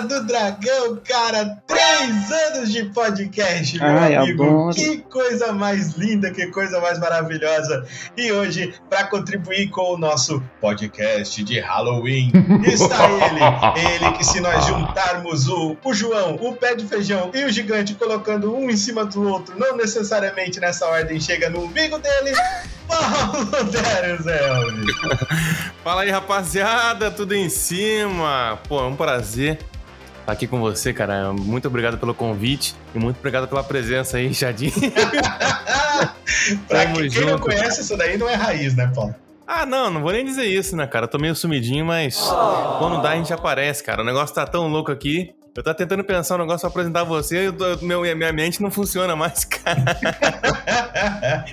Do Dragão, cara! Três anos de podcast, meu Ai, amigo! adoro. Que coisa mais linda, que coisa mais maravilhosa! E hoje, para contribuir com o nosso podcast de Halloween, está ele, ele que se nós juntarmos o, o João, o pé de feijão e o gigante colocando um em cima do outro, não necessariamente nessa ordem, chega no umbigo dele, Paulo Darius Elvis. Fala aí, rapaziada, tudo em cima. Pô, é um prazer estar aqui com você, cara. Muito obrigado pelo convite e muito obrigado pela presença aí, Jardim. pra Tamo quem, quem não junto. conhece, isso daí não é raiz, né, Paulo? Ah, não, não vou nem dizer isso, né, cara? Eu tô meio sumidinho, mas quando dá a gente aparece, cara. O negócio tá tão louco aqui. Eu tô tentando pensar um negócio pra apresentar você e meu, minha mente não funciona mais, cara.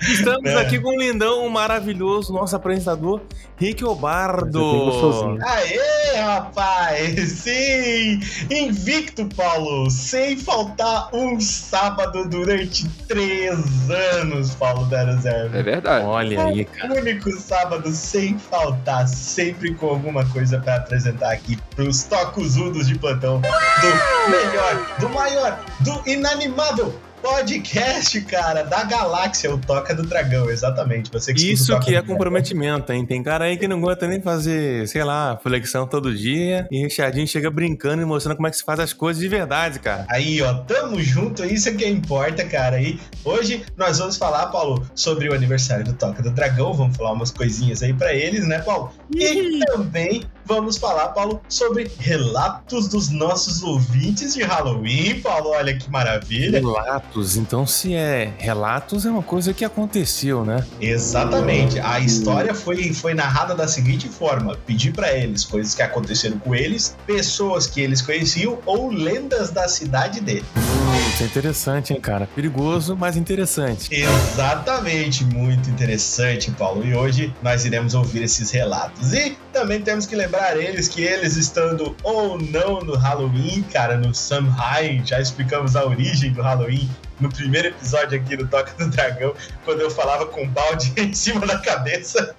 Estamos É. aqui com um lindão um maravilhoso, nosso apresentador, Rick Obardo. Aê, rapaz! Sim! Invicto, Paulo! Sem faltar um sábado durante três anos, Paulo da Reserva. É verdade. Olha aí, cara. Único sábado sem faltar, sempre com alguma coisa pra apresentar aqui pros tocuzudos de plantão do melhor, do maior, do inanimável podcast, cara, da galáxia, o Toca do Dragão, exatamente. Você que Isso que é comprometimento, hein? Tem cara aí que não aguenta nem fazer, sei lá, flexão todo dia. E o Richardinho chega brincando e mostrando como é que se faz as coisas de verdade, cara. Aí, ó, tamo junto, isso é que importa, cara. E hoje nós vamos falar, Paulo, sobre o aniversário do Toca do Dragão. Vamos falar umas coisinhas aí pra eles, né, Paulo? E também vamos falar, Paulo, sobre relatos dos nossos ouvintes de Halloween, Paulo. Olha que maravilha. Relatos, então se é relatos, é uma coisa que aconteceu, né? Exatamente. A história foi, foi narrada da seguinte forma: pedir pra eles coisas que aconteceram com eles, pessoas que eles conheciam ou lendas da cidade dele. Hum, isso é interessante, hein, cara? Perigoso, mas interessante. Exatamente, muito interessante, Paulo. E hoje nós iremos ouvir esses relatos. E também temos que lembrar eles que eles estando ou não no Halloween, cara, no Samhain, já explicamos a origem do Halloween no primeiro episódio aqui do Toca do Dragão, quando eu falava com um balde em cima da cabeça.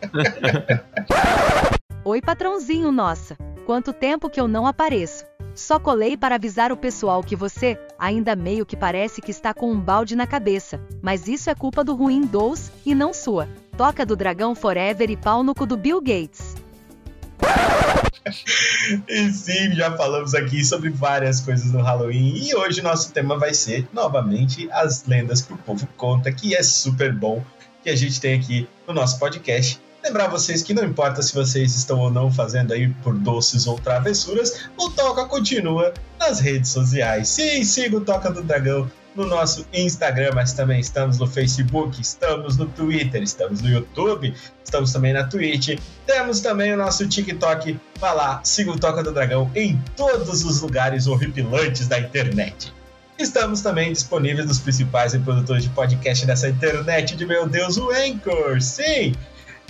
Oi, patrãozinho, nossa. Quanto tempo que eu não apareço. Só colei para avisar o pessoal que você, ainda meio que parece que está com um balde na cabeça. Mas isso é culpa do ruim Dous, e não sua. Toca do Dragão Forever e pau no cu do Bill Gates. E sim, já falamos aqui sobre várias coisas no Halloween. E hoje nosso tema vai ser, novamente, as lendas que o povo conta, que é super bom que a gente tem aqui no nosso podcast. Lembrar vocês que não importa se vocês estão ou não fazendo aí por doces ou travessuras, o Toca continua nas redes sociais. Sim, siga o Toca do Dragão no nosso Instagram, mas também estamos no Facebook, estamos no Twitter, estamos no YouTube, estamos também na Twitch, temos também o nosso TikTok. Vá lá, siga o Toca do Dragão em todos os lugares horripilantes da internet. Estamos também disponíveis nos principais reprodutores de podcast dessa internet de meu Deus, o Anchor, sim!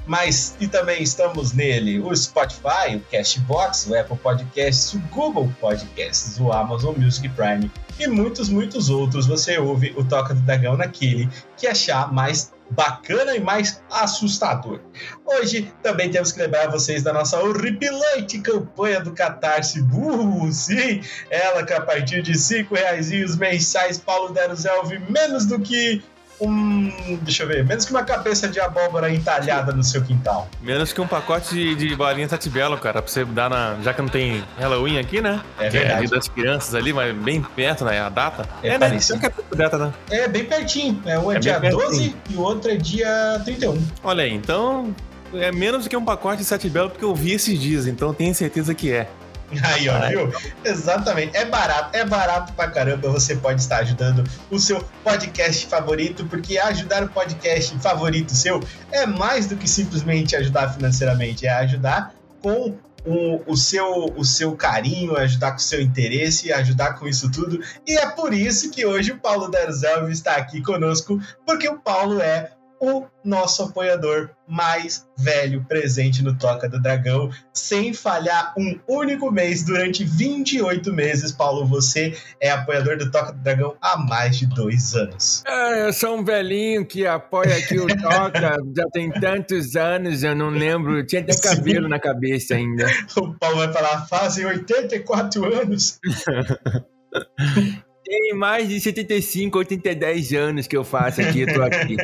Mas e também estamos nele o Spotify, o Cashbox, o Apple Podcasts, o Google Podcasts, o Amazon Music Prime e muitos, muitos outros. Você ouve o Toca do Dragão naquele que achar mais bacana e mais assustador. Hoje também temos que lembrar vocês da nossa horripilante campanha do Catarse Burro, sim, ela que a partir de cinco reais mensais, Paulo Deruzelvi, menos do que um, deixa eu ver, menos que uma cabeça de abóbora entalhada no seu quintal. Menos que um pacote de, de balinha Tatibelo, cara, pra você dar na. Já que não tem Halloween aqui, né? É Que ali verdade. das crianças ali, mas bem perto, né? A data. É né? parecido. É perto da data, né? É bem pertinho, é um é, É dia bem 12 pertinho. e o outro é dia 31. Olha aí, então. É menos do que um pacote de Sete Belo, porque eu vi esses dias, então tenho certeza que é. Aí, ó, viu? Exatamente. É barato, é barato pra caramba. Você pode estar ajudando o seu podcast favorito, porque ajudar o podcast favorito seu é mais do que simplesmente ajudar financeiramente, é ajudar com o, o, seu, o seu carinho, ajudar com o seu interesse, ajudar com isso tudo. E é por isso que hoje o Paulo Derzelvi está aqui conosco, porque o Paulo é o nosso apoiador mais velho presente no Toca do Dragão, sem falhar um único mês durante 28 meses. Paulo, você é apoiador do Toca do Dragão há mais de dois anos. É, eu sou um velhinho que apoia aqui o Toca já tem tantos anos, eu não lembro, tinha até cabelo Sim. na cabeça ainda. O Paulo vai falar, fazem 84 anos. Tem mais de 75, 80 anos que eu faço aqui, eu tô aqui.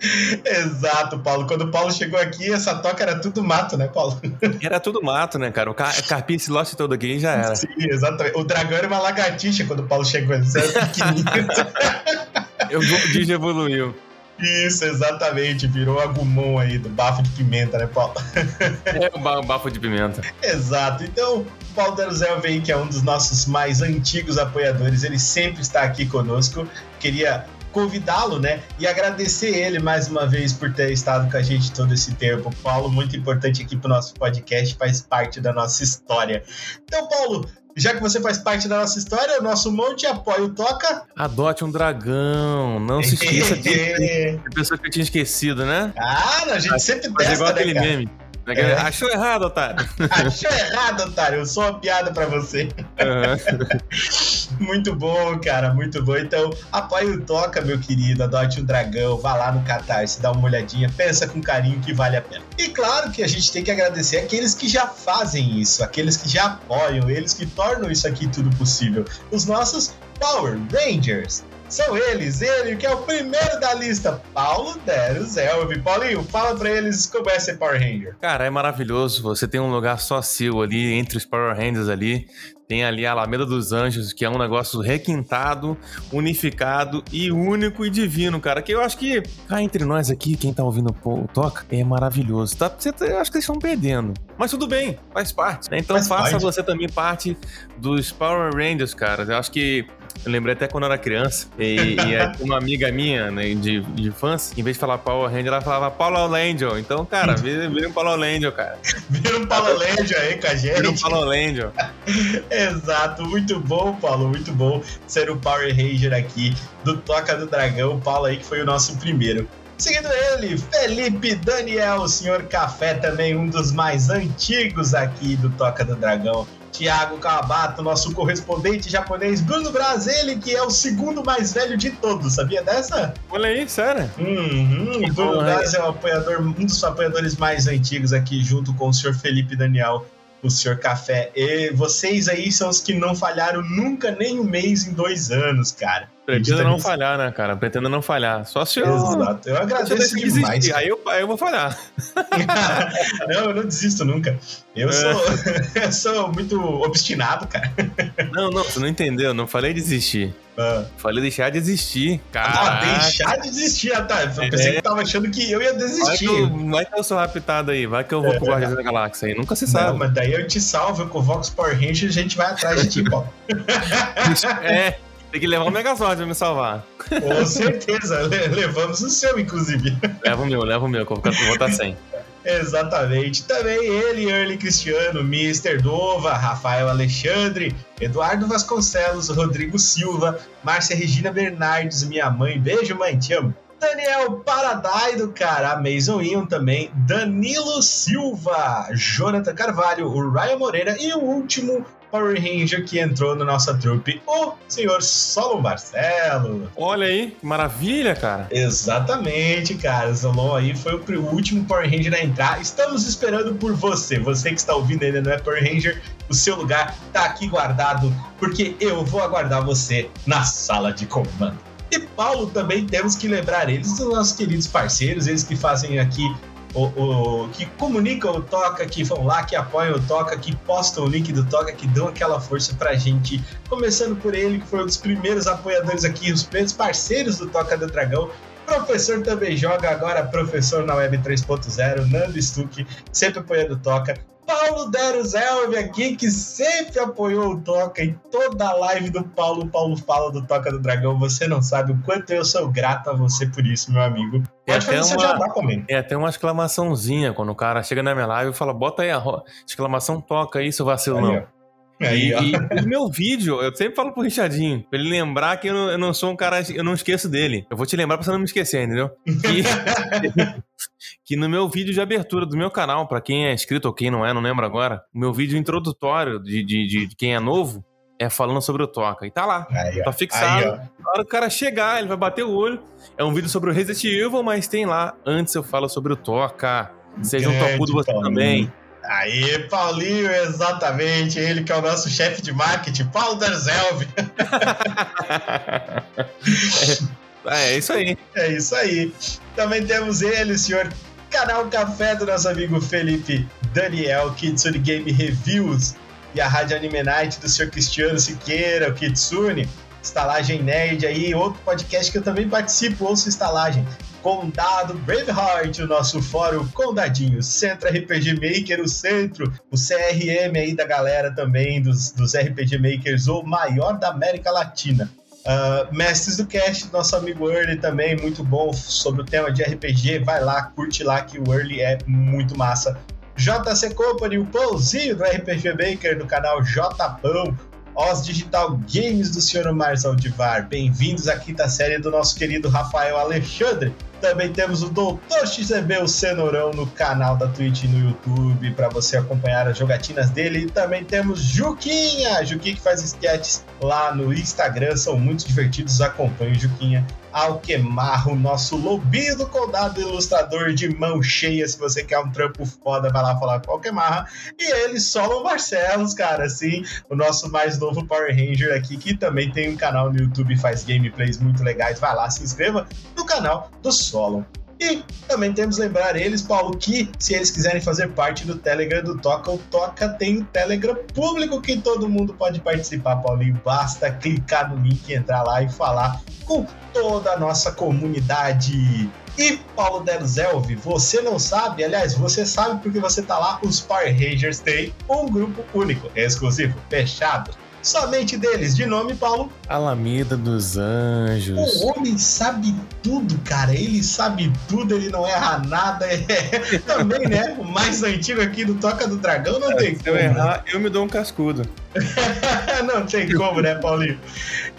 Exato, Paulo. Quando o Paulo chegou aqui, essa toca era tudo mato, né, Paulo? Era tudo mato, né, cara? O car carpinho lote todo aqui já era. Sim, exatamente. O dragão era uma lagartixa quando o Paulo chegou. Ele era pequenininho. eu, o evoluiu. Isso, exatamente. Virou agumon aí do bafo de pimenta, né, Paulo? É o bafo de pimenta. Exato. Então, o Paulo Deruzel vem, que é um dos nossos mais antigos apoiadores, ele sempre está aqui conosco. Queria convidá-lo, né? E agradecer ele mais uma vez por ter estado com a gente todo esse tempo. Paulo, muito importante aqui para o nosso podcast, faz parte da nossa história. Então, Paulo, já que você faz parte da nossa história, nosso monte apoia o Toca. Adote um dragão. Não se esqueça de. A pessoa que eu tinha esquecido, né? Ah, a gente sempre testa, igual né, aquele cara? meme. É. Achou errado, otário. Achou errado, otário. Eu sou uma piada pra você. Uhum. muito bom, cara, muito bom. Então, apoie o Toca, meu querido. Adote um dragão. Vá lá no Catarse, dá uma olhadinha. Pensa com carinho que vale a pena. E claro que a gente tem que agradecer aqueles que já fazem isso, aqueles que já apoiam, eles que tornam isso aqui tudo possível. Os nossos Power Rangers são eles, ele que é o primeiro da lista, Paulo Deros Elvi. Paulinho, fala pra eles como é ser Power Ranger. Cara, é maravilhoso. Você tem um lugar só seu ali, entre os Power Rangers ali. Tem ali a Alameda dos Anjos, que é um negócio requintado, unificado e único e divino, cara. Que eu acho que cá entre nós aqui, quem tá ouvindo o Toca, é maravilhoso. Tá, você, tá, eu acho que eles estão perdendo. Mas tudo bem, faz parte. Né? Então faz faça parte. você também parte dos Power Rangers, cara. Eu acho que eu lembrei até quando eu era criança. E, e uma amiga minha, né, de, de infância, em vez de falar Power Ranger, ela falava Paulo Langel. Então, cara, vira, vira um Paulo Langel, cara. Vira um Paulo Langel aí com a gente. Vira um Paulo Langel. Exato, muito bom, Paulo, muito bom ser o Power Ranger aqui do Toca do Dragão. O Paulo aí que foi o nosso primeiro. Seguindo ele, Felipe Daniel, o senhor Café, também um dos mais antigos aqui do Toca do Dragão. Tiago Kawabato, nosso correspondente japonês, Bruno Braz, ele que é o segundo mais velho de todos, sabia dessa? Olha aí, sério? Uhum, o Bruno Braz é o apoiador, um dos apoiadores mais antigos aqui, junto com o senhor Felipe Daniel o Senhor Café. E vocês aí são os que não falharam nunca nem um mês em dois anos, cara. Pretendo não falhar, né, cara? Pretendo não falhar. Só se eu. Exato. Eu agradeço eu demais. Aí eu, aí eu vou falhar. não, eu não desisto nunca. Eu, é. sou, eu sou muito obstinado, cara. Não, não, você não entendeu. Não falei desistir. Ah. Falei deixar de existir. Cara. Ah, deixar de desistir, ah, tá. Eu pensei é. que tava achando que eu ia desistir. Vai que eu, vai que eu sou raptado aí, vai que eu vou é, pro Guardiões da Galáxia aí. Nunca se sabe. Não, mas daí eu te salvo com o Vox Power Ranger e a gente vai atrás de ti, pô. é. Tem que levar o Megazord pra me salvar. Com certeza, levamos o seu, inclusive. Leva o meu, leva o meu, que eu vou estar sem. Exatamente. Também ele, Early Cristiano, Mr. Dova, Rafael Alexandre, Eduardo Vasconcelos, Rodrigo Silva, Márcia Regina Bernardes, minha mãe. Beijo, mãe, te amo. Daniel Paradai cara, Mason Ion também, Danilo Silva, Jonathan Carvalho, o Ryan Moreira e o último Power Ranger que entrou na nossa trupe, o senhor Solon Marcelo. Olha aí, maravilha, cara. Exatamente, cara. Solon aí foi o último Power Ranger a entrar. Estamos esperando por você. Você que está ouvindo ainda não é Power Ranger, o seu lugar tá aqui guardado, porque eu vou aguardar você na sala de comando. E Paulo também temos que lembrar eles, os nossos queridos parceiros, eles que fazem aqui o, o, que comunicam o Toca, que vão lá, que apoiam o Toca, que postam o link do Toca, que dão aquela força pra gente. Começando por ele, que foi um dos primeiros apoiadores aqui, os primeiros parceiros do Toca do Dragão. Professor também joga agora, professor na Web 3.0, Nando Stuck, sempre apoiando Toca. Paulo Deruzelvi aqui, que sempre apoiou o Toca em toda a live do Paulo. Paulo fala do Toca do Dragão. Você não sabe o quanto eu sou grato a você por isso, meu amigo. Pode fazer seu jabá comigo. É até uma exclamaçãozinha quando o cara chega na minha live e fala: bota aí a exclamação Toca aí, seu não. Aí, E, e o meu vídeo, eu sempre falo pro Richardinho, pra ele lembrar que eu não, eu não sou um cara, eu não esqueço dele. Eu vou te lembrar pra você não me esquecer, entendeu? Que, que no meu vídeo de abertura do meu canal, pra quem é inscrito ou quem não é, não lembro agora, o meu vídeo introdutório de, de, de, de quem é novo é falando sobre o Toca. E tá lá, Aí, tá fixado. Aí. Na hora que o cara chegar, ele vai bater o olho. É um vídeo sobre o Resident Evil, mas tem lá, antes eu falo sobre o Toca. Seja um topudo você também. Aí, Paulinho, exatamente. Ele que é o nosso chefe de marketing, Paulo Derzelvi. É, é isso aí. É isso aí. Também temos ele, o senhor Canal Café do nosso amigo Felipe Daniel, Kitsune Game Reviews, e a Rádio Anime Night do senhor Cristiano Siqueira, o Kitsune, Estalagem Nerd aí, outro podcast que eu também participo, ouço Estalagem. Condado Braveheart, o nosso fórum Condadinho, Centro RPG Maker, o centro, o CRM aí da galera também, dos, dos RPG Makers, o maior da América Latina. Uh, Mestres do Cast, nosso amigo Early também, muito bom sobre o tema de RPG. Vai lá, curte lá que o Early é muito massa. JC Company, o pãozinho do RPG Maker no canal Jpão. Os Digital Games do Sr. Mars Aldivar. Bem-vindos à quinta série do nosso querido Rafael Alexandre. Também temos o Doutor XB, o Cenourão, no canal da Twitch e no YouTube, para você acompanhar as jogatinas dele. E também temos Juquinha, Juquinha que faz sketches lá no Instagram, são muito divertidos. Acompanhe o Juquinha. Alquemar, o nosso lobinho do condado, ilustrador de mão cheia. Se você quer um trampo foda, vai lá falar com o Alquemar. E ele, Solon Barcelos, cara, assim, o nosso mais novo Power Ranger aqui, que também tem um canal no YouTube, faz gameplays muito legais. Vai lá, se inscreva no canal do Solon. E também temos lembrar eles, Paulo, que se eles quiserem fazer parte do Telegram do Toca, o Toca tem o Telegram público que todo mundo pode participar, Paulinho. Basta clicar no link, entrar lá e falar com toda a nossa comunidade. E Paulo Derzelvi, você não sabe, aliás, você sabe porque você tá lá, os Power Rangers têm um grupo único, exclusivo, fechado. Somente deles, de nome Paulo. Alameda dos Anjos. O homem sabe tudo, cara. Ele sabe tudo, ele não erra nada. É, também, né? O mais antigo aqui do Toca do Dragão não tem Se como. eu né? errar, eu me dou um cascudo. não tem como, né, Paulinho?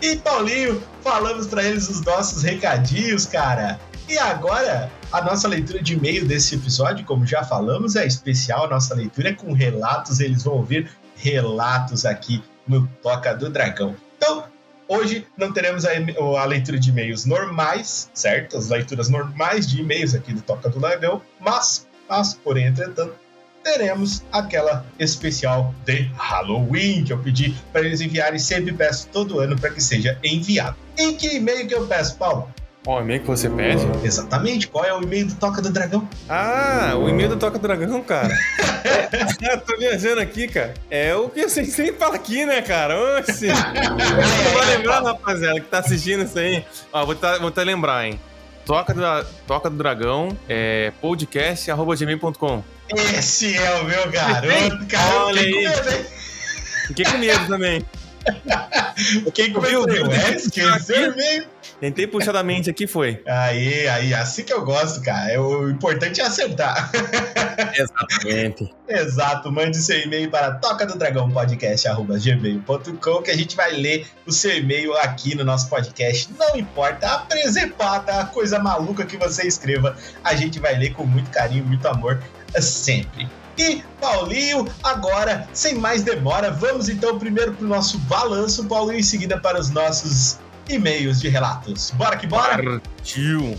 E Paulinho, falamos pra eles os nossos recadinhos, cara. E agora, a nossa leitura de e-mail desse episódio, como já falamos, é especial. A nossa leitura é com relatos. Eles vão ouvir relatos aqui no Toca do Dragão. Então, hoje não teremos a, a leitura de e-mails normais, certo? As leituras normais de e-mails aqui do Toca do Dragão, mas, mas, porém, entretanto, teremos aquela especial de Halloween que eu pedi para eles enviarem, sempre peço todo ano para que seja enviado. Em que e-mail que eu peço, Paulo? Ó, o e-mail que você pede? Exatamente, qual é o e-mail do Toca do Dragão? Ah, o e-mail do Toca Dragão, cara. É, tô viajando aqui, cara. É o que você sempre fala aqui, né, cara? Oxi. Não vai lembrar, rapaziada, que tá assistindo isso aí. Ó, vou até vou até lembrar, hein. Toca do, Toca do Dragão, é podcast.gmail.com. Esse é o meu garoto, cara. Olha fiquei com aí. medo, hein? Fiquei com medo também. Quem Viu, começou? viu? É, esqueceu o e-mail. Tentei puxar da mente aqui, foi. Aí, aí, assim que eu gosto, cara. É, O importante é acertar. Exatamente. Exato, mande seu e-mail para toca do dragão podcast@gmail.com que a gente vai ler o seu e-mail aqui no nosso podcast. Não importa a presepada, a coisa maluca que você escreva, a gente vai ler com muito carinho, muito amor, sempre. E Paulinho, agora, sem mais demora, vamos então primeiro para o nosso balanço, Paulinho, em seguida para os nossos e-mails de relatos. Bora que bora? Partiu.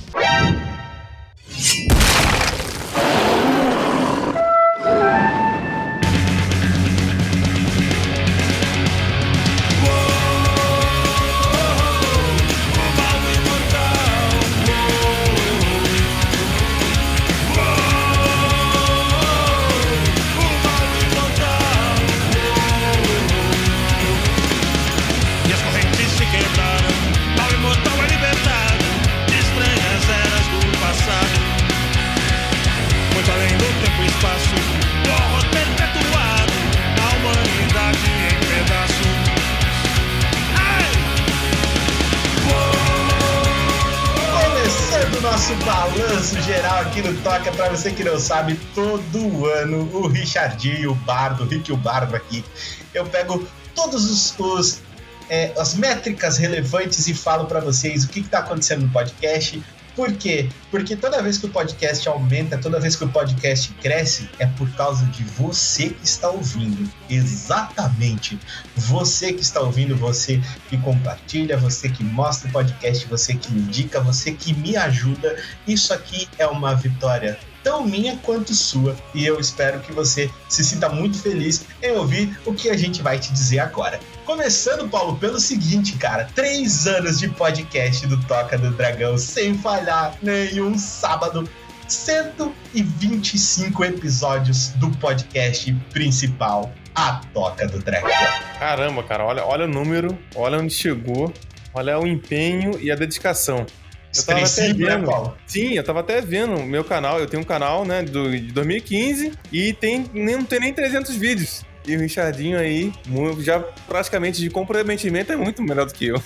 Você que não sabe, todo ano o Richardinho, o Bardo, o Rick o Bardo aqui, eu pego todos os, os é, as métricas relevantes e falo para vocês o que está acontecendo no podcast, por quê? Porque toda vez que o podcast aumenta, toda vez que o podcast cresce, é por causa de você que está ouvindo. Exatamente. Você que está ouvindo, você que compartilha, você que mostra o podcast, você que indica, você que me ajuda. Isso aqui é uma vitória tão minha quanto sua. E eu espero que você se sinta muito feliz em ouvir o que a gente vai te dizer agora. Começando, Paulo, pelo seguinte, cara: três anos de podcast do Toca do Dragão, sem falhar nenhum sábado. 125 episódios do podcast principal, A Toca do Dragão. Caramba, cara, olha, olha o número, olha onde chegou, olha o empenho e a dedicação. Eu tava até né, vendo. Paulo? Sim, eu tava até vendo o meu canal. Eu tenho um canal, né, do, de 2015 e tem, nem, não tem nem 300 vídeos. E o Richardinho aí, já praticamente de comprometimento, é muito melhor do que eu.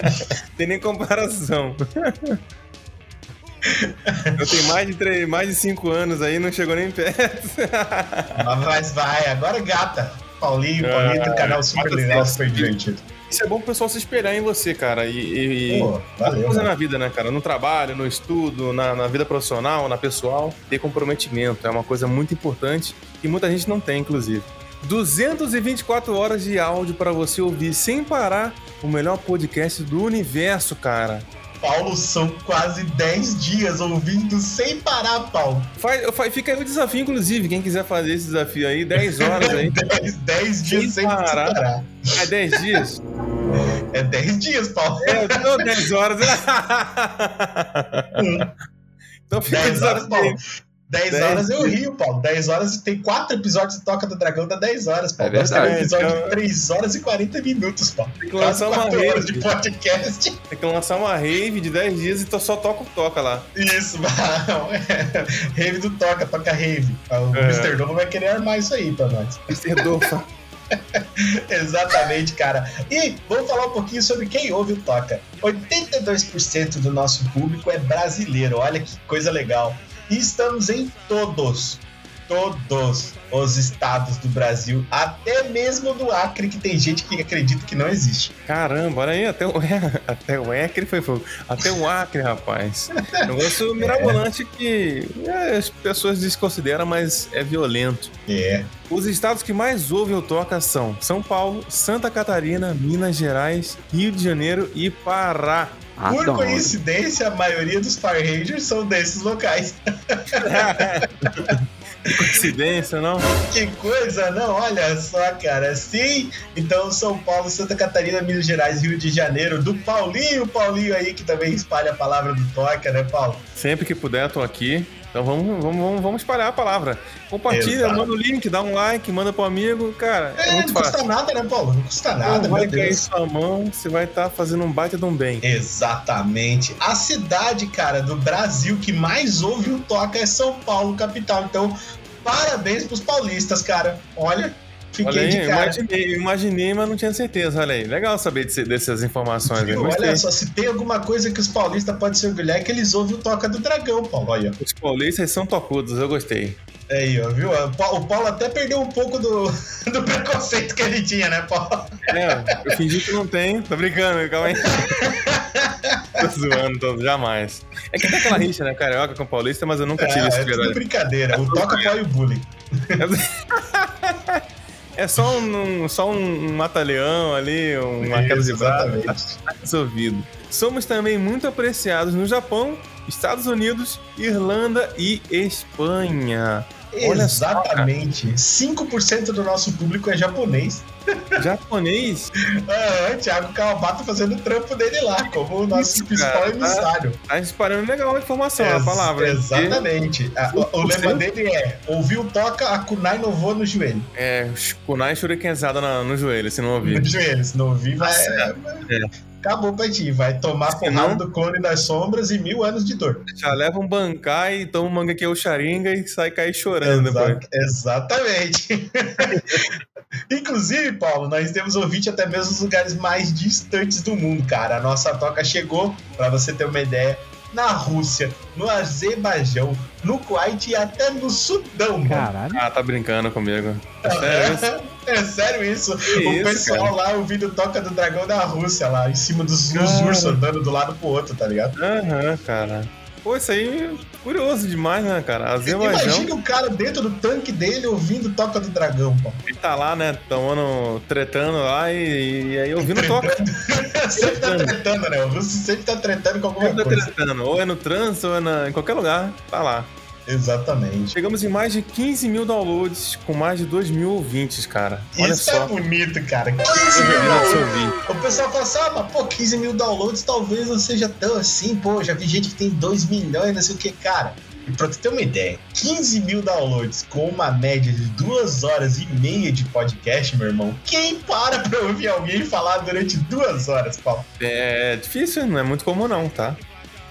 tem nem comparação. eu tenho mais de, três, mais de cinco anos aí, não chegou nem perto. Mas vai, agora gata. Paulinho, Ah, Paulinho tem um canal super legal, super divertido. Isso é bom pro pessoal se espelhar em você, cara. E, e, Pô, valeu, coisa na vida, né, cara? No trabalho, no estudo, na, na vida profissional, na pessoal, ter comprometimento é uma coisa muito importante que muita gente não tem, inclusive. 224 horas de áudio para você ouvir sem parar o melhor podcast do universo, cara. Paulo, são quase 10 dias ouvindo sem parar, Paulo. Faz, eu fa- fica aí o desafio, inclusive, quem quiser fazer esse desafio aí, 10 horas aí. 10, 10 dias Sem sem parar. parar. É 10 dias? É 10 dias, Paulo. É, não, 10 horas. então fica o 10 horas, desafio. Paulo. 10 10 horas eu rio, Paulo. 10 horas tem 4 episódios de Toca do Dragão, dá 10 horas, Paulo. É Nós temos um episódio de 3 horas e 40 minutos, Paulo. Tem que lançar uma 4 horas de rave. podcast. Tem que lançar uma rave de 10 dias e só toca o toca lá. Isso, não. É. Rave do Toca, toca rave. O É. Mr. Domo vai querer armar isso aí pra nós. Mr. Dofa. Exatamente, cara. E vamos falar um pouquinho sobre quem ouve o Toca. 82% do nosso público é brasileiro. Olha que coisa legal. E estamos em todos, todos os estados do Brasil, até mesmo do Acre, que tem gente que acredita que não existe. Caramba, olha aí, até o, até o Acre foi fogo. Até o Acre, rapaz. Negócio mirabolante que é, as pessoas desconsideram, mas é violento. É. Os estados que mais ouvem o Toca são São Paulo, Santa Catarina, Minas Gerais, Rio de Janeiro e Pará. Por Adoro. coincidência, a maioria dos Power Rangers são desses locais. Coincidência, não? Que coisa, não? Olha só, cara. Sim, então São Paulo, Santa Catarina, Minas Gerais, Rio de Janeiro, do Paulinho, Paulinho aí, que também espalha a palavra do Toca, né, Paulo? Sempre que puder, tô aqui. Então vamos, vamos, vamos, espalhar a palavra. Compartilha, Exato. manda o link, dá um like, manda pro amigo. Cara, é, É, muito não custa fácil. nada, né, Paulo? Não custa nada, não vai cair sua mão, você vai estar fazendo um baita de um bem. Exatamente. A cidade, cara, do Brasil que mais ouve o Toca é São Paulo, capital. Então, parabéns pros paulistas, cara. Olha, fiquei Olha aí, imaginei, imaginei, mas não tinha certeza. Olha aí, legal saber dessas informações aí. Olha só, se tem alguma coisa que os paulistas podem se orgulhar é que eles ouvem o Toca do Dragão, Paulo. Olha. Os paulistas são tocudos, eu gostei. Aí, ó, viu? O Pa- O Paulo até perdeu um pouco do, do preconceito que ele tinha, né, Paulo? É, eu fingi que não tem. Tô brincando, calma aí. tô zoando, tô, jamais. É que tem aquela rixa, né, carioca com paulista, mas eu nunca tive É, esse é tudo brincadeira. O Toca apoia o bullying. É só um, só um mata-leão ali, uma queda de braço. Tá resolvido. Somos também muito apreciados no Japão, Estados Unidos, Irlanda e Espanha. Olha só, Exatamente. 5% do nosso público é japonês. Japonês Ah, o Thiago Kawabato fazendo o trampo dele lá, como o nosso Isso, principal cara, tá- emissário. tá espalhando legal a informação, a Ex- palavra. Exatamente. A- o, o 5%? lema dele é: ouviu toca, a kunai não voa no joelho. É, kunai shurikenzada na- no joelho, se não ouvir. No joelho. Se não ouvir, vai. É. Acabou pra ti. Vai tomar porrada do clone das sombras e mil anos de dor. Já leva um bancai, toma um manga que é o Sharinga e sai cair chorando Exa- depois. Exatamente. Inclusive, Paulo, nós temos ouvinte até mesmo nos lugares mais distantes do mundo, cara. A nossa toca chegou, pra você ter uma ideia, na Rússia, no Azerbaijão, no Kuwait e até no Sudão, mano. Caralho. Ah, tá brincando comigo. É sério isso? É sério isso? Que o isso, pessoal lá ouvindo Toca do Dragão da Rússia lá, em cima dos, dos Cara. ursos andando do lado pro outro, tá ligado? Aham, cara. Pô, isso aí é curioso demais, né, cara? Azerbaijão, Imagina o cara dentro do tanque dele ouvindo Toca do Dragão, pô. ele tá lá, né, tomando, tretando lá e, e aí ouvindo toca. sempre tá tretando, né? Russo sempre tá tretando com alguma Sempre tá coisa. tretando. Ou é no trânsito, ou é na- em qualquer lugar, tá lá. Exatamente. Chegamos em mais de 15 mil downloads, com mais de 2 mil ouvintes, cara. Olha Isso só. é bonito, cara. 15 Coisa mil downloads. O pessoal fala assim, ah, mas pô, 15 mil downloads talvez não seja tão assim, pô, já vi gente que tem 2 milhões, não sei o que, cara. E pra tu ter uma ideia, 15 mil downloads com uma média de 2 horas e meia de podcast, meu irmão, quem para pra ouvir alguém falar durante duas horas, Paulo? É difícil, não é muito comum não, tá?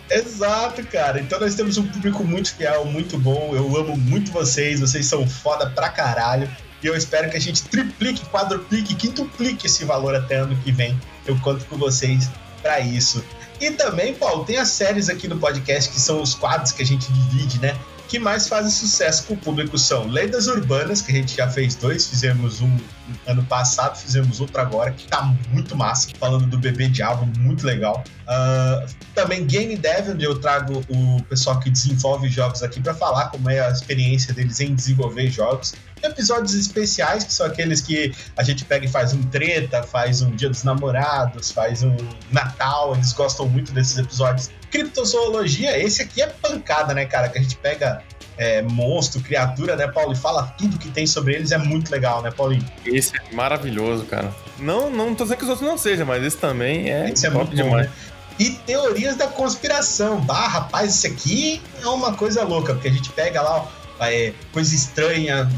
Exato, cara. Então nós temos um público muito fiel, muito bom. Eu amo muito vocês, vocês são foda pra caralho. E eu espero que a gente triplique, quadruplique, quintuplique esse valor até ano que vem. Eu conto com vocês pra isso. E também, Paulo, tem as séries aqui no podcast que são os quadros que a gente divide, né? Que mais fazem sucesso com o público são Lendas Urbanas, que a gente já fez dois, fizemos um ano passado, fizemos outro agora, que tá muito massa, falando do bebê diabo, muito legal. Ah, também Game Dev, onde eu trago o pessoal que desenvolve jogos aqui para falar como é a experiência deles em desenvolver jogos. Episódios especiais, que são aqueles que a gente pega e faz um treta, faz um Dia dos Namorados, faz um Natal, eles gostam muito desses episódios. Criptozoologia, esse aqui é pancada, né, cara? Que a gente pega é, monstro, criatura, né, Paulo? E fala tudo que tem sobre eles, é muito legal, né, Paulinho? Esse é maravilhoso, cara. Não, não tô dizendo que os outros não sejam, mas esse também é, Esse é top muito bom, demais. né? E teorias da conspiração. Bah, rapaz, isso aqui é uma coisa louca, porque a gente pega lá, ó, é, coisa estranha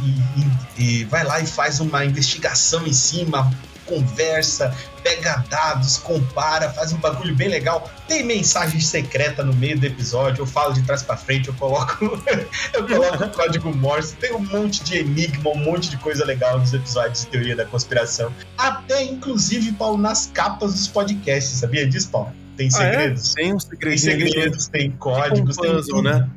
e, e- e vai lá e faz uma investigação em cima, conversa, pega dados, compara, faz um bagulho bem legal. Tem mensagem secreta no meio do episódio, eu falo de trás pra frente, eu coloco, eu coloco o código Morse, tem um monte de enigma, um monte de coisa legal nos episódios de teoria da conspiração. Até inclusive, Paulo, nas capas dos podcasts, sabia disso, Paulo? Tem Ah, é? segredos. Tem um Tem segredinho ali. segredos, tem códigos, um tem puzzle, tudo. né?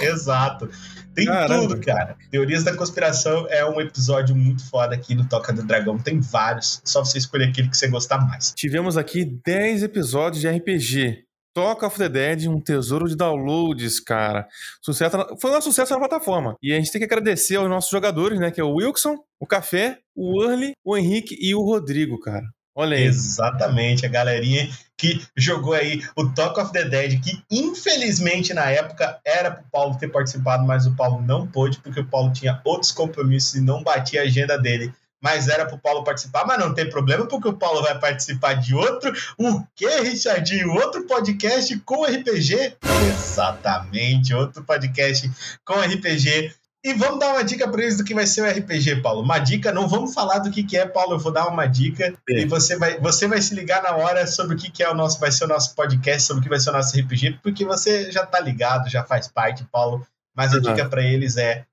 Exato. Tem Caramba. tudo, cara. Teorias da conspiração é um episódio muito foda aqui no Toca do Dragão. Tem vários. Só você escolher aquele que você gostar mais. Tivemos aqui 10 episódios de RPG. Talk of the Dead, um tesouro de downloads, cara. Sucesso Foi um sucesso na plataforma. E a gente tem que agradecer aos nossos jogadores, né? Que é o Wilson, o Café, o Early, o Henrique e o Rodrigo, cara. Olha aí. Exatamente, a galerinha que jogou aí o Talk of the Dead, que infelizmente na época era pro Paulo ter participado, mas o Paulo não pôde, porque o Paulo tinha outros compromissos e não batia a agenda dele. Mas era pro Paulo participar, mas não tem problema, porque o Paulo vai participar de outro. O quê, Richardinho? Outro podcast com RPG? Exatamente, outro podcast com RPG. E vamos dar uma dica para eles do que vai ser o RPG, Paulo. Uma dica, não vamos falar do que, que é, Paulo. Eu vou dar uma dica e você vai, você vai se ligar na hora sobre o que, que é o nosso, vai ser o nosso podcast, sobre o que vai ser o nosso RPG, porque você já tá ligado, já faz parte, Paulo. Mas a Uhum. dica para eles é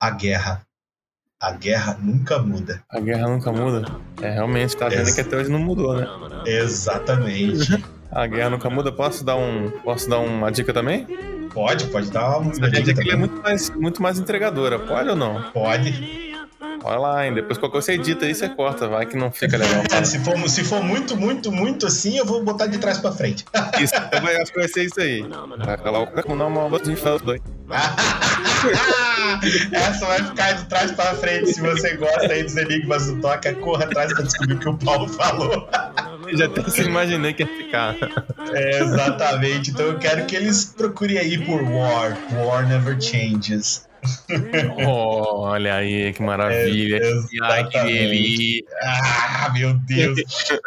a guerra. A guerra nunca muda. A guerra nunca muda. É, realmente, tá vendo Ex- que até hoje não mudou, né? Exatamente. A guerra nunca muda. Posso dar, um, posso dar uma dica também? Pode, pode dar uma A dica dica é muito mais, muito mais entregadora. Pode ou não? Pode. Olha lá, hein? Depois qualquer coisa você edita aí, você corta. Vai que não fica legal. É, se, for, se for muito, muito, muito assim, eu vou botar de trás para frente. Isso, eu acho que vai ser isso aí. Essa vai ficar de trás para frente. Se você gosta aí dos enigmas do Toca, corra atrás para descobrir o que o Paulo falou. Já até se imaginei que ia ficar. É, exatamente. Então eu quero que eles procurem aí por War. War Never Changes. Oh, olha aí, que maravilha. Ai, que delícia. Ah, meu Deus.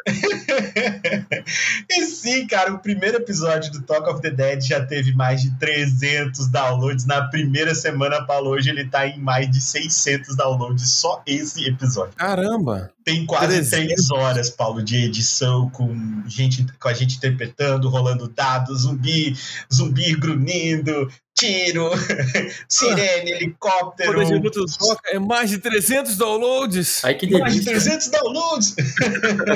e sim, cara, o primeiro episódio do Talk of the Dead já teve mais de 300 downloads. Na primeira semana, Paulo, hoje ele tá em mais de 600 downloads. Só esse episódio. Caramba! Tem quase 300. três horas, Paulo, de edição com gente com a gente interpretando, rolando dados, zumbi, zumbi grunhindo, tiro, sirene, helicóptero. Quando a gente toca, é mais de 300 downloads. Ai, que Mais de delícia. 300 downloads!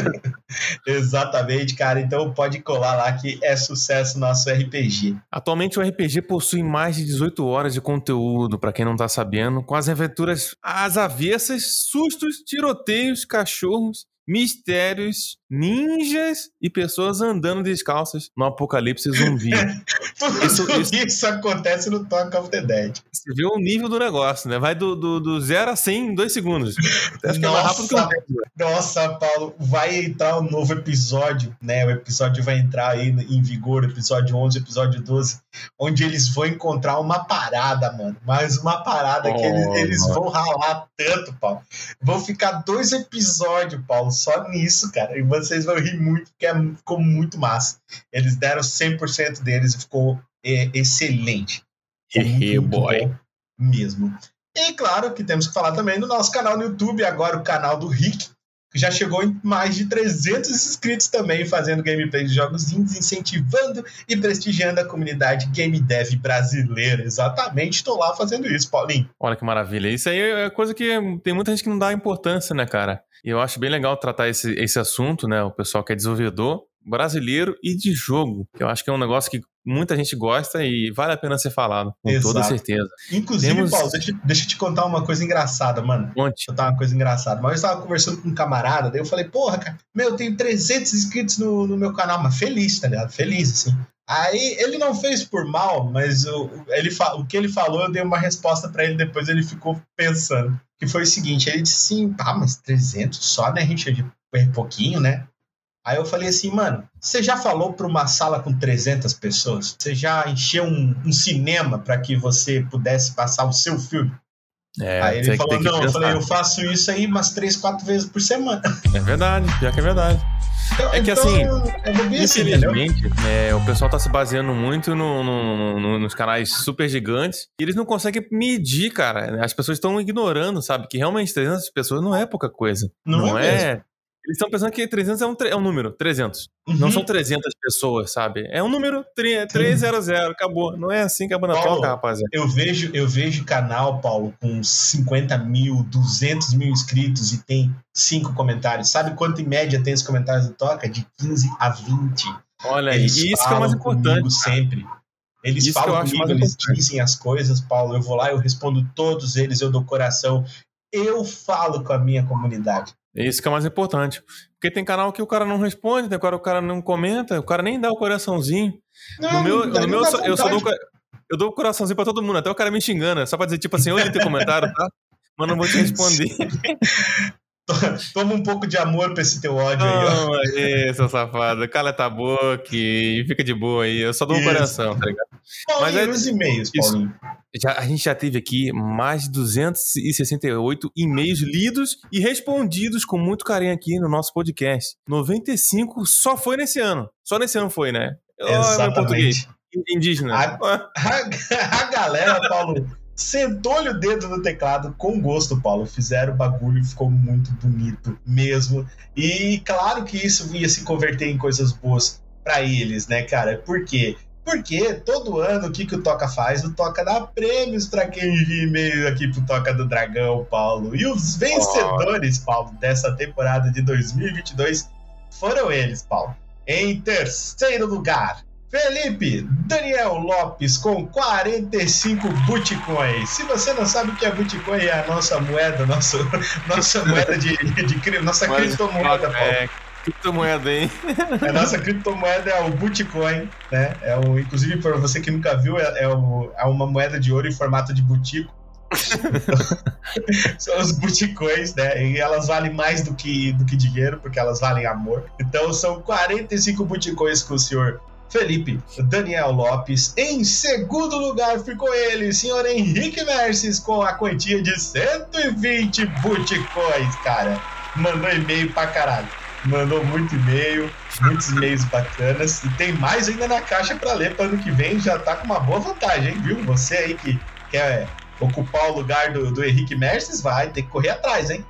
Exatamente, cara. Então pode colar lá que é sucesso nosso RPG. Atualmente o RPG possui mais de 18 horas de conteúdo, pra quem não tá sabendo, com as aventuras às avessas, sustos, tiroteios, cachorros, mistérios, ninjas e pessoas andando descalças no apocalipse zumbi. Isso- isso, isso- acontece no Talk of the Dead. Você vê o nível do negócio, né? Vai do, do, do zero a 100 em dois segundos. Acho que é mais rápido que tempo. Nossa, Paulo, vai entrar um novo episódio, né? O episódio vai entrar aí em vigor, episódio 11, episódio 12, onde eles vão encontrar uma parada, mano. Mais uma parada que eles, Oh, eles vão ralar tanto, Paulo. Vão ficar dois episódios, Paulo, só nisso, cara. E vocês vão rir muito, porque é- ficou muito massa. Eles deram 100% deles e ficou é, excelente. Hehe, muito boy. bom Mesmo. E claro que temos que falar também do nosso canal no YouTube, agora o canal do Rick, que já chegou em mais de 300 inscritos também, fazendo gameplay de jogos indies, incentivando e prestigiando a comunidade game dev brasileira. Exatamente, estou lá fazendo isso, Paulinho. Olha que maravilha. Isso aí é coisa que tem muita gente que não dá importância, né, cara? E eu acho bem legal tratar esse, esse assunto, né? O pessoal que é desenvolvedor brasileiro e de jogo. Eu acho que é um negócio que muita gente gosta e vale a pena ser falado, com Exato. toda certeza. Inclusive, Temos- Paulo, deixa, deixa eu te contar uma coisa engraçada, mano. Conte. Eu tava uma coisa engraçada. Mas eu estava conversando com um camarada, daí eu falei, porra, cara, meu, eu tenho 300 inscritos no, no meu canal, mas feliz, tá ligado? Feliz, assim. Aí ele não fez por mal, mas o, ele, o que ele falou, eu dei uma resposta pra ele depois, ele ficou pensando. Que foi o seguinte, ele disse assim, pá, mas 300 só, né, Richard? É pouquinho, né? Aí eu falei assim, mano, você já falou pra uma sala com 300 pessoas? Você já encheu um, um cinema pra que você pudesse passar o seu filme? É, aí ele falou, não, eu falei, eu faço isso aí umas três, quatro vezes por semana. É verdade, pior que é verdade. Então, É que então, assim, é entendeu? Infelizmente, é, o pessoal tá se baseando muito no- no- no- nos canais super gigantes e eles não conseguem medir, cara. As pessoas estão ignorando, sabe? Que realmente 300 pessoas não é pouca coisa. Não é é. Eles estão pensando que 300 é um, é um número, 300. Não Uhum. são 300 pessoas, sabe? É um número, tri- 300, acabou. Não é assim que a banda Paulo, toca, rapaziada. Eu vejo, eu vejo canal, Paulo, com 50 mil, 200 mil inscritos e tem cinco comentários. Sabe quanto em média tem os comentários do Toca? De 15 a 20. Olha Eles e isso que é mais importante. sempre. Eles Isso falam comigo, eles importante. dizem as coisas, Paulo. Eu vou lá, eu respondo todos eles, eu dou coração. Eu falo com a minha comunidade. É Isso que é o mais importante. Porque tem canal que o cara não responde, tem cara que o cara não comenta, o cara nem dá o coraçãozinho. Não, No meu, no meu eu eu só dou, eu dou o coraçãozinho pra todo mundo, até o cara me xingando, só pra dizer, tipo assim, eu li teu comentário, tá? Mas não vou te responder. Toma um pouco de amor pra esse teu ódio aí, ó. Não, aí, seu safado, cala a boca e fica de boa aí. Eu só dou o Isso. coração, tá ligado? Paulinho, Mas é- os e-mails, isso. Já, a gente já teve aqui mais de 268 e-mails lidos e respondidos com muito carinho aqui no nosso podcast. 95 só foi nesse ano. Só nesse ano foi, né? Ó, meu português. Exatamente. Indígena. A- A, a galera, Paulo, sentou-lhe o dedo no teclado com gosto, Paulo. Fizeram o bagulho, ficou muito bonito mesmo. E claro que isso ia se converter em coisas boas pra eles, né, cara? Por quê? Porque todo ano o que, que o Toca faz? O Toca dá prêmios pra quem envia e-mail aqui pro Toca do Dragão, Paulo. E os vencedores, Paulo, dessa temporada de 2022 foram eles, Paulo. Em terceiro lugar, Felipe Daniel Lopes com 45 Bitcoins. Se você não sabe o que é Bitcoin, é a nossa moeda, nosso, nossa moeda de, de, cri- nossa Mas- criptomoeda, Paulo. É, criptomoeda, hein? A nossa criptomoeda é o Bitcoin, né? É o, inclusive, para você que nunca viu, é, é, o- é uma moeda de ouro em formato de butico. São os Bitcoins, né? E elas valem mais do que, do que dinheiro, porque elas valem amor. Então são 45 Bitcoins com o senhor Felipe Daniel Lopes. Em segundo lugar ficou ele, senhor Henrique Merces, com a quantia de 120 Bitcoins, cara. Mandou e-mail pra caralho. Mandou muito e-mail, muitos e-mails bacanas. E tem mais ainda na caixa pra ler para ano que vem. Já tá com uma boa vantagem, hein, viu? Você aí que quer ocupar o lugar do, do Henrique Merces, vai ter que correr atrás, hein?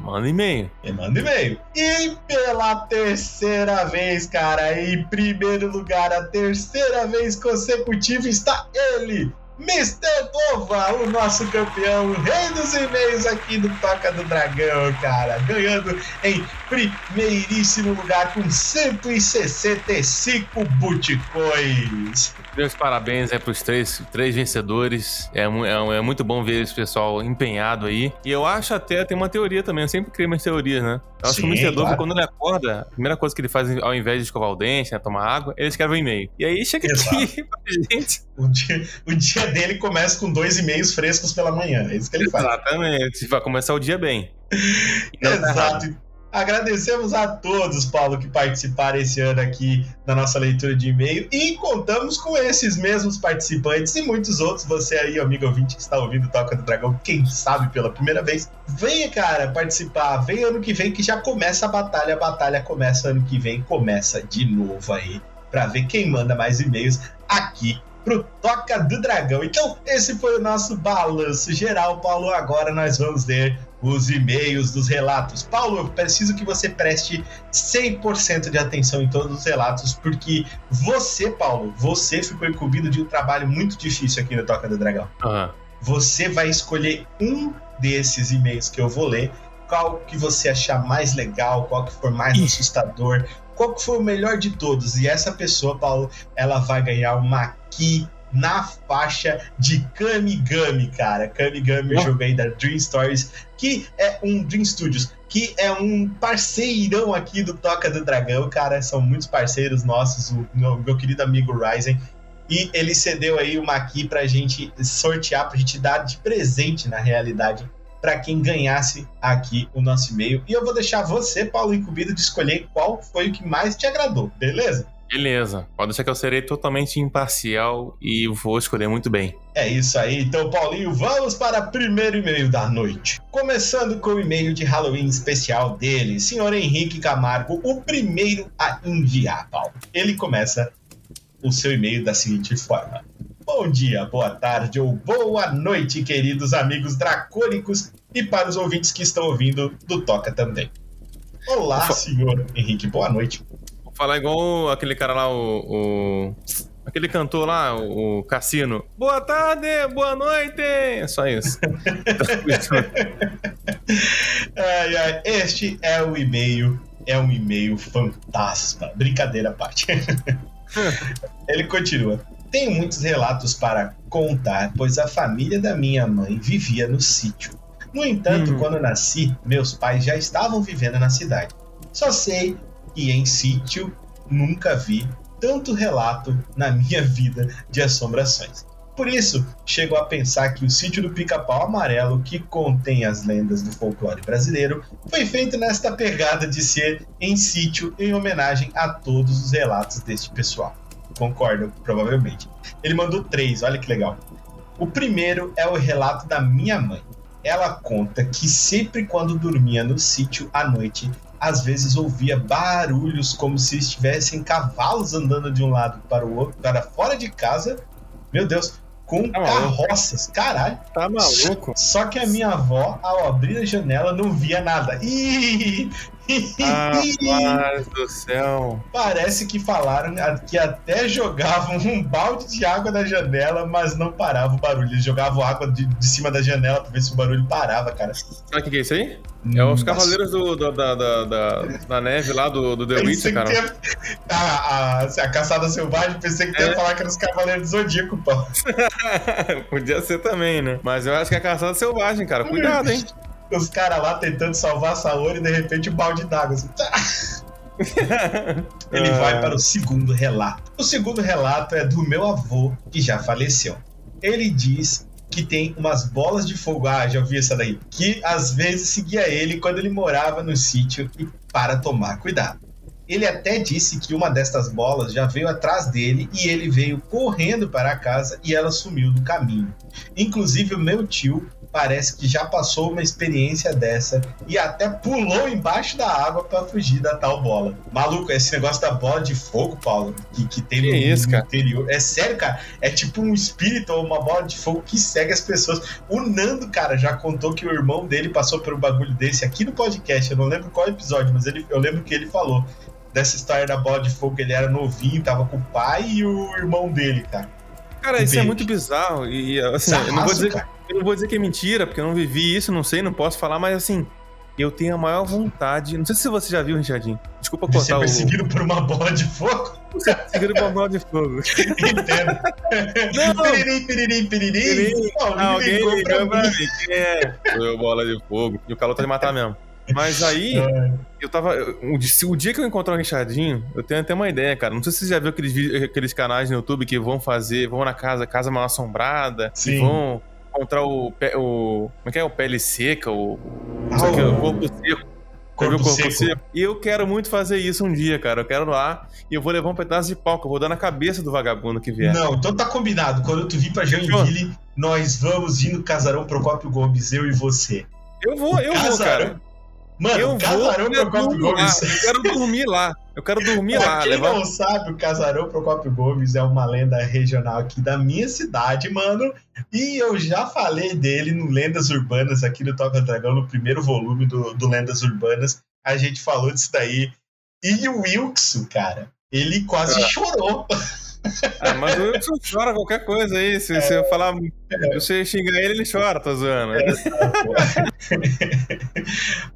Manda e-mail. E manda e-mail. E pela terceira vez, cara, em primeiro lugar, a terceira vez consecutiva está ele, Mr. Bova, o nosso campeão, rei dos e-mails aqui do Toca do Dragão, cara. Ganhando em primeiríssimo lugar com 165 Bitcoins. Meus parabéns aí pros três, três vencedores. É, é, é, muito bom ver esse pessoal empenhado aí. E eu acho até, tem uma teoria também, eu sempre crio minhas teorias, né? Eu acho Sim, que o vencedor, claro. quando ele acorda, a primeira coisa que ele faz, ao invés de escovar o dente, né, tomar água, ele escreve um e-mail. E aí chega Exato. aqui pra gente. O dia, o dia dele começa com dois e-mails frescos pela manhã. É isso que ele faz. Exatamente. Vai começar o dia bem. Exato. Agradecemos a todos, Paulo, que participaram esse ano aqui na nossa leitura de e-mail e contamos com esses mesmos participantes e muitos outros. Você aí, amigo ouvinte que está ouvindo Toca do Dragão, quem sabe pela primeira vez, venha, cara, participar. Vem ano que vem que já começa a batalha. A batalha começa ano que vem, começa de novo aí, para ver quem manda mais e-mails aqui pro Toca do Dragão. Então, esse foi o nosso balanço geral, Paulo. Agora nós vamos ler os e-mails dos relatos. Paulo, eu preciso que você preste 100% de atenção em todos os relatos, porque você, Paulo, você ficou incumbido de um trabalho muito difícil aqui no Toca do Dragão. Uhum. Você vai escolher um desses e-mails que eu vou ler, qual que você achar mais legal, qual que for mais assustador, qual que foi o melhor de todos. E essa pessoa, Paulo, ela vai ganhar uma key na faixa de Kamigami, cara. Kamigami, oh. jogo aí da Dream Stories, que é um Dream Studios, que é um parceirão aqui do Toca do Dragão, cara. São muitos parceiros nossos, o meu, meu querido amigo Ryzen. E ele cedeu aí uma aqui pra gente sortear, pra gente dar de presente, na realidade, para quem ganhasse aqui o nosso e-mail. E eu vou deixar você, Paulo Incumbido, de escolher qual foi o que mais te agradou, beleza? Beleza, pode deixar que eu serei totalmente imparcial e vou escolher muito bem. É isso aí, então, Paulinho, vamos para o primeiro e-mail da noite. Começando com o e-mail de Halloween especial dele, senhor Henrique Camargo, o primeiro a enviar, Paulo. Ele começa o seu e-mail da seguinte forma: Bom dia, boa tarde ou boa noite, queridos amigos dracônicos e para os ouvintes que estão ouvindo do Toca também. Olá, senhor Henrique, boa noite falar igual aquele cara lá, o. o... Aquele cantor lá, o Cassino. Boa tarde, boa noite! É só isso. ai, ai, este é o e-mail. É um e-mail fantasma. Brincadeira à parte. Ele continua. Tenho muitos relatos para contar, pois a família da minha mãe vivia no sítio. No entanto, hum. quando nasci, meus pais já estavam vivendo na cidade. Só sei e em sítio nunca vi tanto relato na minha vida de assombrações. Por isso, chego a pensar que o sítio do Pica-Pau Amarelo, que contém as lendas do folclore brasileiro, foi feito nesta pegada de ser em sítio em homenagem a todos os relatos deste pessoal. Concordo, provavelmente. Ele mandou três, olha que legal. O primeiro é o relato da minha mãe. Ela conta que sempre quando dormia no sítio à noite, às vezes ouvia barulhos como se estivessem cavalos andando de um lado para o outro, para fora de casa. Meu Deus, com tá carroças, caralho. Tá maluco? Só que a minha avó, ao abrir a janela, não via nada. Ih! Rapaz do céu. Parece que falaram que até jogavam um balde de água na janela, mas não parava o barulho. Eles jogavam água de, de cima da janela pra ver se o barulho parava, cara. Sabe o que é isso aí? É os Cavaleiros do, do, da, da, da, da, Neve lá do, do The Witcher, cara. Ter... A, a, a, Caçada Selvagem, pensei que é. ia falar que era os Cavaleiros do Zodíaco, pô. Podia ser também, né? Mas eu acho que é a Caçada Selvagem, cara. Cuidado, hein? Os caras lá tentando salvar a Saori e de repente um balde d'água. Assim. Ele ah. vai para o segundo relato. O segundo relato é do meu avô, que já faleceu. Ele diz que tem umas bolas de fogo. Ah, já ouvi essa daí. Que às vezes seguia ele quando ele morava no sítio e para tomar cuidado. Ele até disse que uma destas bolas já veio atrás dele e ele veio correndo para casa e ela sumiu do caminho. Inclusive, o meu tio parece que já passou uma experiência dessa e até pulou embaixo da água para fugir da tal bola. Maluco, esse negócio da bola de fogo, Paulo, que, que tem que no, isso, no interior. É sério, cara. É tipo um espírito ou uma bola de fogo que segue as pessoas. O Nando, cara, já contou que o irmão dele passou por um bagulho desse aqui no podcast. Eu não lembro qual episódio, mas ele, eu lembro que ele falou dessa história da bola de fogo. Ele era novinho, tava com o pai e o irmão dele, cara. Cara, isso é muito bizarro. E assim, Sarraço, eu, não vou dizer, cara. Eu não vou dizer que é mentira, porque eu não vivi isso, não sei, não posso falar, mas assim, eu tenho a maior vontade. Não sei se você já viu, Richardinho. Desculpa cortar o. perseguido por uma bola de fogo. Seguindo o bola de fogo. Entendo. Não. Piririm, piririm, piririm. Alguém ligou pra ligou pra mim. Quem é? Foi o bola de fogo. E o calor tá de matar mesmo. Mas aí, É. eu tava. O, dia que eu encontrar o Richardinho, eu tenho até uma ideia, cara. Não sei se você já viu aqueles, vídeos- aqueles canais no YouTube que vão fazer, vão na casa, casa mal assombrada, Sim. vão encontrar o, pé- o. Como é que é? O pele seca, o. Ah, Isso aqui, o o corpo seco. Corpo corpo seco. E eu quero muito fazer isso um dia, cara. Eu quero lá e eu vou levar um pedaço de pau que eu vou dar na cabeça do vagabundo que vier. Não, então tá combinado. Quando tu vir pra Joinville, nós vamos ir no Casarão Procópio Gomes, eu e você. Eu vou, eu vou, cara. Mano, eu Casarão vou, eu, Procópio durmo lá. Gomes. eu quero dormir lá. Eu quero dormir Pra lá. quem Levar... não sabe, o Casarão Procópio Gomes é uma lenda regional aqui da minha cidade, mano. E eu já falei dele no Lendas Urbanas, aqui no Toca Dragão, no primeiro volume do, do Lendas Urbanas. A gente falou disso daí. E o Wilkson, cara, ele quase Ah. chorou. Ah, mas o Wilson chora qualquer coisa aí. Se você falar. Se você xingar ele, ele chora, tá zoando.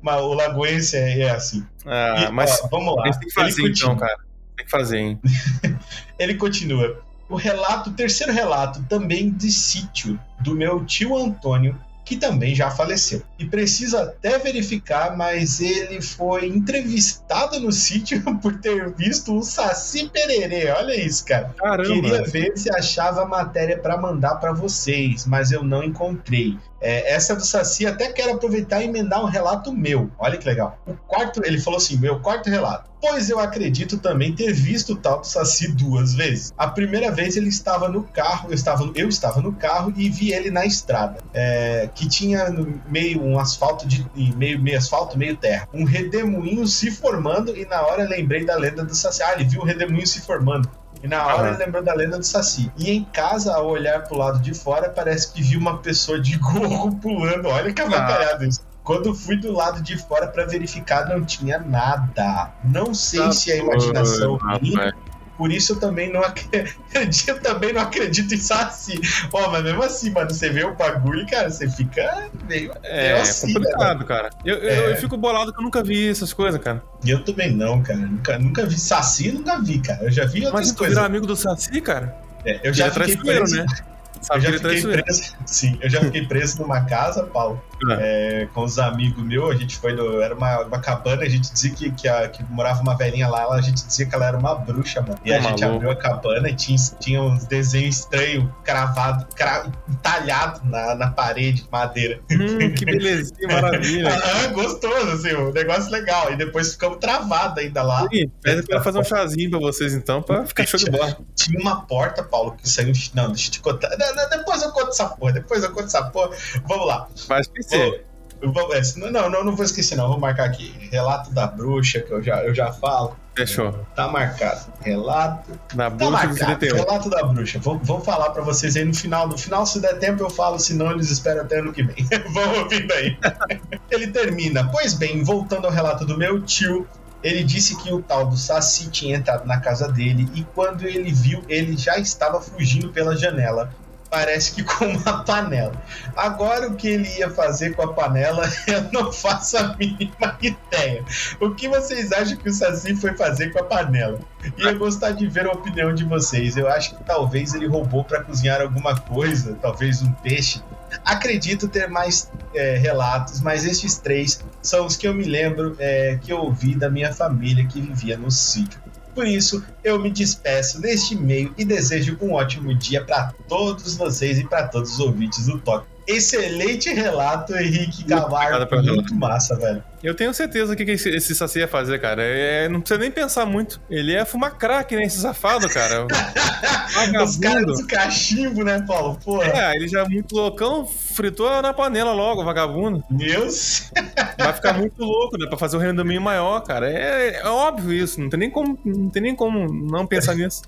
Mas o Lagoense é, é assim. Ah, E, mas ó, vamos lá. tem que fazer Ele então, cara. Tem que fazer, hein? Ele continua. O relato, o terceiro relato, também de sítio, do meu tio Antônio, que também já faleceu. E preciso até verificar, mas ele foi entrevistado no sítio por ter visto o Saci Pererê. Olha isso, cara. Queria Caramba. ver se achava a matéria para mandar para vocês, mas eu não encontrei. É, essa do Saci até quero aproveitar e emendar um relato meu. Olha que legal. O quarto, ele falou assim: meu quarto relato. Pois eu acredito também ter visto o tal do Saci duas vezes. A primeira vez ele estava no carro, eu estava, eu estava no carro e vi ele na estrada, é, que tinha meio um asfalto de meio, meio asfalto, meio terra. Um redemoinho se formando e na hora lembrei da lenda do Saci. Ah, ele viu o redemoinho se formando. E na hora Aham. ele lembrou da lenda do Saci. E em casa, ao olhar pro lado de fora, parece que viu uma pessoa de gorro pulando. Olha que avacalhado isso. Quando fui do lado de fora para verificar, não tinha nada. Não sei Tá se é imaginação minha. Por isso eu também não acredito, eu também não acredito em Saci. Ó, mas mesmo assim, mano, você vê o bagulho, cara, você fica meio. É, meio assim, complicado, cara. Eu, eu, É. eu fico bolado que eu nunca vi essas coisas, cara. Eu também não, cara. Nunca, nunca vi Saci, nunca vi, cara. Eu já vi outras Mas coisas. virar amigo do Saci, cara? É, eu já é fiquei preso. né? Eu Sabe já é fiquei preso. Sim, eu já fiquei preso numa casa, Paulo. É, com os amigos meus, a gente foi no. Era uma, uma cabana, a gente dizia que, que, a- que morava uma velhinha lá, a gente dizia que ela era uma bruxa, mano. E a gente maluco. abriu a cabana e tinha, tinha uns desenhos estranhos cravados, cra, entalhados na, na parede de madeira. Hum, que belezinha, maravilha. Ah, gostoso, assim, um negócio legal. E depois ficamos travados ainda lá. Ih, Pede pra fazer um chazinho pra vocês então, pra ficar show de bola. Tinha uma porta, Paulo, que saiu. Não, deixa eu te contar. Depois eu conto essa porra, depois eu conto essa porra. Vamos lá. Vai esquecer. Vou- é, não, não, não vou esquecer, não. Vou marcar aqui. Relato da bruxa, que eu já, eu já falo. Fechou. Tá marcado. Relato. Na Tá bruxa do marcado. 71. Relato da bruxa. Vou, vou falar pra vocês aí no final. No final, se der tempo, eu falo, senão eles esperam até ano que vem. Vão ouvindo aí. Ele termina. Pois bem, voltando ao relato do meu tio. Ele disse que o tal do Saci tinha entrado na casa dele e quando ele viu, ele já estava fugindo pela janela. Parece que com uma panela. Agora o que ele ia fazer com a panela, eu não faço a mínima ideia. O que vocês acham que o Saci foi fazer com a panela? Eu gostaria de ver a opinião de vocês. Eu acho que talvez ele roubou para cozinhar alguma coisa, talvez um peixe. Acredito ter mais é, relatos, mas estes três são os que eu me lembro é, que eu ouvi da minha família que vivia no sítio. Por isso, eu me despeço neste e-mail e desejo um ótimo dia para todos vocês e para todos os ouvintes do Toque. Excelente relato, Henrique Camargo. Muito massa, velho. Eu tenho certeza que, que esse, esse Saci ia fazer, cara. É, não precisa nem pensar muito. Ele ia fumar crack, né? Esse safado, cara. Os caras Vagabundo. do cachimbo, né, Paulo? Porra. É, ele já é muito loucão, fritou na panela logo, vagabundo. Deus. Vai ficar muito louco, né? Pra fazer o rendomínio maior, cara. É, é óbvio isso. Não tem nem como, não tem nem como não pensar nisso.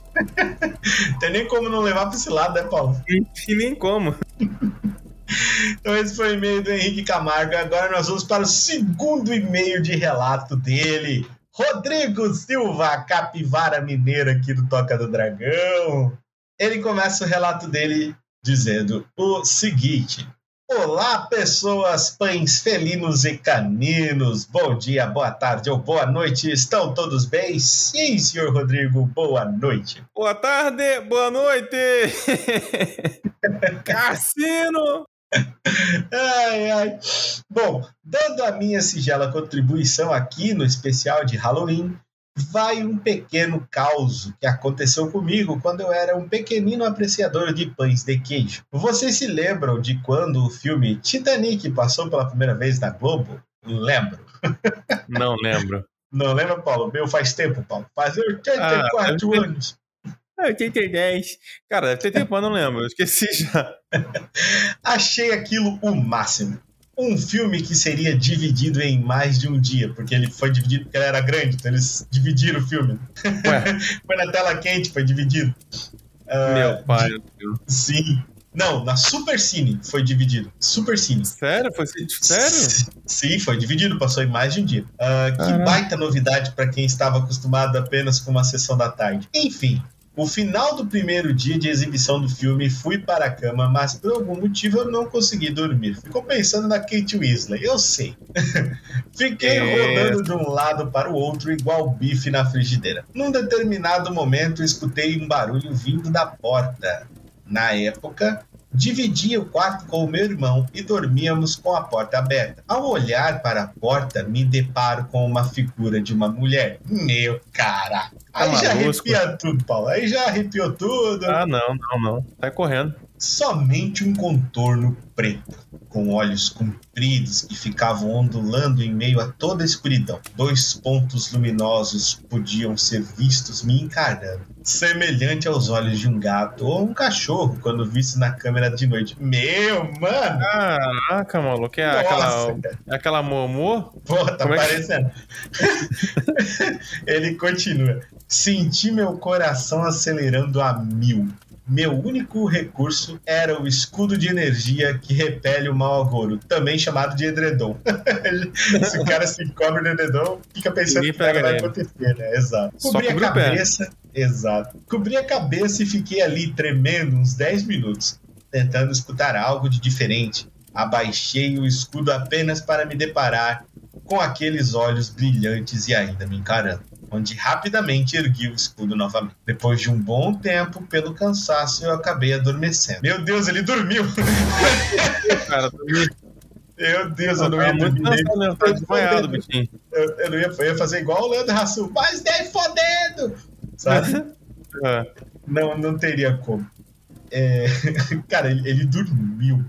Tem nem como não levar pra esse lado, né, Paulo? E nem como. Então esse foi o e-mail do Henrique Camargo. Agora nós vamos para o segundo e-mail de relato dele. Rodrigo Silva, capivara mineira aqui do Toca do Dragão. Ele começa o relato dele dizendo o seguinte: Olá, pessoas, pães felinos e caninos. Bom dia, boa tarde ou boa noite. Estão todos bem? Sim, senhor Rodrigo, boa noite. Boa tarde, boa noite. Cassino. Ai, ai. Bom, dando a minha sigela contribuição aqui no especial de Halloween, vai um pequeno caos que aconteceu comigo quando eu era um pequenino apreciador de pães de queijo. Vocês se lembram de quando o filme Titanic passou pela primeira vez na Globo? Lembro. Não lembro. Não lembra, Paulo? Meu faz tempo, Paulo. Faz 84 ah, anos. 10. Cara, deve ter tempo, mas não lembro. Eu esqueci já. Achei aquilo o máximo um filme que seria dividido em mais de um dia, porque ele foi dividido porque ele era grande, então eles dividiram o filme. foi na tela quente, foi dividido. Uh, Meu pai. De... Sim. Não, na Super Cine foi dividido. Super Cine. Sério? Foi sério? Sim, foi dividido, passou em mais de um dia. Uh, que baita novidade para quem estava acostumado apenas com uma sessão da tarde. Enfim, o final do primeiro dia de exibição do filme, fui para a cama, mas por algum motivo eu não consegui dormir. Ficou pensando na Kate Weasley, eu sei. Fiquei é... rodando de um lado para o outro, igual bife na frigideira. Num determinado momento, escutei um barulho vindo da porta. Na época, Dividia o quarto com o meu irmão e dormíamos com a porta aberta. Ao olhar para a porta, me deparo com uma figura de uma mulher. Meu cara! Tá Aí já arrepia tudo, Paulo. Aí já arrepiou tudo. Ah, não, não, não. Sai correndo. Somente um contorno preto, com olhos compridos que ficavam ondulando em meio a toda a escuridão. Dois pontos luminosos podiam ser vistos me encarando, semelhante aos olhos de um gato ou um cachorro quando visto na câmera de noite. Meu, mano! Caraca, maluco, é Nossa, aquela, é aquela momô? Pô, tá Como parecendo. É que... Ele continua. Senti meu coração acelerando a mil meu único recurso era o escudo de energia que repele o mau agouro, também chamado de edredom. se o cara se cobre no edredom, fica pensando que nada vai acontecer, né? Exato. Cobri a cabeça. Exato. Cobri a cabeça e fiquei ali tremendo uns 10 minutos, tentando escutar algo de diferente. Abaixei o escudo apenas para me deparar com aqueles olhos brilhantes e ainda me encarando onde rapidamente ergui o escudo novamente. Depois de um bom tempo, pelo cansaço, eu acabei adormecendo. Meu Deus, ele dormiu! Cara, dormiu. Meu Deus, eu não ia tá desmaiado, bichinho. Eu, eu, não ia, eu ia fazer igual o Leandro Rassul, mas nem fodendo! Sabe? é. Não, não teria como. É... Cara, ele, ele dormiu.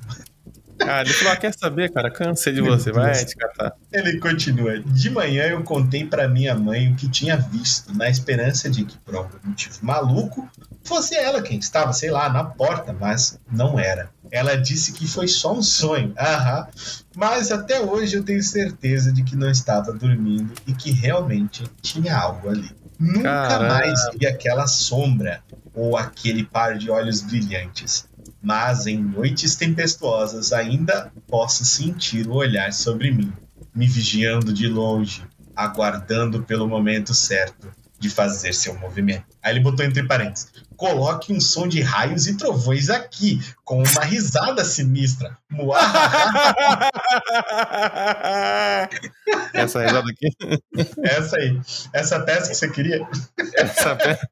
Ah, ele falou: ah, quer saber, cara? Cansei de você, vai te catar. Ele continua. De manhã eu contei para minha mãe o que tinha visto, na esperança de que, por algum motivo maluco, fosse ela quem estava, sei lá, na porta, mas não era. Ela disse que foi só um sonho. Aham. Mas até hoje eu tenho certeza de que não estava dormindo e que realmente tinha algo ali. Nunca Caramba. mais vi aquela sombra ou aquele par de olhos brilhantes mas em noites tempestuosas ainda posso sentir o olhar sobre mim, me vigiando de longe, aguardando pelo momento certo de fazer seu movimento. Aí ele botou entre parênteses: coloque um som de raios e trovões aqui, com uma risada sinistra. Essa risada aqui? Essa aí. Essa peça que você queria? Essa peça.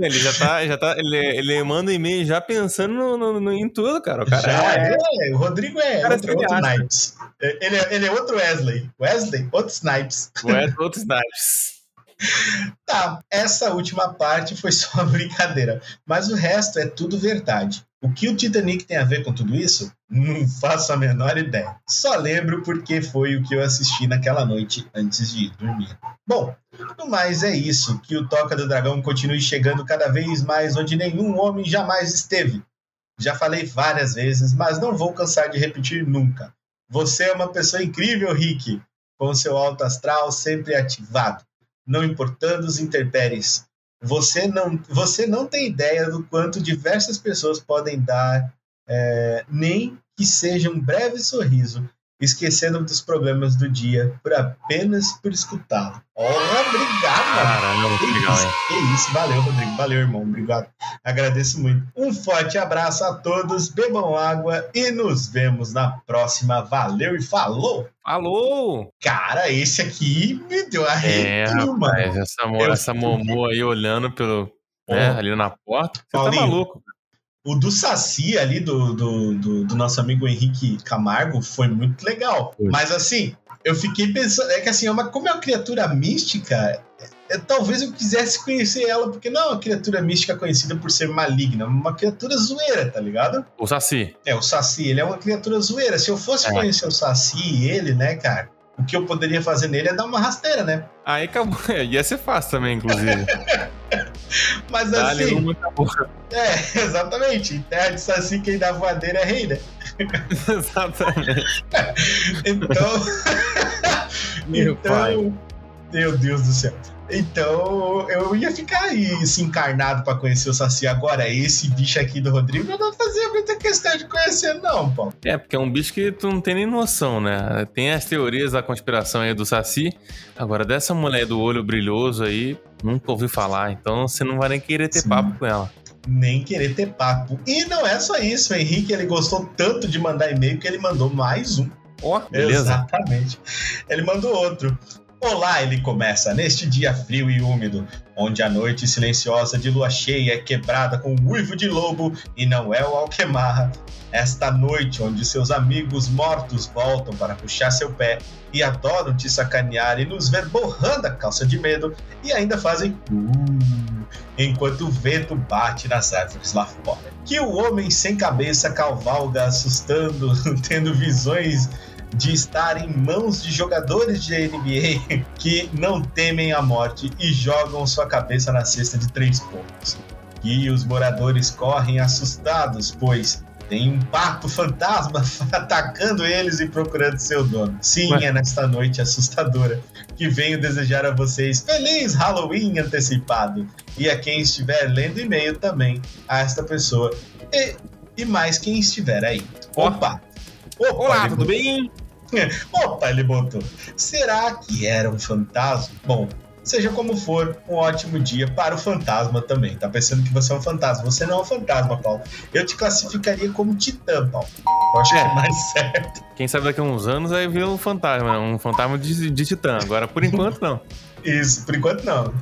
Ele já tá, já tá, ele, ele manda e-mail já pensando no, no, no, em tudo, cara. O cara já é, é, o Rodrigo é outro, outro Snipes. Ele é, ele é outro Wesley. Wesley, outro Snipes. Wesley, outro Snipes. Tá, essa última parte foi só uma brincadeira, mas o resto é tudo verdade. O que o Titanic tem a ver com tudo isso? Não faço a menor ideia. Só lembro porque foi o que eu assisti naquela noite antes de dormir. Bom, no mais é isso. Que o Toca do Dragão continue chegando cada vez mais onde nenhum homem jamais esteve. Já falei várias vezes, mas não vou cansar de repetir nunca. Você é uma pessoa incrível, Rick, com seu alto astral sempre ativado, não importando os intempéries. Você não, você não tem ideia do quanto diversas pessoas podem dar, é, nem que seja um breve sorriso, esquecendo dos problemas do dia por apenas por escutá-lo. Obrigado, mano. Caramba, que legal, isso, hein? que isso, valeu, Rodrigo. Valeu, irmão. Obrigado. Agradeço muito. Um forte abraço a todos, bebam água e nos vemos na próxima. Valeu e falou! Alô! Cara, esse aqui me deu É, arrepio, mano. rapaz, essa, essa momô aí olhando pelo, né, ali na porta. Você Paulinho. tá maluco? O do Saci ali, do, do, do, do nosso amigo Henrique Camargo, foi muito legal. Mas assim, eu fiquei pensando, é que assim, é uma, como é uma criatura mística, é- é- talvez eu quisesse conhecer ela, porque não é uma criatura mística conhecida por ser maligna, é uma criatura zoeira, tá ligado? O Saci. É, o Saci, ele é uma criatura zoeira. Se eu fosse É. conhecer o Saci e ele, né, cara, o que eu poderia fazer nele é dar uma rasteira, né? Aí acabou. Ia ser fácil também, inclusive. Mas Dá-lhe assim, uma é, exatamente. Em terra de Saci, quem dá voadeira é rei, né? Exatamente. Então. Meu pai. então. Meu Deus do céu. Então, eu ia ficar aí, assim, encarnado pra conhecer o Saci. Agora, esse bicho aqui do Rodrigo, eu não fazia muita questão de conhecer, não, pô. É, porque é um bicho que tu não tem nem noção, né? Tem as teorias da conspiração aí do Saci. Agora, dessa mulher do olho brilhoso aí, nunca ouvi falar. Então você não vai nem querer ter Sim. papo com ela. Nem querer ter papo. E não é só isso, o Henrique, ele gostou tanto de mandar e-mail que ele mandou mais um. Ó, beleza? Exatamente. Ele mandou outro. Olá, ele começa neste dia frio e úmido, onde a noite silenciosa de lua cheia é quebrada com um uivo de lobo e não é o Alquemarra. Esta noite, onde seus amigos mortos voltam para puxar seu pé e adoram te sacanear e nos ver borrando a calça de medo e ainda fazem uh, enquanto o vento bate nas árvores lá fora. Que o homem sem cabeça cavalga assustando, tendo visões de estar em mãos de jogadores de NBA que não temem a morte e jogam sua cabeça na cesta de três pontos. E os moradores correm assustados, pois tem um pato fantasma atacando eles e procurando seu dono. Sim, Ué. é nesta noite assustadora que venho desejar a vocês feliz Halloween antecipado. E a quem estiver lendo e-mail também, a esta pessoa. E, e mais quem estiver aí. Opa! Opa, Olá, tudo bem? Opa, ele botou. Será que era um fantasma? Bom, seja como for, um ótimo dia para o fantasma também. Tá pensando que você é um fantasma? Você não é um fantasma, Paulo. Eu te classificaria como titã, Paulo. Eu acho que É. é mais certo. Quem sabe daqui a uns anos aí vira um fantasma, um fantasma de, de titã. Agora, por enquanto, não. Isso, por enquanto não.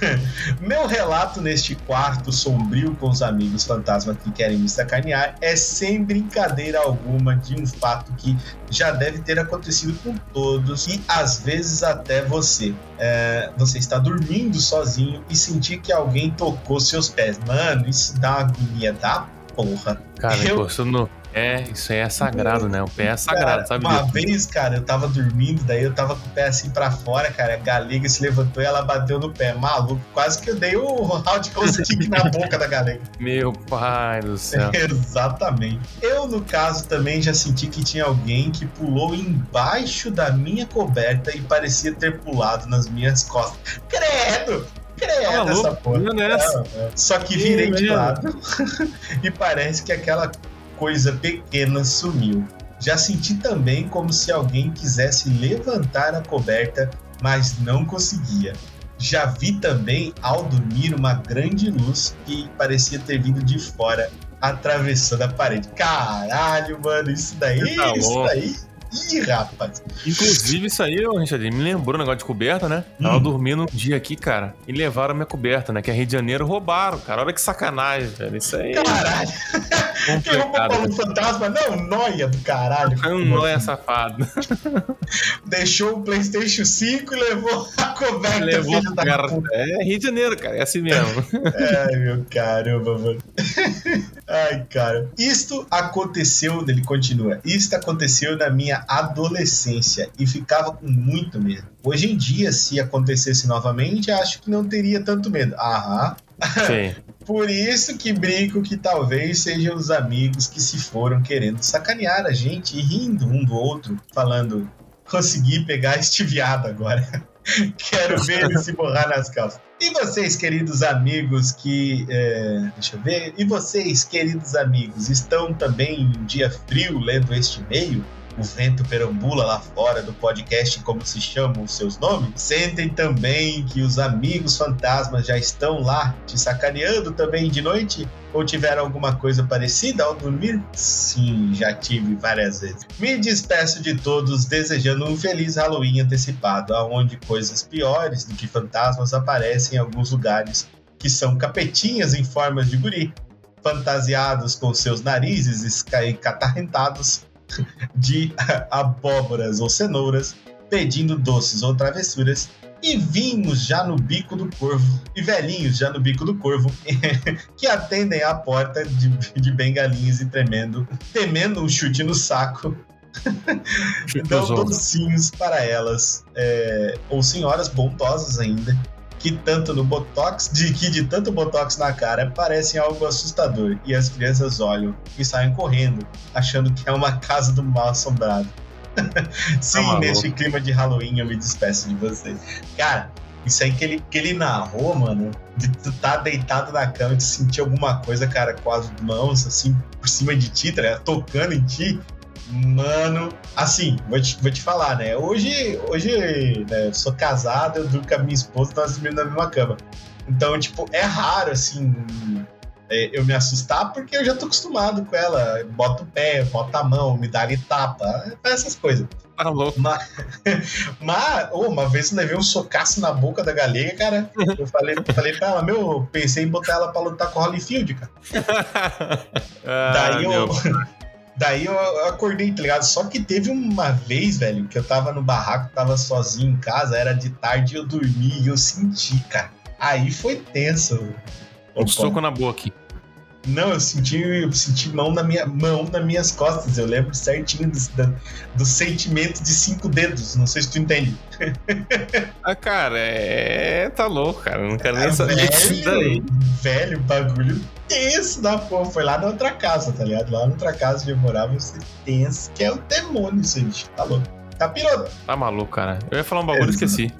Meu relato neste quarto sombrio com os amigos fantasma que querem me sacanear é sem brincadeira alguma de um fato que já deve ter acontecido com todos e às vezes até você. É, você está dormindo sozinho e sentir que alguém tocou seus pés. Mano, isso dá uma agonia da porra. Cara, Eu- encostou no. É, isso aí é sagrado, né? O pé é sagrado, Cara, sabe? Uma disso? vez, cara, eu tava dormindo, daí eu tava com o pé assim pra fora, cara. A galega se levantou e ela bateu no pé. Maluco, quase que eu dei o round kick na boca da galega. Meu pai do céu. Exatamente. Eu, no caso, também já senti que tinha alguém que pulou embaixo da minha coberta e parecia ter pulado nas minhas costas. Credo! Credo maluco? essa porra. Não. Só que virei de lado e parece que aquela coisa pequena sumiu. Já senti também como se alguém quisesse levantar a coberta, mas não conseguia. Já vi também ao dormir uma grande luz que parecia ter vindo de fora, atravessando a parede. Caralho, mano, isso daí, tá isso daí. Ih, rapaz. Inclusive, isso aí, ô, Richard, me lembrou um negócio de coberta, né? Tava Hum. dormindo um dia aqui, cara, e levaram a minha coberta, né? Que é Rio de Janeiro roubaram, cara. Olha que sacanagem, velho. Isso aí é Caralho. Quem roubou. Paulo Fantasma? Não, noia do caralho. Foi um nóia safado. Deixou o PlayStation 5 e levou a coberta, Levou filho da cara. puta. É Rio de Janeiro, cara. É assim mesmo. Ai, meu caramba, mano. Ai, cara. Isto aconteceu, ele continua. Isto aconteceu na minha adolescência e ficava com muito medo. Hoje em dia, se acontecesse novamente, acho que não teria tanto medo. Aham. Sim. Por isso que brinco que talvez sejam os amigos que se foram querendo sacanear a gente e rindo um do outro, falando: consegui pegar este viado agora. Quero ver ele se borrar nas calças. E vocês, queridos amigos, que. é, deixa eu ver. E vocês, queridos amigos, estão também em um dia frio lendo este e-mail? O vento perambula lá fora do podcast, como se chamam os seus nomes, sentem também que os amigos fantasmas já estão lá te sacaneando também de noite? Ou tiveram alguma coisa parecida ao dormir? Sim, já tive várias vezes. Me despeço de todos desejando um feliz Halloween antecipado, aonde coisas piores do que fantasmas aparecem em alguns lugares que são capetinhas em formas de guri, fantasiados com seus narizes catarrentados de abóboras ou cenouras, pedindo doces ou travessuras, e vinhos já no bico do corvo, e velhinhos já no bico do corvo, que atendem à porta de, de bengalinhas e tremendo, temendo um chute no saco. Dão docinhos para elas, é, ou senhoras bondosas ainda, que tanto no botox, de que de tanto botox na cara parecem algo assustador e as crianças olham e saem correndo, achando que é uma casa do mal assombrado. Sim, tá neste clima de Halloween eu me despeço de vocês. Cara, isso aí que ele, que ele narrou, mano, de tu tá deitado na cama e de sentir alguma coisa, cara, com as mãos assim por cima de ti, tá tocando em ti. Mano, assim, vou te, vou te falar, né? Hoje, hoje né, sou casado, eu durmo com a minha esposa, nós dormimos na mesma cama. Então, tipo, é raro, assim, é, eu me assustar porque eu já tô acostumado com ela. Bota o pé, bota a mão, me dá ali tapa, essas coisas. Tá louco. Mas, mas oh, uma vez eu levei um socaço na boca da galega, cara. Eu falei, falei pra ela, meu, pensei em botar ela pra lutar com o Holyfield, cara. ah, Daí eu. Daí eu acordei, tá ligado? Só que teve uma vez, velho, que eu tava no barraco, tava sozinho em casa, era de tarde eu dormi e eu senti, cara. Aí foi tenso. Um soco na boca. Não, eu senti, eu senti mão na minha mão nas minhas costas. Eu lembro certinho do, do sentimento de cinco dedos. Não sei se tu entende. Ah, cara, é. Tá louco, cara. Não quero nem saber disso daí. Velho, bagulho tenso da porra. Foi lá na outra casa, tá ligado? Lá na outra casa onde eu morava, sei tenso, que é o demônio, gente. Tá louco. Tá piloto. Tá maluco, cara. Eu ia falar um bagulho e é, esqueci.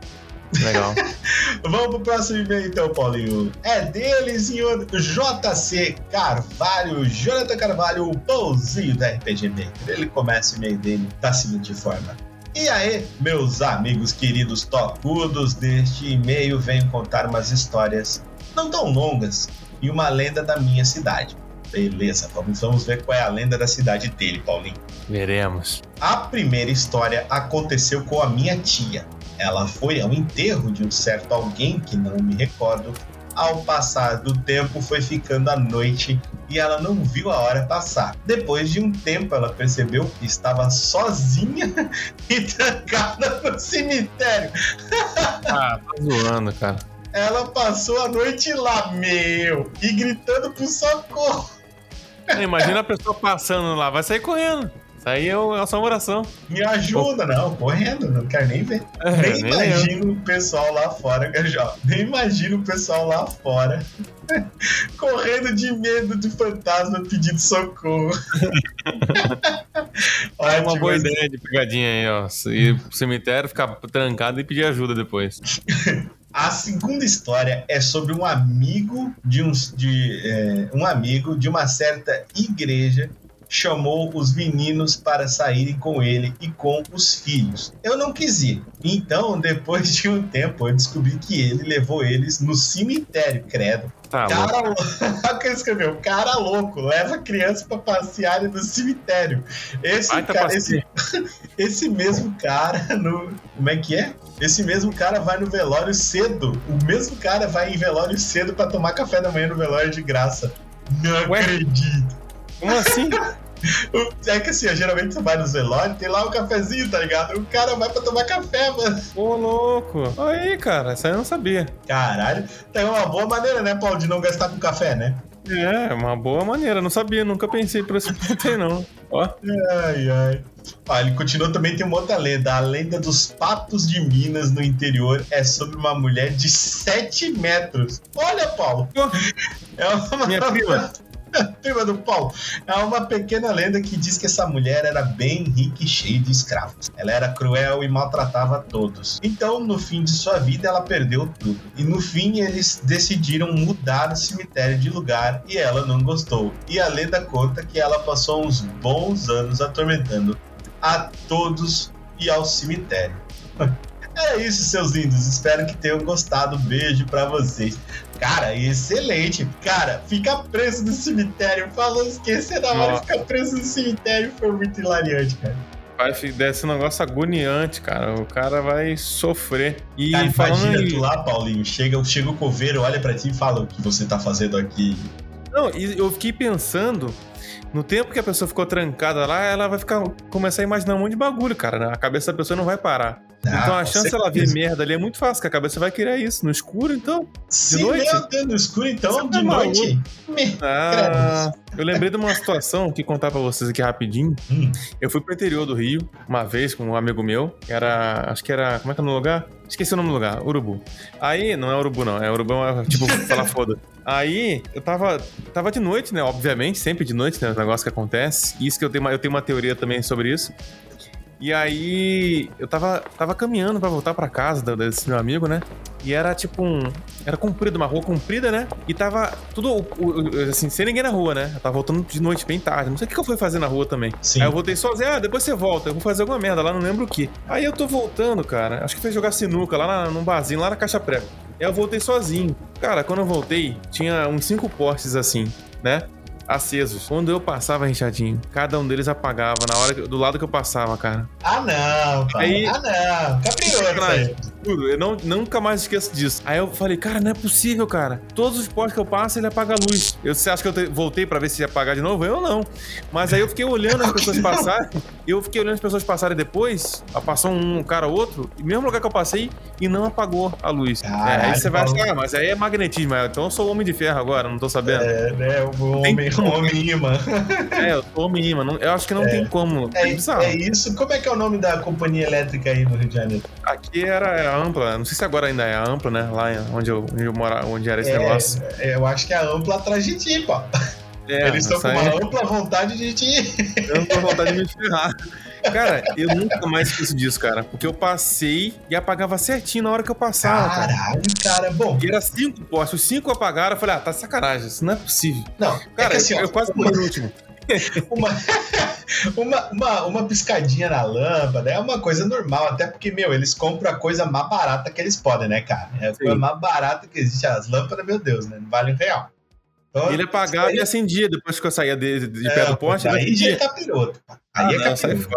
Legal. Vamos pro próximo e-mail então, Paulinho. É dele, senhor JC Carvalho, Jonathan Carvalho, o pãozinho da RPG Maker. Ele começa o e-mail dele da seguinte forma. E aí, meus amigos queridos tocudos, deste e-mail venho contar umas histórias não tão longas e uma lenda da minha cidade. Beleza, vamos, vamos ver qual é a lenda da cidade dele, Paulinho. Veremos. A primeira história aconteceu com a minha tia. Ela foi ao enterro de um certo alguém que não me recordo. Ao passar do tempo, foi ficando a noite e ela não viu a hora passar. Depois de um tempo, ela percebeu que estava sozinha e trancada no cemitério. ah, tá zoando, cara. Ela passou a noite lá, meu, e gritando por socorro. Imagina a pessoa passando lá, vai sair correndo. Isso aí é uma assombração. Me ajuda, Pô. não, correndo, não quero nem ver. É, nem, nem imagino o pessoal lá fora, Gajó. Nem imagino o pessoal lá fora correndo de medo de fantasma pedindo socorro. é uma boa ideia de pegadinha aí, ó. Ir pro cemitério, ficar trancado e pedir ajuda depois. A segunda história é sobre um amigo de, uns, de é, um amigo de uma certa igreja chamou os meninos para saírem com ele e com os filhos. Eu não quis ir. Então, depois de um tempo, eu descobri que ele levou eles no cemitério, credo. Tá cara louco. Olha que ele escreveu, cara louco, leva criança para passear no cemitério. Esse, Vai, tá cara, esse, esse mesmo cara no. Como é que é? Esse mesmo cara vai no velório cedo. O mesmo cara vai em velório cedo para tomar café da manhã no velório de graça. Não Ué? acredito. Como assim? É que assim, geralmente você vai no velório tem lá um cafezinho, tá ligado? O cara vai pra tomar café, mano. Ô, louco. Aí, cara, isso aí eu não sabia. Caralho. Tem uma boa maneira, né, Paulo, de não gastar com café, né? É, uma boa maneira. Não sabia, nunca pensei por esse ponto aí, não. Ó. Ai, ai. Ah, ele continua também, tem uma outra lenda. A lenda dos patos de Minas no interior é sobre uma mulher de 7 metros. Olha, Paulo. É uma... Minha prima. Prima do Paulo. É uma pequena lenda que diz que essa mulher era bem rica e cheia de escravos. Ela era cruel e maltratava todos. Então, no fim de sua vida, ela perdeu tudo. E no fim, eles decidiram mudar o cemitério de lugar e ela não gostou. E a lenda conta que ela passou uns bons anos atormentando a todos e ao cemitério. É isso, seus lindos. Espero que tenham gostado. Beijo para vocês. Cara, excelente. Cara, ficar preso no cemitério. Falou, esquecer da hora, ficar preso no cemitério foi muito hilariante, cara. Vai desse negócio agoniante, cara. O cara vai sofrer. E cara, falando imagina em... tu lá, Paulinho. Chega, chega o coveiro, olha para ti e fala o que você tá fazendo aqui. Não, e eu fiquei pensando no tempo que a pessoa ficou trancada lá, ela vai ficar começar a imaginar um monte de bagulho, cara. Né? A cabeça da pessoa não vai parar. Ah, então a chance dela ver merda ali é muito fácil, que a cabeça vai criar isso. No escuro, então. De de noite? Meu no escuro, então, Você de tá noite. Ah, eu lembrei de uma situação que contar pra vocês aqui rapidinho. Hum. Eu fui pro interior do Rio uma vez com um amigo meu. Era. Acho que era. Como é que é o lugar? Esqueci o nome do lugar, Urubu. Aí, não é Urubu, não. É Urubu, é tipo, falar foda. Aí, eu tava, tava de noite, né? Obviamente, sempre de noite, né? O negócio que acontece. Isso que eu tenho uma, eu tenho uma teoria também sobre isso. E aí, eu tava, tava caminhando para voltar para casa desse meu amigo, né? E era tipo um. Era comprido, uma rua comprida, né? E tava tudo, assim, sem ninguém na rua, né? Eu tava voltando de noite bem tarde. Não sei o que eu fui fazer na rua também. Sim. Aí eu voltei sozinho. Ah, depois você volta. Eu vou fazer alguma merda lá, não lembro o que. Aí eu tô voltando, cara. Acho que foi jogar sinuca lá na, num barzinho, lá na Caixa Prego. Aí eu voltei sozinho. Cara, quando eu voltei, tinha uns cinco postes assim, né? Acesos. Quando eu passava, Richardinho, cada um deles apagava na hora do lado que eu passava, cara. Ah, não, cara. Aí, ah, não. Caprichoso Tudo. Eu não, nunca mais esqueço disso. Aí eu falei, cara, não é possível, cara. Todos os postes que eu passo, ele apaga a luz. Eu, você acha que eu te, voltei pra ver se ia apagar de novo? Eu não. Mas aí eu fiquei olhando as pessoas passarem. Eu fiquei olhando as pessoas passarem depois. Passou um cara outro, e mesmo lugar que eu passei, e não apagou a luz. Caralho, é, aí você vai achar, ah, mas aí é magnetismo. Então eu sou homem de ferro agora, não tô sabendo. É, né? O homem, homem imã. É, eu sou homem imã. Eu acho que não é. tem como. É, é, é, isso. Como é que é o nome da companhia elétrica aí no Rio de Janeiro? Aqui era Ampla. Não sei se agora ainda é a Ampla, né? Lá onde eu, onde eu onde era esse é, negócio. Eu acho que é a Ampla atrás de ti, pô. É, Eles estão com uma ampla vontade de te. Ampla vontade de me ferrar. Cara, eu nunca mais esqueço disso, cara. Porque eu passei e apagava certinho na hora que eu passava. Caralho, cara. cara. Bom. E era cinco postos. Os cinco apagaram. Eu falei, ah, tá sacanagem. Isso não é possível. Não, é cara, é assim, eu, ó, eu quase morri no último. Uma, uma, uma, uma, piscadinha na lâmpada é uma coisa normal, até porque, meu, eles compram a coisa mais barata que eles podem, né, cara? É a coisa mais barata que existe. As lâmpadas, meu Deus, né? Não vale um real. Então, ele apagava e acendia depois que eu saía de, de é, pé do poste. Aí já é capiroto. Aí, ah, é capiroto.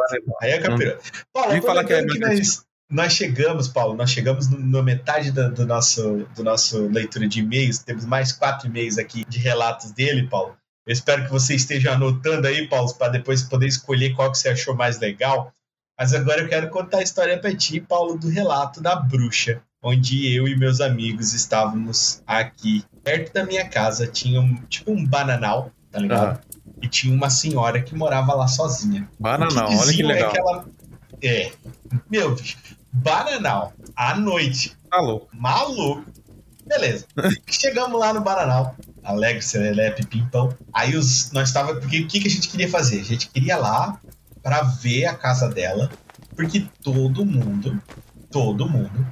aí é capiroto. Paulo, eu falar que, é que nós, nós chegamos, Paulo, nós chegamos na metade do, do, nosso, do nosso leitura de e-mails. Temos mais quatro e-mails aqui de relatos dele, Paulo. Eu espero que você esteja anotando aí, Paulo, para depois poder escolher qual que você achou mais legal. Mas agora eu quero contar a história para ti, Paulo, do relato da bruxa, onde eu e meus amigos estávamos aqui perto da minha casa. Tinha um, tipo um bananal, tá ligado? Uhum. E tinha uma senhora que morava lá sozinha. Bananal, que olha que legal. É, que ela... é, meu bicho, bananal, à noite. Maluco. Maluco. Beleza. Chegamos lá no Bananal. Alegre, Serelepe, Pimpão. Aí os, nós estava Porque o que, que a gente queria fazer? A gente queria lá para ver a casa dela. Porque todo mundo, todo mundo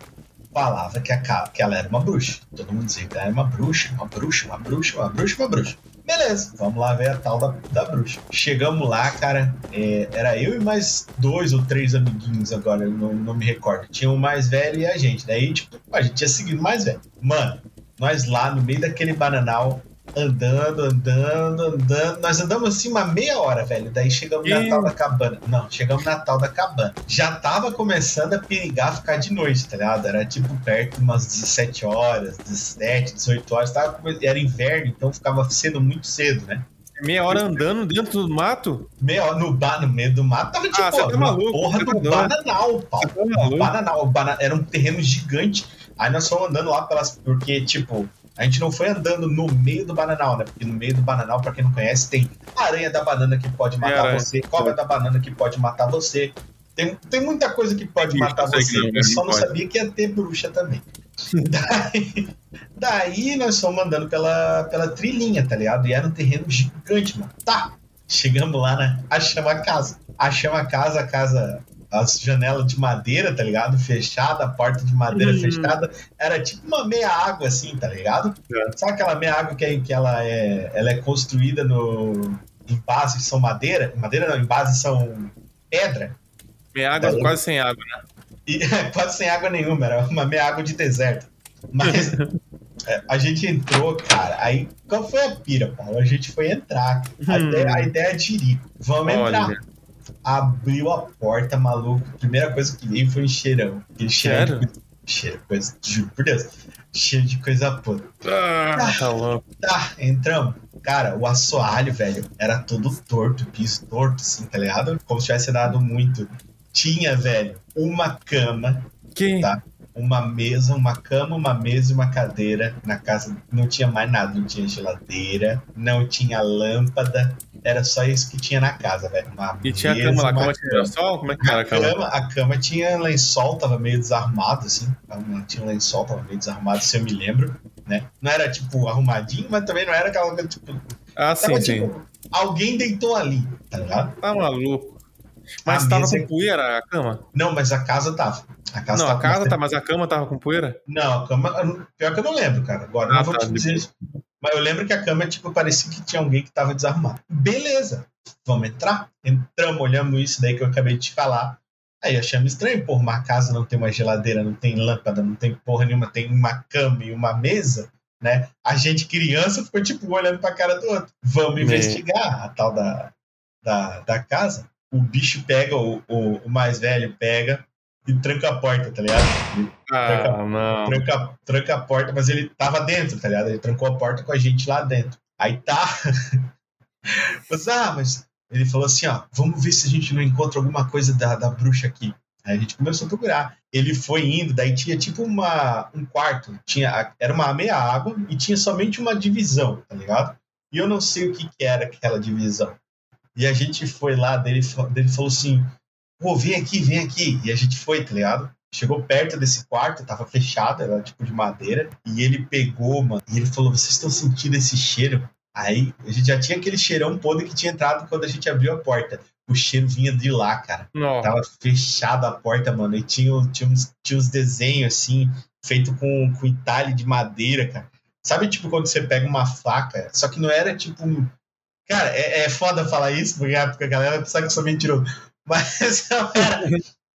falava que, a, que ela era uma bruxa. Todo mundo dizia que ela era uma bruxa, uma bruxa, uma bruxa, uma bruxa, uma bruxa. Beleza, vamos lá ver a tal da, da bruxa. Chegamos lá, cara, é, era eu e mais dois ou três amiguinhos agora, não, não me recordo. Tinha o mais velho e a gente. Daí, tipo, a gente tinha seguido mais velho. Mano, nós lá no meio daquele bananal, andando, andando, andando. Nós andamos assim uma meia hora, velho. Daí chegamos e... na tal da cabana. Não, chegamos na tal da cabana. Já tava começando a perigar ficar de noite, tá ligado? Era tipo perto de umas 17 horas, 17, 18 horas. Tava, era inverno, então ficava sendo muito cedo, né? Meia hora andando dentro do mato? Meia hora no, bar, no meio do mato tava tipo, ah, tá maluco, porra do tá bananal, pau. Tá bananal, era um terreno gigante. Aí nós fomos andando lá pelas. Porque, tipo, a gente não foi andando no meio do bananal, né? Porque no meio do bananal, para quem não conhece, tem aranha da banana que pode matar é, você, cobra da banana que pode matar você. Tem, tem muita coisa que pode matar você. eu só não sabia que ia ter bruxa também. daí, daí nós fomos andando pela, pela trilhinha, tá ligado? E era um terreno gigante, mano. Tá. Chegamos lá, né? Achamos a casa. Achamos a casa, a casa as janelas de madeira, tá ligado? Fechada, a porta de madeira uhum. fechada. Era tipo uma meia água, assim, tá ligado? É. Sabe aquela meia água que, é, que ela, é, ela é construída no, em bases são madeira? Madeira não, em bases são pedra. Meia água Daí- quase sem água, né? E quase sem água nenhuma, era uma meia água de deserto. Mas é, a gente entrou, cara. Aí, qual foi a pira, Paulo? A gente foi entrar. A, Hum. ideia, a ideia é tirico. Vamos entrar. Abriu a porta, maluco. A primeira coisa que veio foi um cheirão. Aquele cheirão de coisa, cheiro, coisa, juro por Deus. Cheiro de coisa podre. Ah, tá louco. Tá, entramos. Cara, o assoalho, velho, era todo torto, piso torto, assim, tá ligado? Como se tivesse dado muito. Tinha, velho, uma cama Que? Tá. uma mesa, uma cama, uma mesa e uma cadeira na casa. Não tinha mais nada, não tinha geladeira, não tinha lâmpada, era só isso que tinha na casa, velho. Uma E tinha a cama lá, a cama tinha lençol? Como é que era a cama? cama, a cama tinha lençol, tava meio desarrumado, assim. Não Tinha lençol, tava meio desarrumado, se eu me lembro, né? Não era, tipo, arrumadinho, mas também não era aquela tipo... Ah, sim, Tava, sim. tipo, alguém deitou ali, tá ligado? Tá maluco. Mas A tava mesa- com poeira a cama? Não, mas a casa tava. A casa Não, a tava casa tá, mas a cama tava com poeira? Não, a cama. Pior que eu não lembro, cara. Agora Ah, não vou tá, te dizer isso. Mas eu lembro que a cama, tipo, parecia que tinha alguém que tava desarrumado. Beleza, vamos entrar. Entramos, olhamos isso daí que eu acabei de te falar. Aí achamos estranho, porra, uma casa não tem uma geladeira, não tem lâmpada, não tem porra nenhuma, tem uma cama e uma mesa, né? A gente, criança, ficou, tipo, olhando pra cara do outro. Vamos É. investigar a tal da, da, da casa. O bicho pega, o, o, o mais velho pega e tranca a porta, tá ligado? Ele Ah, não. tranca, tranca a porta, mas ele tava dentro, tá ligado? Ele trancou a porta com a gente lá dentro. Aí tá. mas, ah, mas ele falou assim: ó, vamos ver se a gente não encontra alguma coisa da, da bruxa aqui. Aí a gente começou a procurar. Ele foi indo, daí tinha tipo uma, um quarto. Tinha, era uma meia água e tinha somente uma divisão, tá ligado? E eu não sei o que, que era aquela divisão. E a gente foi lá, dele, dele falou assim: pô, vem aqui, vem aqui. E a gente foi, tá ligado? Chegou perto desse quarto, tava fechado, era tipo de madeira. E ele pegou, mano, e ele falou: Vocês estão sentindo esse cheiro? Aí a gente já tinha aquele cheirão podre que tinha entrado quando a gente abriu a porta. O cheiro vinha de lá, cara. Não. Tava fechada a porta, mano. E tinha, tinha, uns, tinha uns desenhos assim, feito com, com entalhe de madeira, cara. Sabe, tipo, quando você pega uma faca, só que não era tipo. Cara, é, é foda falar isso, porque a galera pensa que eu sou mentiroso. Mas não era,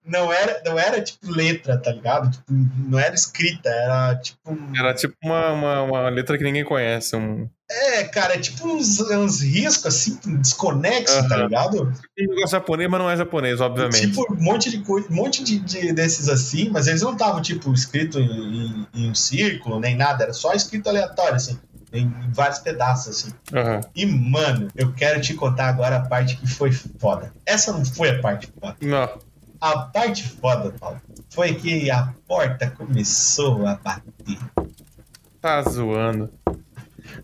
não era, não era tipo letra, tá ligado? Tipo, não era escrita, era tipo. Era tipo uma, uma, uma letra que ninguém conhece. Um, É, cara, é tipo uns, uns riscos assim, desconexos, tá Aham. ligado? um negócio japonês, mas não é japonês, obviamente. Tipo, um monte de coisa, um monte de, de- desses assim, mas eles não estavam, tipo, escrito em, em- em um círculo, nem nada, era só escrito aleatório, assim, em, em vários pedaços, assim. Aham. E, mano, eu quero te contar agora a parte que foi foda. Essa não foi a parte foda. Não. A parte foda, Paulo, foi que a porta começou a bater. Tá zoando.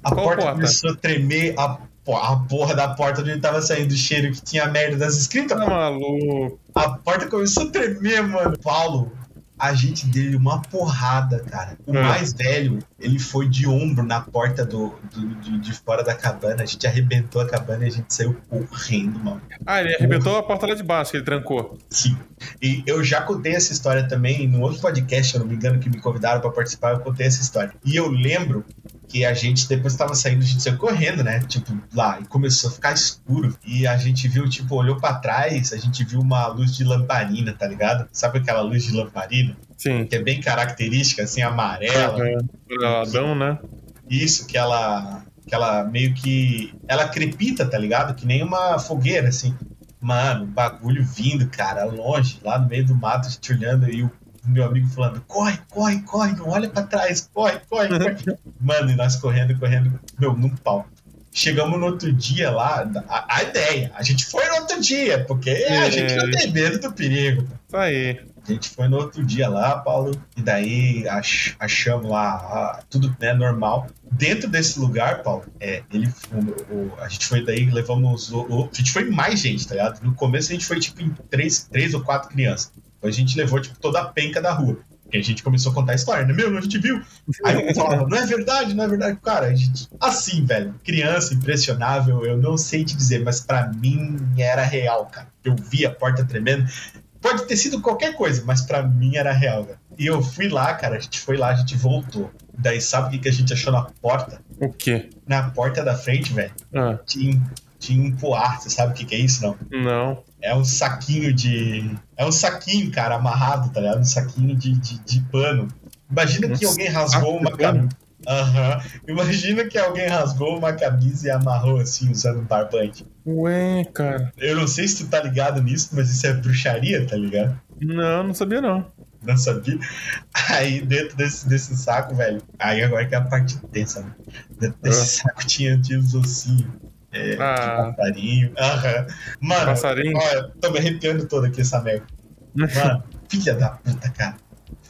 A Qual porta porta? começou a tremer, a, a porra da porta onde tava saindo o cheiro que tinha merda das escritas, Tá maluco. A porta começou a tremer, mano. Paulo, a gente deu uma porrada, cara. O É. mais velho, ele foi de ombro na porta do, do- de, de fora da cabana. A gente arrebentou a cabana e a gente saiu correndo, mano. Ah, ele arrebentou a porta lá de baixo, que ele trancou. Sim. E eu já contei essa história também no outro podcast, se eu não me engano, que me convidaram pra participar, eu contei essa história. E eu lembro que a gente, depois tava saindo, a gente saiu correndo, né? Tipo, lá, e começou a ficar escuro. E a gente viu, tipo, olhou pra trás, a gente viu uma luz de lamparina, tá ligado? Sabe aquela luz de lamparina? Sim. Que é bem característica, assim, amarela. Adão, né? Isso, que ela. Que ela meio que. Ela crepita, tá ligado? Que nem uma fogueira, assim. Mano, bagulho vindo, cara, longe, lá no meio do mato, a gente olhando e o meu amigo falando: corre, corre, corre, não olha pra trás, corre, corre, corre. Mano, e nós correndo, correndo, meu, num pau. Chegamos no outro dia lá, a, a ideia, a gente foi no outro dia, porque a É. gente não tem medo do perigo. Isso aí. A gente foi no outro dia lá, Paulo, e daí ach- achamos lá tudo né, normal. Dentro desse lugar, Paulo, é, ele, o- o- a gente foi daí, levamos. O, o- a gente foi mais gente, tá ligado? No começo a gente foi tipo em três, três ou quatro crianças. Depois a gente levou tipo toda a penca da rua. Porque a gente começou a contar a história, né? Meu, a gente viu. Aí eu falava, não é verdade, não é verdade. Cara, a gente. Assim, velho, criança, impressionável, eu não sei te dizer, mas pra mim era real, cara. Eu vi a porta tremendo. Pode ter sido qualquer coisa, mas pra mim era real, velho. E eu fui lá, cara, a gente foi lá, a gente voltou. Daí sabe o que, que a gente achou na porta? O quê? Na porta da frente, velho, Ah, tinha, tinha um poar. Você sabe o que, que é isso, não? não. é um saquinho de. É um saquinho, cara, amarrado, tá ligado? Um saquinho de, de, de pano. Imagina que alguém rasgou uma camisa. Aham. Imagina que alguém rasgou uma camisa e amarrou assim, usando um barbante. Ué, cara. Eu não sei se tu tá ligado nisso, mas isso é bruxaria, tá ligado? Não, não sabia não. Não sabia? Aí dentro desse, desse saco, velho. Aí agora que é a parte tensa, né? Dentro desse Ah. saco tinha, tinha os ossinhos. É, Ah. passarinho. Aham. Mano, Passarinho? olha, tô me arrepiando todo aqui essa merda. Mano, filha da puta, cara.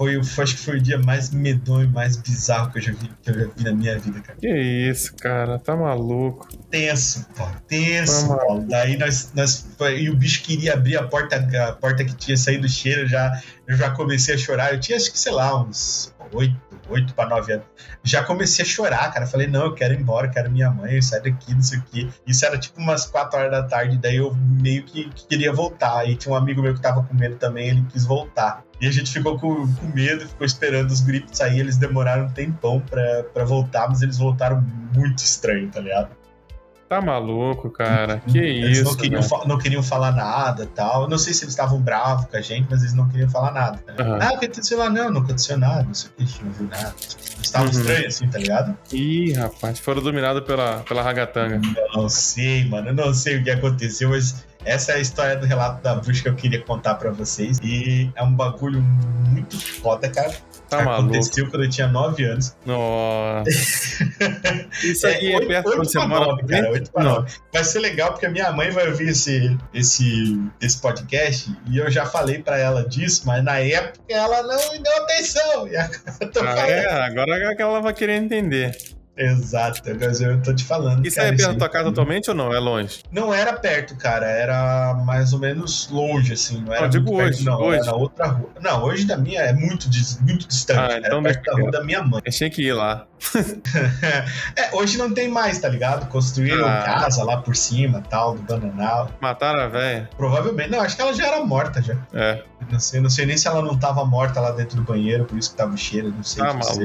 Foi, acho que foi o dia mais medonho, mais bizarro que eu já vi, que eu já vi na minha vida, cara. Que isso, cara. Tá maluco. Tenso, pô. Tenso, lá. Paulo. Daí nós, nós. E o bicho queria abrir a porta, a porta que tinha saído o cheiro, já, eu já comecei a chorar. Eu tinha, acho que, sei lá, uns oito, oito para nove anos. Já comecei a chorar, cara. Falei, não, eu quero ir embora, eu quero minha mãe, sai daqui, não sei o quê. Isso era tipo umas quatro horas da tarde, daí eu meio que, que queria voltar. E tinha um amigo meu que tava com medo também, ele quis voltar. E a gente ficou com, com medo, ficou esperando os gritos sair. Eles demoraram um tempão pra, pra voltar, mas eles voltaram muito estranho, tá ligado? Tá maluco, cara. Que Eles isso, não queriam, não queriam falar nada tal. Não sei se eles estavam bravos com a gente, mas eles não queriam falar nada. Tá? Aham. Ah, que aconteceu lá? Não, não aconteceu nada. Não sei o que, não viu nada. Eles estavam Uhum. estranhos assim, tá ligado? Ih, rapaz, foram dominados pela, pela ragatanga. Eu não sei, mano. Eu não sei o que aconteceu, mas essa é a história do relato da bruxa que eu queria contar pra vocês. E é um bagulho muito foda, cara. Tá maluco. Aconteceu quando eu tinha 9 anos. Nossa. Isso aí é, oito- perto de nove, também? cara, oito Não. nove. Vai ser legal porque a minha mãe vai ouvir esse, esse, esse podcast e eu já falei pra ela disso, mas na época ela não me deu atenção. E agora eu tô Ah, falando. é, agora é que ela vai querer entender. Exato, eu tô te falando. Isso cara, é perto da tua casa atualmente ou não? É longe? Não era perto, cara, era mais ou menos longe, assim. Não era Não, digo muito perto, hoje, não, hoje. era outra rua. Não, hoje da minha é muito, muito distante. Ah, era então perto da rua da minha mãe. Eu tinha que ir lá. É, hoje não tem mais, tá ligado? Construíram Ah. casa lá por cima, tal, do Bananal. Mataram a velha? Provavelmente. Não, acho que ela já era morta já. É, Não sei, não sei nem se ela não tava morta lá dentro do banheiro, por isso que tava o cheiro, não sei. tá dizer.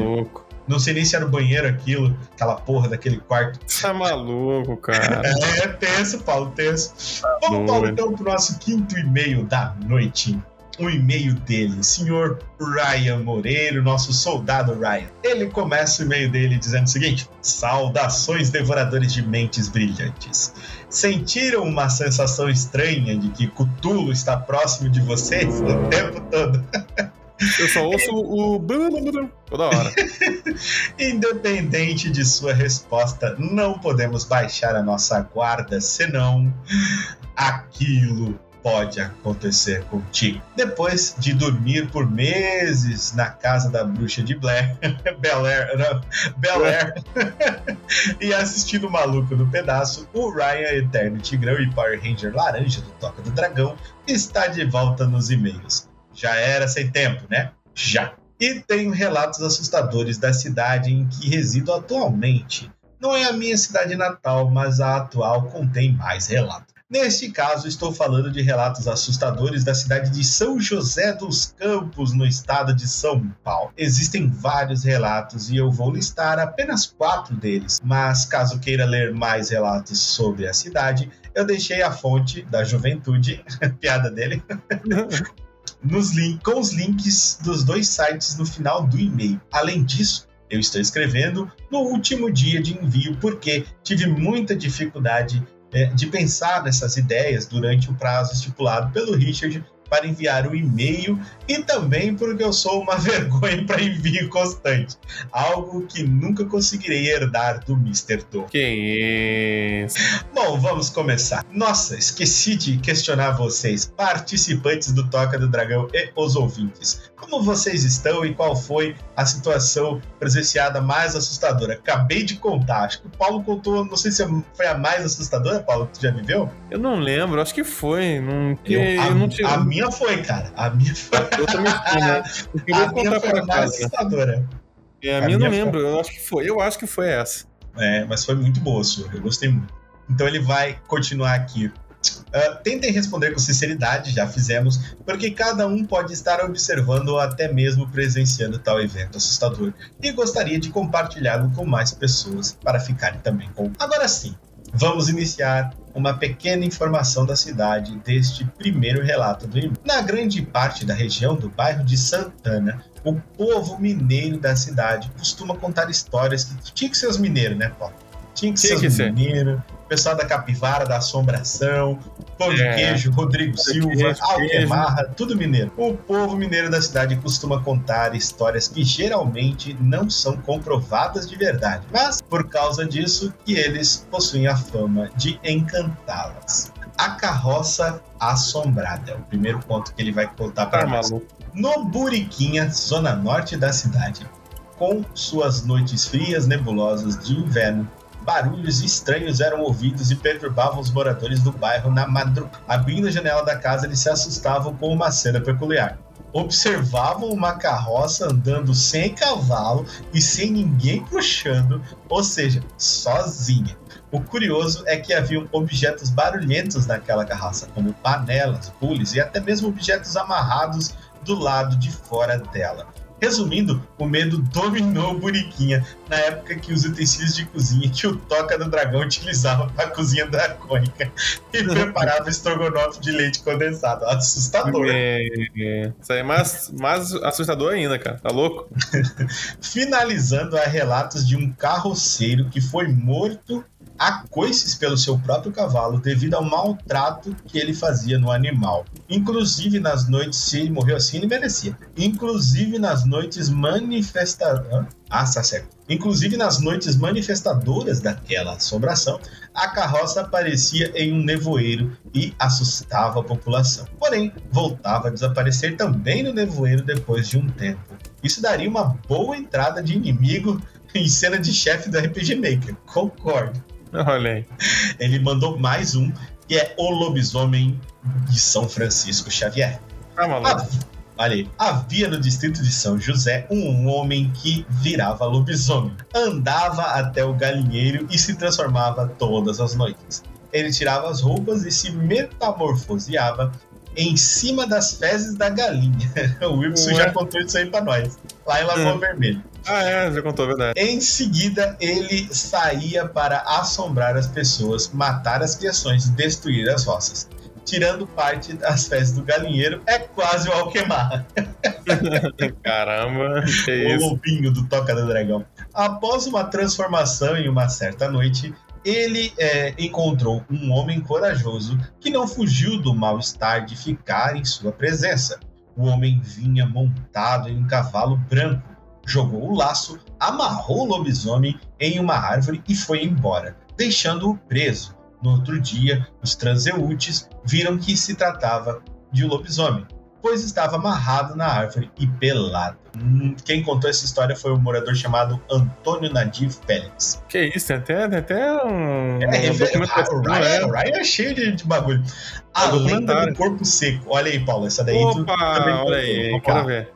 Não sei nem se era o banheiro aquilo, aquela porra daquele quarto. Tá maluco, cara. É tenso, Paulo, tenso. Vamos. Paulo, então, pro nosso quinto e-mail da noite. Um e-mail dele, senhor Ryan Moreiro, nosso soldado Ryan. Ele começa o e-mail dele dizendo o seguinte: Saudações, devoradores de mentes brilhantes. Sentiram uma sensação estranha de que Cthulhu está próximo de vocês o tempo todo? Eu só ouço o. toda hora. Independente de sua resposta, não podemos baixar a nossa guarda, senão aquilo pode acontecer contigo. Depois de dormir por meses na casa da bruxa de Blair, Bel Air, não, Bel Air, e assistindo o Maluco no Pedaço, o Ryan Eterno Tigrão e Power Ranger Laranja do Toca do Dragão está de volta nos e-mails. Já era sem tempo, né? Já. E tenho relatos assustadores da cidade em que resido atualmente. Não é a minha cidade natal, mas a atual contém mais relatos. Neste caso, estou falando de relatos assustadores da cidade de São José dos Campos, no estado de São Paulo. Existem vários relatos e eu vou listar apenas quatro deles, mas caso queira ler mais relatos sobre a cidade, eu deixei a fonte da juventude, piada dele, nos link, com os links dos dois sites no final do e-mail. Além disso, eu estou escrevendo no último dia de envio porque tive muita dificuldade é, de pensar nessas ideias durante o prazo estipulado pelo Richard para enviar o e-mail e também porque eu sou uma vergonha para envio constante, algo que nunca conseguirei herdar do Mr. Do. Que isso? Bom, vamos começar. Nossa, esqueci de questionar vocês, participantes do Toca do Dragão e os ouvintes. Como vocês estão e qual foi a situação presenciada mais assustadora? Acabei de contar, acho que o Paulo contou, não sei se foi a mais assustadora, Paulo, que tu já viveu? Eu não lembro, acho que foi. Não, Eu- eu, a, não tive. a minha foi, cara. A minha foi, Eu também fui, né? Eu queria a minha contar foi a mais assustadora. É, a a minha eu não minha foi- lembro, eu acho que foi. Eu acho que foi essa. É, mas foi muito boa sua, eu gostei muito. Então ele vai continuar aqui. Ah, tentem responder com sinceridade, já fizemos, porque cada um pode estar observando ou até mesmo presenciando tal evento assustador e gostaria de compartilhá-lo com mais pessoas para ficarem também com. Agora sim, vamos iniciar uma pequena informação da cidade deste primeiro relato do irmão. Na grande parte da região do bairro de Santana, o povo mineiro da cidade costuma contar histórias que tinha que ser os mineiros, né, Paulo? Tinha que Tinha ser que os ser. Pessoal da capivara, da assombração, pão de É. queijo, Rodrigo de Silva, Alquemarra, tudo mineiro. O povo mineiro da cidade costuma contar histórias que geralmente não são comprovadas de verdade, mas por causa disso que eles possuem a fama de encantá-las. A carroça assombrada é o primeiro ponto que ele vai contar para Tá nós no Buriquinha, zona norte da cidade, com suas noites frias nebulosas de inverno. Barulhos estranhos eram ouvidos e perturbavam os moradores do bairro na madrugada. Abrindo a janela da casa, eles se assustavam com uma cena peculiar. Observavam uma carroça andando sem cavalo e sem ninguém puxando, ou seja, sozinha. O curioso é que haviam objetos barulhentos naquela carroça, como panelas, bules e até mesmo objetos amarrados do lado de fora dela. Resumindo, o medo dominou o Buriquinha na época que os utensílios de cozinha que o Toca do Dragão utilizava para a cozinha dracônica e preparava estrogonofe de leite condensado. Assustador. É, é. Isso aí é mais, mais assustador ainda, cara. Tá louco? Finalizando, há relatos de um carroceiro que foi morto a coices pelo seu próprio cavalo devido ao maltrato que ele fazia no animal. Inclusive nas noites, se ele morreu assim, ele merecia. Inclusive nas noites manifestadoras. Ah, tá certo. Inclusive nas noites manifestadoras daquela assombração, a carroça aparecia em um nevoeiro e assustava a população. Porém, voltava a desaparecer também no nevoeiro depois de um tempo. Isso daria uma boa entrada de inimigo em cena de chefe do RPG Maker. Concordo. Olha aí. Ele mandou mais um, que é O Lobisomem de São Francisco Xavier. Tá maluco. Ah, olha aí. Havia no distrito de São José um homem que virava lobisomem. Andava até o galinheiro e se transformava todas as noites. Ele tirava as roupas e se metamorfoseava em cima das fezes da galinha. O Wilson Ué. já contou isso aí pra nós. Lá em Lagoa Hum. Vermelha. Ah, é, já contou verdade. Em seguida, ele saía para assombrar as pessoas, matar as criações e destruir as roças. Tirando parte das fezes do galinheiro, é quase o Alquemarra, Caramba, que o isso. lobinho do Toca do Dragão. Após uma transformação em uma certa noite, ele é, encontrou um homem corajoso que não fugiu do mal-estar de ficar em sua presença. O homem vinha montado em um cavalo branco, jogou o laço, amarrou o lobisomem em uma árvore e foi embora, deixando-o preso. No outro dia, os transeúntes viram que se tratava de um lobisomem, pois estava amarrado na árvore e pelado. Hum, Quem contou essa história foi um morador chamado Antônio Nadir Félix. Que isso, tem até, até um. É, um refer- documentação, o, Ryan, Ryan é cheio de, de bagulho. É A lenda documentário. do corpo seco. Olha aí, Paulo, essa daí tu Opa, também olha aí, quero ver.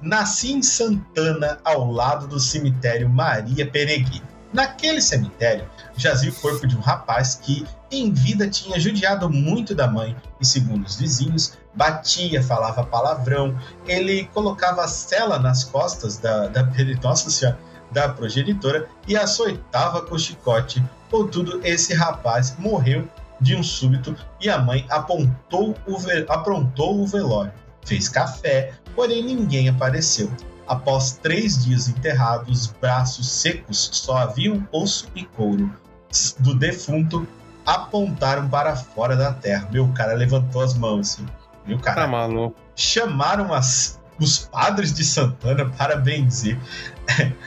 Nasci em Santana, ao lado do cemitério Maria Peregrina. Naquele cemitério jazia o corpo de um rapaz que, em vida, tinha judiado muito da mãe e, segundo os vizinhos, batia, falava palavrão. Ele colocava a cela nas costas da, da, nossa senhora, da progenitora e açoitava com chicote. Contudo, esse rapaz morreu de um súbito e a mãe apontou o aprontou o velório. Fez café, porém ninguém apareceu. Após três dias enterrado, os braços secos só haviam osso e couro. Do defunto apontaram para fora da terra. Meu cara levantou as mãos assim. Meu cara Tá maluco. chamaram as- os padres de Santana para benzer.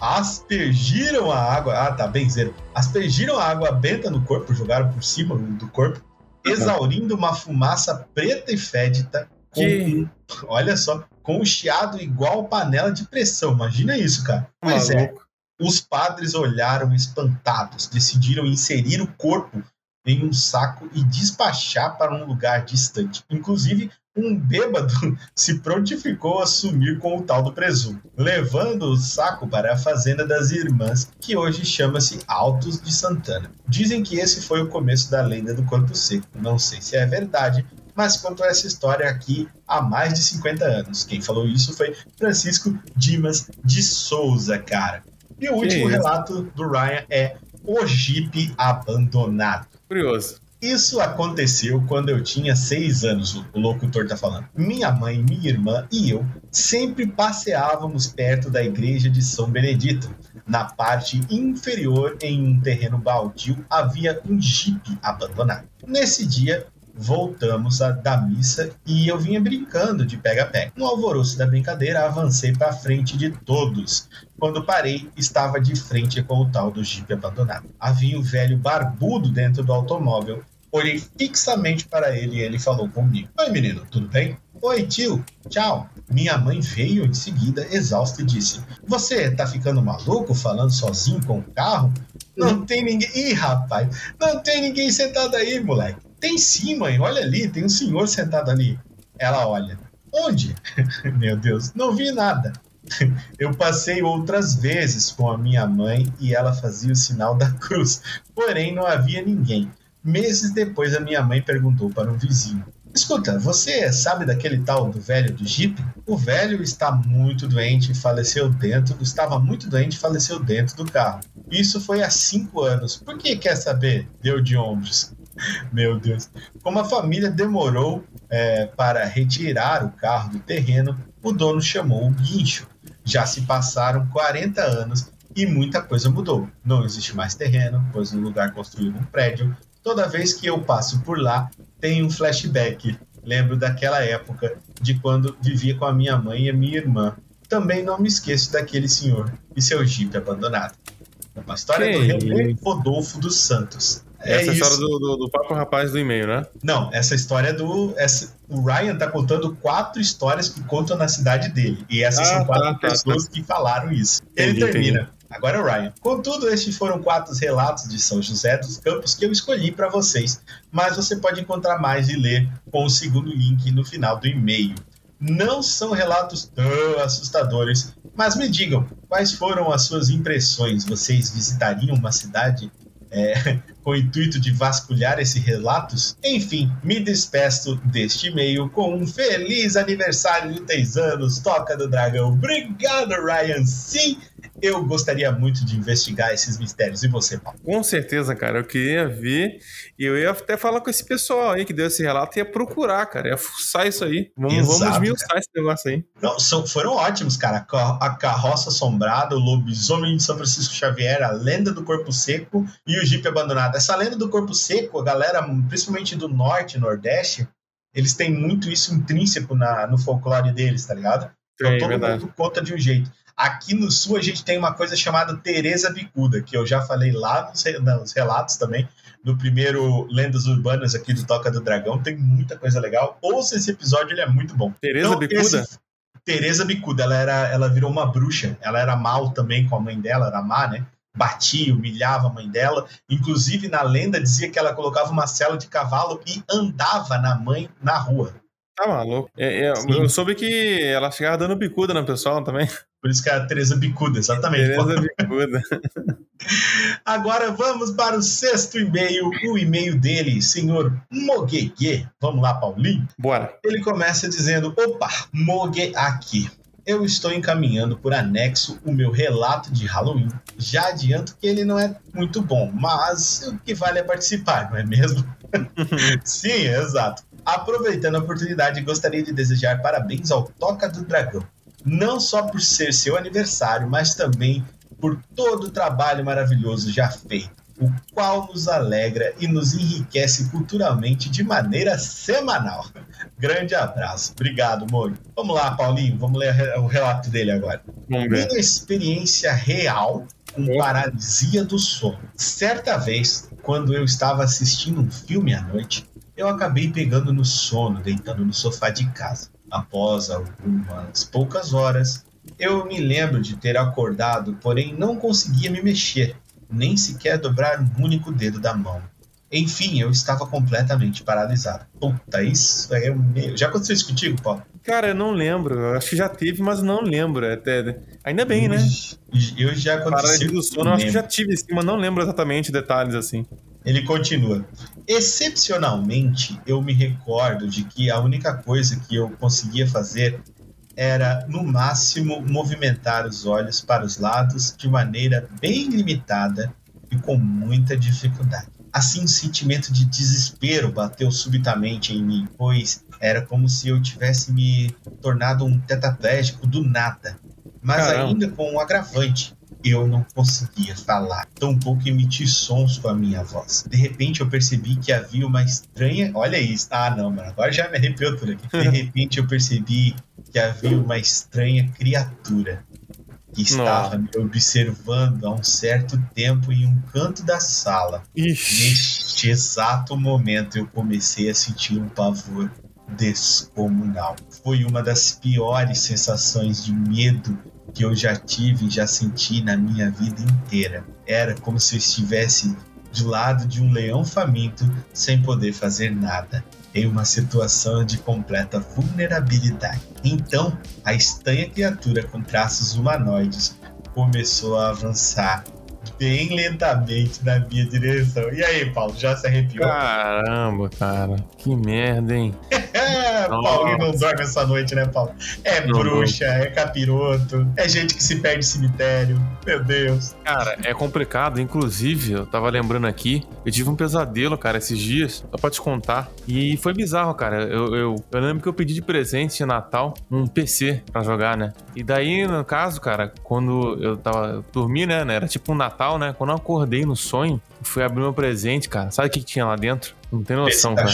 Aspergiram a água. Ah, tá, benzeram. Aspergiram a água benta no corpo, jogaram por cima do corpo, exaurindo uma fumaça preta e fédida. Com, Que- Olha só, com um chiado igual panela de pressão. Imagina isso, cara. Pois é, os padres olharam espantados, decidiram inserir o corpo em um saco e despachar para um lugar distante. Inclusive, um bêbado se prontificou a sumir com o tal do presunto, levando o saco para a fazenda das irmãs, que hoje chama-se Altos de Santana. Dizem que esse foi o começo da lenda do corpo seco. Não sei se é verdade, mas contou essa história aqui há mais de 50 anos. Quem falou isso foi Francisco Dimas de Souza, cara. E o último isso? relato do Ryan é O Jeep Abandonado. Curioso. Isso aconteceu quando eu tinha seis anos, o locutor tá falando. Minha mãe, minha irmã e eu sempre passeávamos perto da igreja de São Benedito. Na parte inferior, em um terreno baldio, havia um jipe abandonado. Nesse dia, voltamos a, da missa e eu vinha brincando de pega-pega. No alvoroço da brincadeira, avancei para frente de todos. Quando parei, estava de frente com o tal do jipe abandonado. Havia um velho barbudo dentro do automóvel Olhei fixamente para ele e ele falou comigo: Oi, menino, tudo bem? Oi, tio, tchau. Minha mãe veio em seguida, exausta, e disse: Você tá ficando maluco falando sozinho com o carro? Não tem ninguém. Ih, rapaz, não tem ninguém sentado aí, moleque. Tem sim, mãe, olha ali, tem um senhor sentado ali. Ela olha: Onde? Meu Deus, não vi nada. Eu passei outras vezes com a minha mãe e ela fazia o sinal da cruz, porém não havia ninguém. Meses depois, a minha mãe perguntou para um vizinho: Escuta, você sabe daquele tal do velho do Jeep? O velho está muito doente e faleceu dentro, estava muito doente e faleceu dentro do carro. Isso foi há cinco anos. Por que quer saber? Deu de ombros. Meu Deus. Como a família demorou é, para retirar o carro do terreno, o dono chamou o guincho. Já se passaram 40 anos e muita coisa mudou. Não existe mais terreno, pois no lugar construíram um prédio, Toda vez que eu passo por lá, tem um flashback. Lembro daquela época, de quando vivia com a minha mãe e a minha irmã. Também não me esqueço daquele senhor e seu jipe abandonado. É uma história que do René Rodolfo dos Santos. É essa história do, do, do papo rapaz do e-mail, né? Não, essa história do. Essa, o Ryan tá contando quatro histórias que contam na cidade dele. E essas ah, são quatro tá, pessoas tá, tá. que falaram isso. Entendi, Ele termina. Entendi. Agora é o Ryan. Contudo, estes foram quatro relatos de São José dos Campos que eu escolhi para vocês, mas você pode encontrar mais e ler com o segundo link no final do e-mail. Não são relatos tão assustadores, mas me digam, quais foram as suas impressões? Vocês visitariam uma cidade é, com o intuito de vasculhar esses relatos? Enfim, me despeço deste e-mail com um feliz aniversário de 10 anos, Toca do Dragão. Obrigado, Ryan. Sim, eu gostaria muito de investigar esses mistérios. E você, Paulo? Com certeza, cara. Eu queria ver e eu ia até falar com esse pessoal aí que deu esse relato, ia procurar, cara. Ia fuçar isso aí. Vamos, Exato, vamos esmiuçar esse negócio aí. Não, são, foram ótimos, cara. A Carroça Assombrada, o Lobisomem de São Francisco Xavier, a Lenda do Corpo Seco e o Jeep Abandonado. Essa Lenda do Corpo Seco, a galera, principalmente do Norte e Nordeste, eles têm muito isso intrínseco na, no folclore deles, tá ligado? Então é, todo verdade. mundo conta de um jeito. Aqui no sul a gente tem uma coisa chamada Teresa Bicuda, que eu já falei lá nos, nos relatos também, no primeiro Lendas Urbanas aqui do Toca do Dragão, tem muita coisa legal. Ouça esse episódio, ele é muito bom. Teresa então, Bicuda? Esse, Teresa Bicuda, ela, era, ela virou uma bruxa, ela era mal também com a mãe dela, era má, né? Batia, humilhava a mãe dela. Inclusive, na lenda, dizia que ela colocava uma cela de cavalo e andava na mãe na rua. Tá maluco. É, é, eu soube que ela ficava dando bicuda no pessoal também. Por isso que é a Teresa Bicuda, exatamente. Teresa Bicuda. Agora vamos para o sexto e-mail, o e-mail dele, senhor Moguegue. Vamos lá, Paulinho? Bora. Ele começa dizendo: opa, Mogue aqui. Eu estou encaminhando por anexo o meu relato de Halloween. Já adianto que ele não é muito bom, mas o que vale é participar, não é mesmo? Sim, exato. Aproveitando a oportunidade, gostaria de desejar parabéns ao Toca do Dragão. Não só por ser seu aniversário, mas também por todo o trabalho maravilhoso já feito, o qual nos alegra e nos enriquece culturalmente de maneira semanal. Grande abraço. Obrigado, Moro. Vamos lá, Paulinho, vamos ler o relato dele agora. Minha experiência real com paralisia do sono. Certa vez, quando eu estava assistindo um filme à noite, eu acabei pegando no sono, deitando no sofá de casa. Após algumas poucas horas, eu me lembro de ter acordado, porém não conseguia me mexer, nem sequer dobrar um único dedo da mão. Enfim, eu estava completamente paralisado. Puta, isso é meio... Já aconteceu isso contigo, Paulo? Cara, eu não lembro. Eu acho que já teve, mas não lembro. Até... Ainda bem, né? Eu já aconteceu. Do sono, eu acho que já tive, sim, mas não lembro exatamente detalhes assim. Ele continua. Excepcionalmente, eu me recordo de que a única coisa que eu conseguia fazer era, no máximo, movimentar os olhos para os lados de maneira bem limitada e com muita dificuldade. Assim, um sentimento de desespero bateu subitamente em mim, pois era como se eu tivesse me tornado um tetraplégico do nada. Mas Caramba. ainda com um agravante. Eu não conseguia falar, tampouco emitir sons com a minha voz. De repente eu percebi que havia uma estranha. Olha isso. Ah, não, mano. Agora já me arrepiou tudo aqui. De repente eu percebi que havia uma estranha criatura que estava me observando há um certo tempo em um canto da sala. Ixi. Neste exato momento eu comecei a sentir um pavor descomunal. Foi uma das piores sensações de medo que eu já tive e já senti na minha vida inteira. Era como se eu estivesse do lado de um leão faminto sem poder fazer nada, em uma situação de completa vulnerabilidade. Então, a estranha criatura com traços humanoides começou a avançar bem lentamente na minha direção. E aí, Paulo, já se arrepiou? Caramba, cara. Que merda, hein? Paulinho não dorme essa noite, né, Paulo? É Não bruxa, é capiroto, é gente que se perde em cemitério. Meu Deus. Cara, é complicado. Inclusive, eu tava lembrando aqui, eu tive um pesadelo, cara, esses dias, só pra te contar. E foi bizarro, cara. Eu, eu, eu lembro que eu pedi de presente de Natal um PC pra jogar, né? E daí, no caso, cara, quando eu tava. Eu dormi, né? Era tipo um Natal, né? Quando eu acordei no sonho, fui abrir meu presente, cara. Sabe o que, que tinha lá dentro? Não tem noção, cara.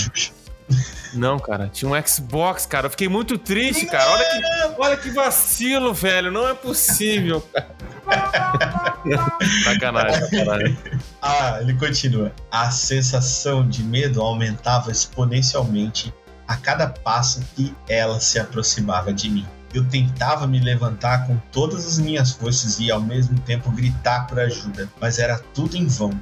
Não, cara, tinha um Xbox, cara. Eu fiquei muito triste, cara. Olha que, olha que vacilo, velho. Não é possível, cara. sacanagem, sacanagem. Ah, ele continua. A sensação de medo aumentava exponencialmente a cada passo que ela se aproximava de mim. Eu tentava me levantar com todas as minhas forças e ao mesmo tempo gritar por ajuda, mas era tudo em vão.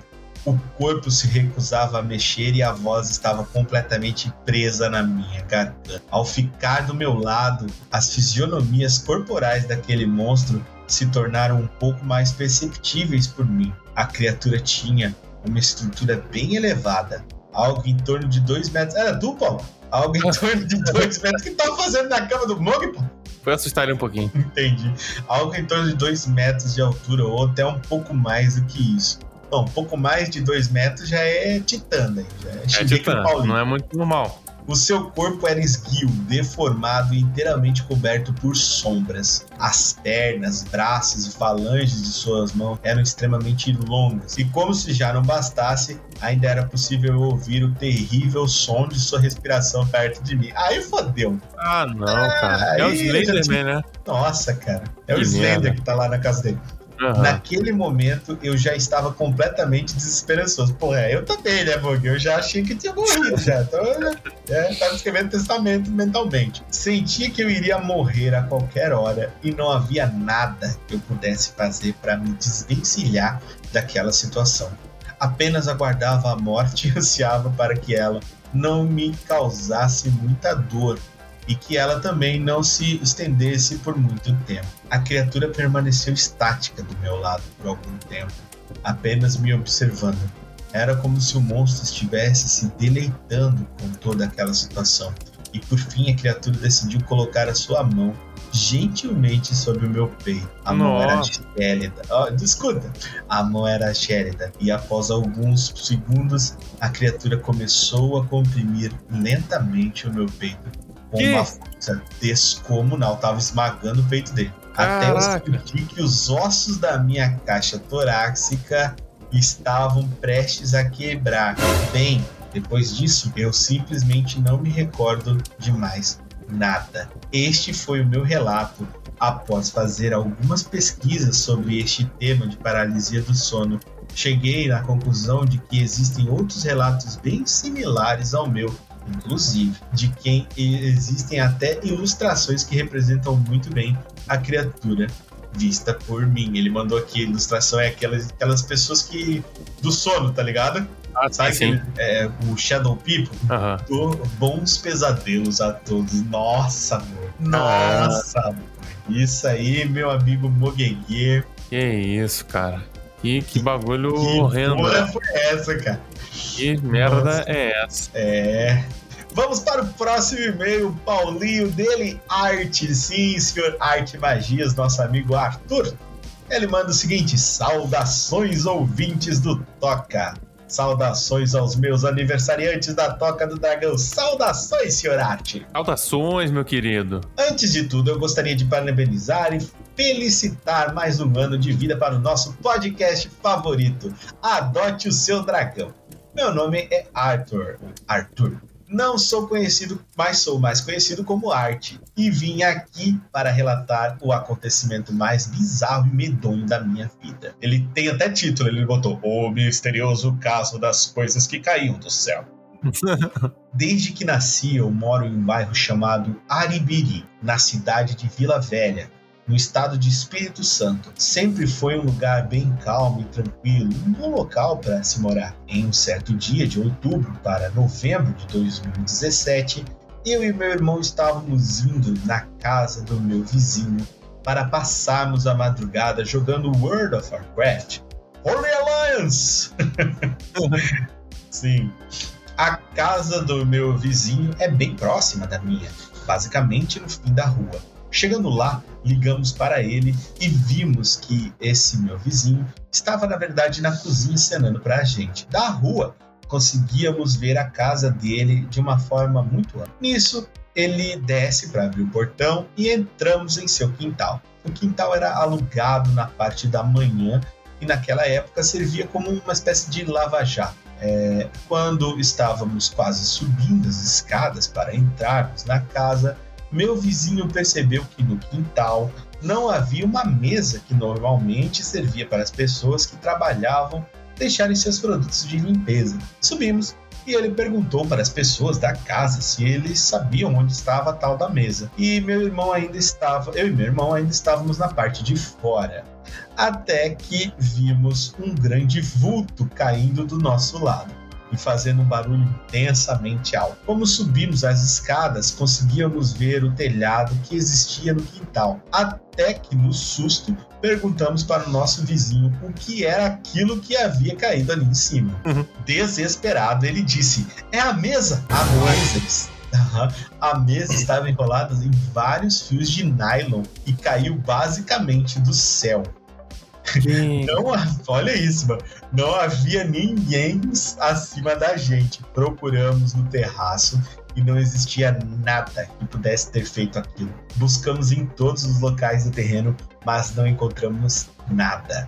O corpo se recusava a mexer e a voz estava completamente presa na minha garganta. Ao ficar do meu lado, as fisionomias corporais daquele monstro se tornaram um pouco mais perceptíveis por mim. A criatura tinha uma estrutura bem elevada, algo em torno de 2 metros. Era Paulo? Algo em torno de 2 metros. O que tava fazendo na cama do Mog, pô? Foi assustar ele um pouquinho. Entendi. Algo em torno de 2 metros de altura, ou até um pouco mais do que isso. Bom, um pouco mais de 2 metros já é titã, né? Já é, É titã, não é muito normal. O seu corpo era esguio, deformado e inteiramente coberto por sombras. As pernas, braços e falanges de suas mãos eram extremamente longas. E como se já não bastasse, ainda era possível ouvir o terrível som de sua respiração perto de mim. Aí fodeu. Ah, não, cara. É o Slenderman, né? Nossa, cara. É o Que Slender merda. que tá lá na casa dele. Aham. Naquele momento, eu já estava completamente desesperançoso. Porra, eu também, né, Bog? Eu já achei que tinha morrido já. Então, é, tava escrevendo testamento mentalmente. Sentia que eu iria morrer a qualquer hora e não havia nada que eu pudesse fazer para me desvencilhar daquela situação. Apenas aguardava a morte e ansiava para que ela não me causasse muita dor e que ela também não se estendesse por muito tempo. A criatura permaneceu estática do meu lado por algum tempo, apenas me observando. Era como se o monstro estivesse se deleitando com toda aquela situação. E por fim a criatura decidiu colocar a sua mão gentilmente sobre o meu peito. A mão era Nossa. gélida. Ó, escuta, a mão era gélida. E após alguns segundos, a criatura começou a comprimir lentamente o meu peito Que? uma força descomunal. Tava esmagando o peito dele. Até eu senti que os ossos da minha caixa torácica estavam prestes a quebrar. Bem, depois disso, eu simplesmente não me recordo de mais nada. Este foi o meu relato após fazer algumas pesquisas sobre este tema de paralisia do sono. Cheguei à conclusão de que existem outros relatos bem similares ao meu, inclusive de quem existem até ilustrações que representam muito bem a criatura vista por mim. Ele mandou aqui, a ilustração é aquelas, aquelas pessoas que. do sono, tá ligado? Ah, Sabe sim, é, o Shadow People? Aham. Do bons pesadelos a todos. Nossa, amor. Nossa, amor. Isso aí, meu amigo Mogueguê. Que isso, cara. Que, que bagulho Que horrendo. porra né? foi essa, cara? Que merda Nossa. é essa? É. Vamos para o próximo e-mail, Paulinho dele, Arte, sim, senhor Arte Magias, nosso amigo Arthur. Ele manda o seguinte: saudações ouvintes do Toca. Saudações aos meus aniversariantes da Toca do Dragão. Saudações, senhor Arte. Saudações, meu querido. Antes de tudo, eu gostaria de parabenizar e felicitar mais um ano de vida para o nosso podcast favorito. Adote o seu dragão. Meu nome é Arthur. Arthur. Não sou conhecido, mas sou mais conhecido como Arte. E vim aqui para relatar o acontecimento mais bizarro e medonho da minha vida. Ele tem até título, ele botou O Misterioso Caso das Coisas que Caíam do Céu. Desde que nasci, eu moro em um bairro chamado Aribiri, na cidade de Vila Velha, no estado de Espírito Santo. Sempre foi um lugar bem calmo e tranquilo, um bom local para se morar. Em um certo dia de outubro para novembro de 2017, eu e meu irmão estávamos indo na casa do meu vizinho para passarmos a madrugada jogando World of Warcraft. Holy Alliance! Sim. A casa do meu vizinho é bem próxima da minha, basicamente no fim da rua. Chegando lá, ligamos para ele e vimos que esse meu vizinho estava, na verdade, na cozinha cenando para a gente. Da rua, conseguíamos ver a casa dele de uma forma muito ampla. Nisso, ele desce para abrir o portão e entramos em seu quintal. O quintal era alugado na parte da manhã e naquela época servia como uma espécie de lava-jato. É, quando estávamos quase subindo as escadas para entrarmos na casa, meu vizinho percebeu que no quintal não havia uma mesa que normalmente servia para as pessoas que trabalhavam deixarem seus produtos de limpeza. Subimos e ele perguntou para as pessoas da casa se eles sabiam onde estava a tal da mesa. E meu irmão ainda estava, eu e meu irmão ainda estávamos na parte de fora. Até que vimos um grande vulto caindo do nosso lado e fazendo um barulho intensamente alto. Como subimos as escadas, conseguíamos ver o telhado que existia no quintal, até que, no susto, perguntamos para o nosso vizinho o que era aquilo que havia caído ali em cima. Uhum. Desesperado, ele disse: É a mesa! A mesa! A mesa estava enrolada em vários fios de nylon e caiu basicamente do céu. Não, olha isso, mano. Não havia ninguém acima da gente. Procuramos no terraço e não existia nada que pudesse ter feito aquilo. Buscamos em todos os locais do terreno, mas não encontramos nada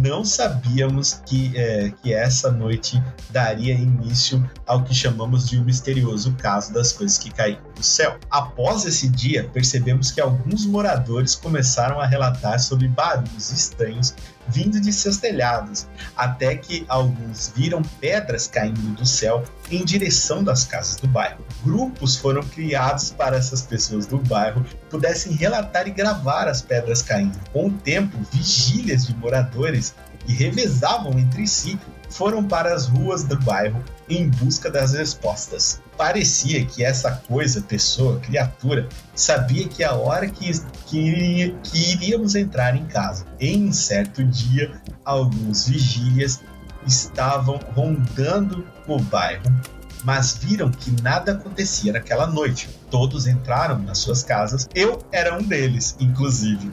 não sabíamos que, é, que essa noite daria início ao que chamamos de um misterioso caso das coisas que caíram do céu. Após esse dia, percebemos que alguns moradores começaram a relatar sobre barulhos estranhos vindo de seus telhados, até que alguns viram pedras caindo do céu em direção das casas do bairro. Grupos foram criados para essas pessoas do bairro pudessem relatar e gravar as pedras caindo. Com o tempo, vigílias de moradores que revezavam entre si foram para as ruas do bairro em busca das respostas. Parecia que essa coisa, pessoa, criatura, sabia que a hora que, que, que iríamos entrar em casa. Em um certo dia, alguns vigílias estavam rondando o bairro, mas viram que nada acontecia naquela noite. Todos entraram nas suas casas, eu era um deles, inclusive.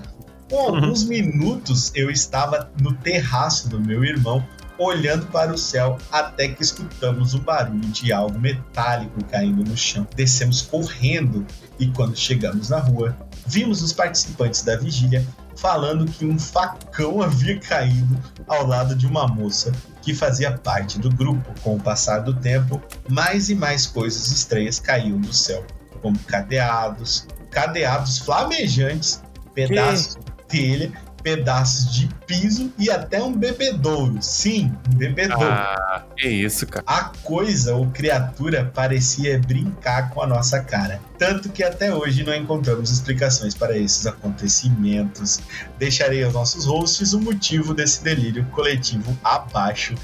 Com alguns minutos eu estava no terraço do meu irmão olhando para o céu até que escutamos um barulho de algo metálico caindo no chão. Descemos correndo e quando chegamos na rua, vimos os participantes da vigília falando que um facão havia caído ao lado de uma moça que fazia parte do grupo. Com o passar do tempo, mais e mais coisas estranhas caíam do céu, como cadeados, cadeados flamejantes, pedaços que? de telha pedaços de piso e até um bebedouro. Sim, um bebedouro. Ah, que isso, cara. A coisa ou criatura parecia brincar com a nossa cara. Tanto que até hoje não encontramos explicações para esses acontecimentos. Deixarei aos nossos hosts o motivo desse delírio coletivo abaixo.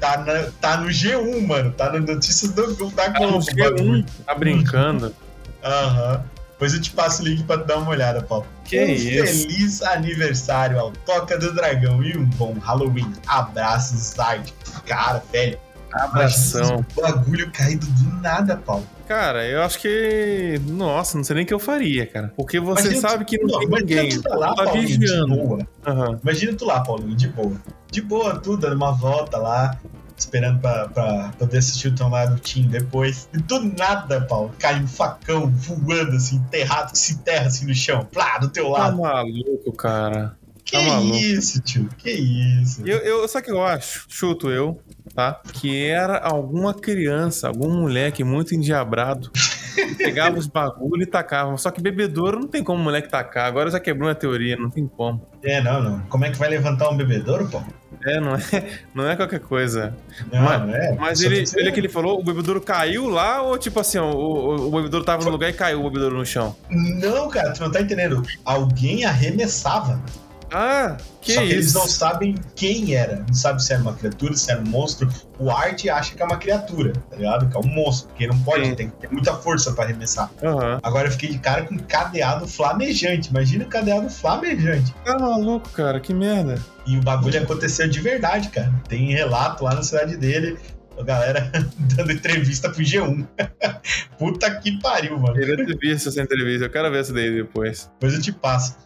Tá, na, tá no G1, mano. Tá nas notícias do, da Globo. Tá, G1, tá brincando. Aham. Uhum. Depois eu te passo o link pra dar uma olhada, Paulo. Que um isso? feliz aniversário ao Toca do Dragão e um bom Halloween. Abraços, site. Cara, velho. Abração. bagulho caído do nada, Paulo. Cara, eu acho que. Nossa, não sei nem o que eu faria, cara. Porque você imagina sabe que não, não tem ninguém. Tu tá lá, tá Paulinho, vigiando. De boa. Uhum. Imagina tu lá, Paulinho, de boa. De boa, tu dando uma volta lá, esperando pra, pra poder assistir o Tom lá no Team depois. E do nada, Paulo, cai um facão voando assim, enterrado, que se enterra assim no chão, plá, do teu Tá lado. maluco, cara. que tá maluco. isso, tio? Que isso? Eu, eu, sabe o que eu acho? Chuto eu, tá? Que era alguma criança, algum moleque muito endiabrado. Pegava os bagulho e tacava. Só que bebedouro não tem como o moleque tacar. Agora já quebrou a teoria, não tem como. É, não, não. Como é que vai levantar um bebedouro, pô? É, não é, não é qualquer coisa. Não, Mas- é. Mas Só ele, que ele que ele falou, o bebedouro caiu lá ou tipo assim, o, o, o bebedouro tava no lugar e caiu o bebedouro no chão? Não, cara, tu não tá entendendo. Alguém arremessava. Ah, que Só que eles isso? não sabem quem era. Não sabe se era uma criatura, se era um monstro. O Art acha que é uma criatura, tá ligado? Que é um monstro. Porque não pode, Sim. tem que ter muita força pra arremessar. Aham. Agora eu fiquei de cara com um cadeado flamejante. Imagina um cadeado flamejante. Tá maluco, cara, que merda. E o bagulho aconteceu de verdade, cara. Tem relato lá na cidade dele. A galera dando entrevista pro G1. Puta que pariu, mano. Queria ter visto essa entrevista, eu quero ver essa daí depois. Depois eu te passo.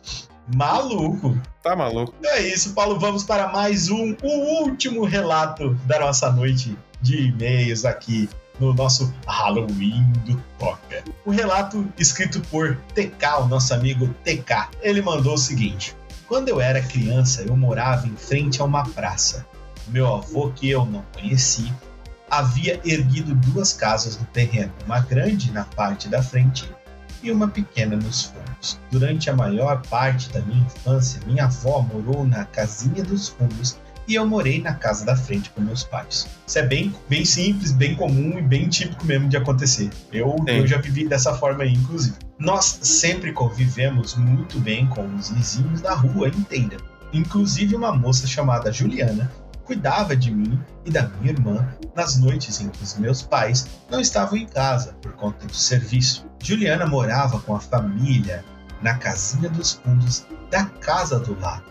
Maluco. Tá maluco. Então é isso, Paulo. Vamos para mais um, o último relato da nossa noite de e-mails aqui no nosso Halloween do Toca. O relato escrito por TK, o nosso amigo TK. Ele mandou o seguinte: Quando eu era criança, eu morava em frente a uma praça. Meu avô, que eu não conheci, havia erguido duas casas no terreno, uma grande na parte da frente e uma pequena nos fundos. Durante a maior parte da minha infância, minha avó morou na casinha dos fundos e eu morei na casa da frente com meus pais. Isso é bem, bem simples, bem comum e bem típico mesmo de acontecer. Eu, Sim. eu já vivi dessa forma aí, inclusive. Nós sempre convivemos muito bem com os vizinhos da rua inteira. Inclusive uma moça chamada Juliana cuidava de mim e da minha irmã nas noites em que os meus pais não estavam em casa por conta do serviço. Juliana morava com a família na casinha dos fundos da casa do lado,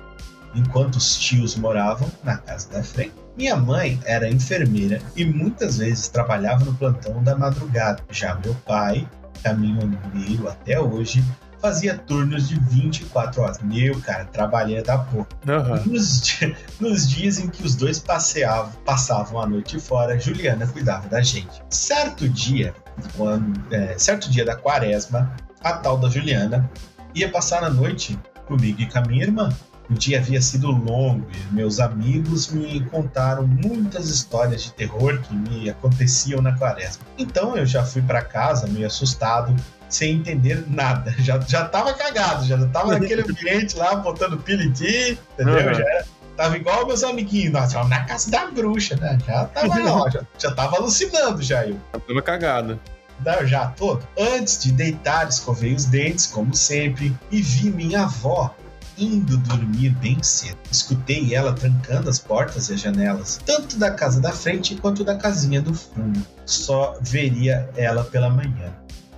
enquanto os tios moravam na casa da frente. Minha mãe era enfermeira e muitas vezes trabalhava no plantão da madrugada. Já meu pai, caminhoneiro até hoje, fazia turnos de 24 horas. Meu, cara, trabalhei da porra. Aham. Nos, di- nos dias em que os dois passeavam, passavam a noite fora, Juliana cuidava da gente. Certo dia, quando, é, certo dia da quaresma, a tal da Juliana ia passar a noite comigo e com a minha irmã. O dia havia sido longo e meus amigos me contaram muitas histórias de terror que me aconteciam na quaresma. Então eu já fui para casa meio assustado, sem entender nada. Já, já tava cagado, já tava naquele ambiente lá, botando pilha em ti, entendeu? Uhum. Já era- tava igual meus amiguinhos, nós tava na casa da bruxa, né? Já tava lá, já, já tava alucinando já eu. Tava cagado. Da- já todo. Antes de deitar, escovei os dentes, como sempre, e vi minha avó indo dormir bem cedo. Escutei ela trancando as portas e as janelas, tanto da casa da frente quanto da casinha do fundo. Só veria ela pela manhã.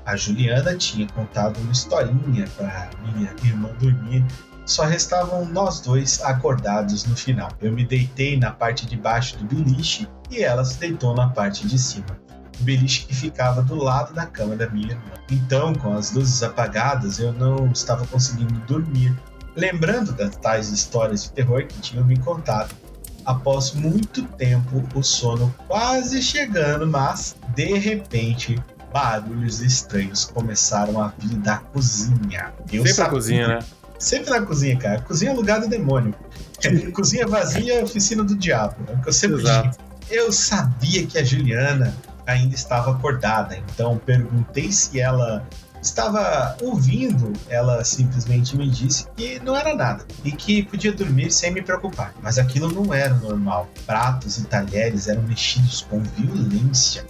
A Juliana tinha contado uma historinha para minha irmã dormir. Só restavam nós dois acordados no final. Eu me deitei na parte de baixo do beliche e ela se deitou na parte de cima o beliche que ficava do lado da cama da minha irmã. Então, com as luzes apagadas, eu não estava conseguindo dormir, lembrando das tais histórias de terror que tinham me contado. Após muito tempo, o sono quase chegando, mas de repente barulhos estranhos começaram a vir da cozinha. Eu Sempre a sabia- cozinha, né? Sempre na cozinha, cara. Cozinha é lugar do demônio. cozinha vazia é oficina do diabo. É o que eu sempre Exato. digo. Eu sabia que a Juliana ainda estava acordada, então perguntei se ela estava ouvindo. Ela simplesmente me disse que não era nada e que podia dormir sem me preocupar. Mas aquilo não era normal. Pratos e talheres eram mexidos com violência.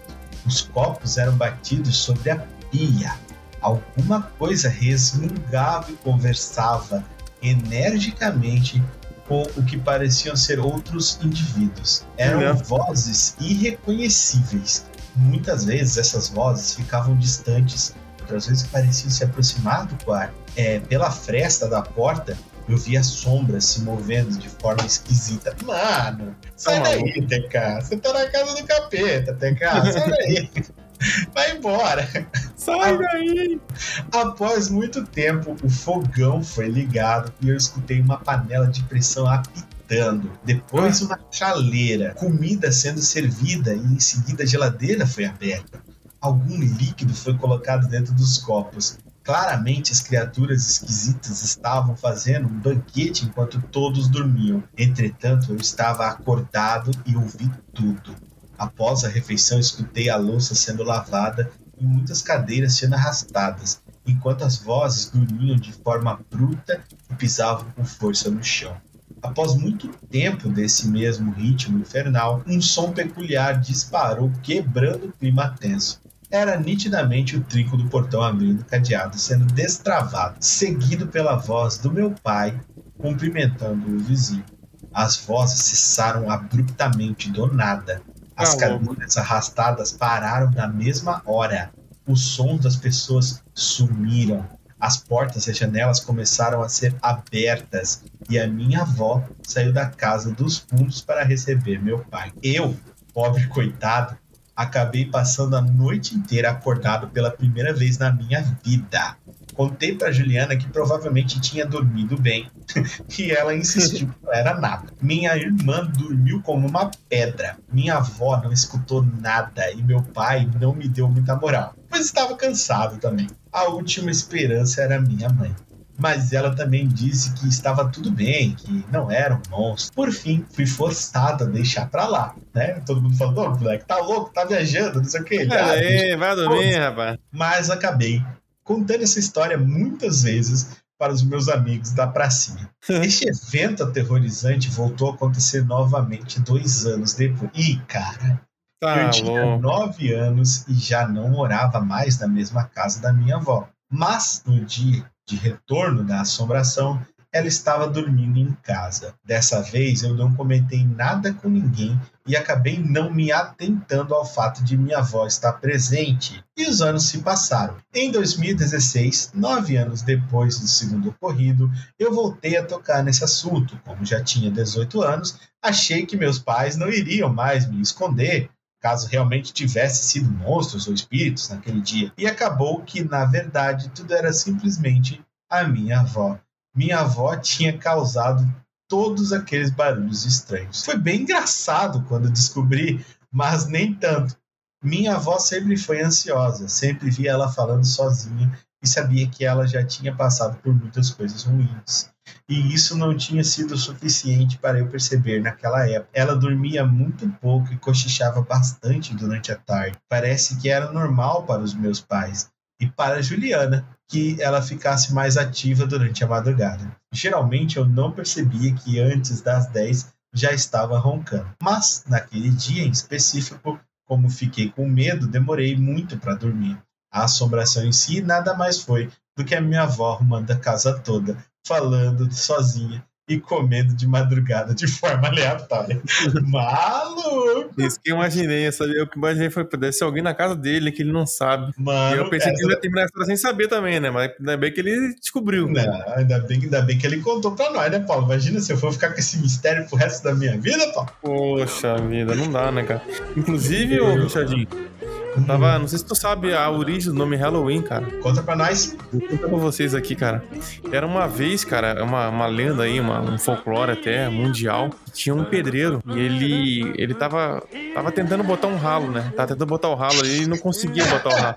Os copos eram batidos sobre a pia. Alguma coisa resmungava e conversava energicamente com o que pareciam ser outros indivíduos. Eram vozes irreconhecíveis. Muitas vezes essas vozes ficavam distantes, outras vezes pareciam se aproximar do quarto. É, pela fresta da porta, eu via sombras se movendo de forma esquisita. Mano, sai Tá daí, TK. Você tá na casa do capeta, TK. Sai daí. Vai embora. Sai daí! Após muito tempo, o fogão foi ligado e eu escutei uma panela de pressão apitar gritando, depois uma chaleira, comida sendo servida e em seguida a geladeira foi aberta. Algum líquido foi colocado dentro dos copos. Claramente as criaturas esquisitas estavam fazendo um banquete enquanto todos dormiam. Entretanto, eu estava acordado e ouvi tudo. Após a refeição, escutei a louça sendo lavada e muitas cadeiras sendo arrastadas, enquanto as vozes dormiam de forma bruta e pisavam com força no chão. Após muito tempo desse mesmo ritmo infernal, um som peculiar disparou, quebrando o clima tenso. Era nitidamente o trinco do portão abrindo cadeado sendo destravado, seguido pela voz do meu pai cumprimentando o vizinho. As vozes cessaram abruptamente do nada. As cadeiras arrastadas pararam na mesma hora. Os sons das pessoas sumiram. As portas e as janelas começaram a ser abertas e a minha avó saiu da casa dos fundos para receber meu pai. Eu, pobre coitado, acabei passando a noite inteira acordado pela primeira vez na minha vida. Contei para Juliana que provavelmente tinha dormido bem e ela insistiu que não era nada. Minha irmã dormiu como uma pedra. Minha avó não escutou nada e meu pai não me deu muita moral, pois estava cansado também. A última esperança era minha mãe. Mas ela também disse que estava tudo bem, que não era um monstro. Por fim, fui forçado a deixar pra lá, né? Todo mundo falando, ô, moleque, tá louco, tá viajando, não sei o que. Pera aí, vai dormir, rapaz. Mas acabei contando essa história muitas vezes para os meus amigos da pracinha. Este evento aterrorizante voltou a acontecer novamente dois anos depois. Ih, cara, Tá eu tinha louco. nove anos e já não morava mais na mesma casa da minha avó. Mas no dia de retorno da assombração, ela estava dormindo em casa. Dessa vez eu não comentei nada com ninguém e acabei não me atentando ao fato de minha avó estar presente. E os anos se passaram. Em 2016, nove anos depois do segundo ocorrido, eu voltei a tocar nesse assunto. Como já tinha 18 anos, achei que meus pais não iriam mais me esconder caso realmente tivesse sido monstros ou espíritos naquele dia. E acabou que, na verdade, tudo era simplesmente a minha avó. Minha avó tinha causado todos aqueles barulhos estranhos. Foi bem engraçado quando descobri, mas nem tanto. Minha avó sempre foi ansiosa, sempre via ela falando sozinha e sabia que ela já tinha passado por muitas coisas ruins. E isso não tinha sido suficiente para eu perceber naquela época. Ela dormia muito pouco e cochichava bastante durante a tarde. Parece que era normal para os meus pais e para Juliana que ela ficasse mais ativa durante a madrugada. Geralmente eu não percebia que antes das 10 já estava roncando. Mas naquele dia em específico, como fiquei com medo, demorei muito para dormir. A assombração em si nada mais foi do que a minha avó arrumando a casa toda, falando sozinha e comendo de madrugada de forma aleatória. Maluco! Isso que eu imaginei, eu que imaginei foi deve ser alguém na casa dele que ele não sabe. Mano, e eu pensei que essa- ele ia terminar a história sem saber também, né? Mas ainda bem que ele descobriu. Não, ainda bem, ainda bem que ele contou pra nós, né, Paulo? Imagina se eu for ficar com esse mistério pro resto da minha vida, Paulo. Poxa vida, não dá, né, cara? Inclusive, ô Richardinho, eu tava. Não sei se tu sabe a origem do nome Halloween, cara. Conta pra nós. Vou contar pra vocês aqui, cara. Era uma vez, cara, uma, uma lenda aí, uma, um folclore até mundial. Tinha um pedreiro e ele ele tava, tava tentando botar um ralo, né? Tava tentando botar o ralo ali e não conseguia botar o ralo.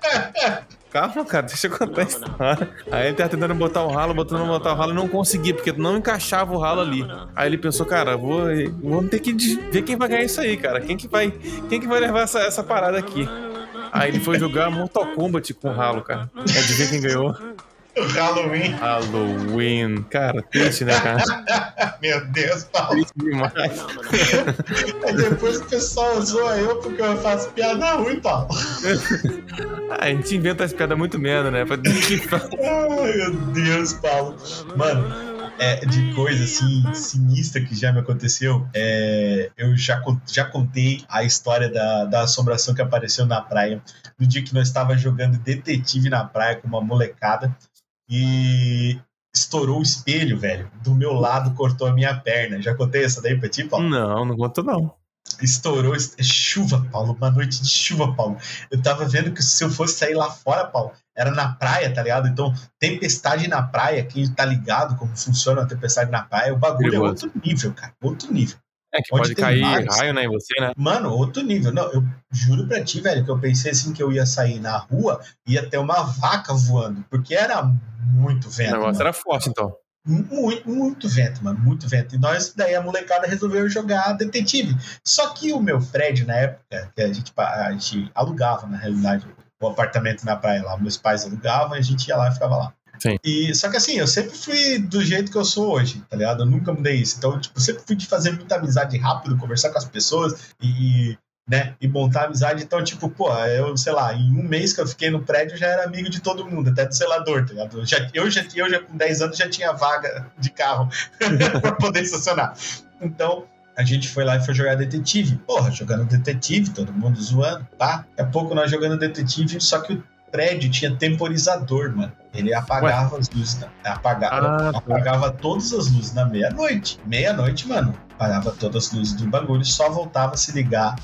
Calma, cara, deixa eu contar história. Aí ele tava tentando botar o ralo, botando botar o ralo e não conseguia, porque não encaixava o ralo ali. Aí ele pensou, cara, vou, vou ter que ver quem vai ganhar isso aí, cara. Quem que vai, quem que vai levar essa, essa parada aqui? Aí ele foi jogar Mortal Kombat com o ralo, cara. Adivinha quem ganhou? O Halloween. Halloween. Cara, triste, né, cara? Meu Deus, Paulo. Triste demais. Aí depois o pessoal zoa eu porque eu faço piada ruim, Paulo. Ah, a gente inventa as piadas muito merda, né? Pra- Ai, meu Deus, Paulo. Mano, é, de coisa assim, sinistra que já me aconteceu, é, eu já, já contei a história da, da assombração que apareceu na praia. No dia que nós estava jogando detetive na praia com uma molecada e estourou o espelho, velho. Do meu lado cortou a minha perna. Já contei essa daí pra ti, Paulo? Não, não conta não. Estourou, chuva, Paulo, uma noite de chuva, Paulo. Eu tava vendo que se eu fosse sair lá fora, Paulo, era na praia, tá ligado? Então, tempestade na praia, quem tá ligado como funciona a tempestade na praia, o bagulho é Perigoso. outro nível, cara, outro nível. É que Onde pode cair raio, né, em você, né? Mano, outro nível. Não, eu juro pra ti, velho, que eu pensei assim que eu ia sair na rua e ia ter uma vaca voando, porque era muito O vento. negócio mano. era forte, então. Muito, muito vento, mano, muito vento. E nós, daí a molecada resolveu jogar detetive. Só que o meu prédio, na época, que a gente, a gente alugava, na realidade, o apartamento na praia lá, meus pais alugavam e a gente ia lá e ficava lá. Sim. E, só que assim, eu sempre fui do jeito que eu sou hoje, tá ligado? Eu nunca mudei isso. Então, tipo, eu sempre fui de fazer muita amizade rápido, conversar com as pessoas e, né, e montar amizade. Então, tipo, pô, eu, sei lá, em um mês que eu fiquei no prédio, eu já era amigo de todo mundo, até do zelador, tá ligado? Eu já, eu já, eu já com 10 anos já tinha vaga de carro pra poder estacionar. Então, a gente foi lá e foi jogar detetive. Porra, jogando detetive, todo mundo zoando, tá? Daqui a pouco nós jogando detetive, só que o prédio tinha temporizador, mano. Ele apagava as luzes, na- apagava, Ah, tá. apagava todas as luzes na meia-noite. Meia-noite, mano, apagava todas as luzes do bagulho, só voltava a se ligar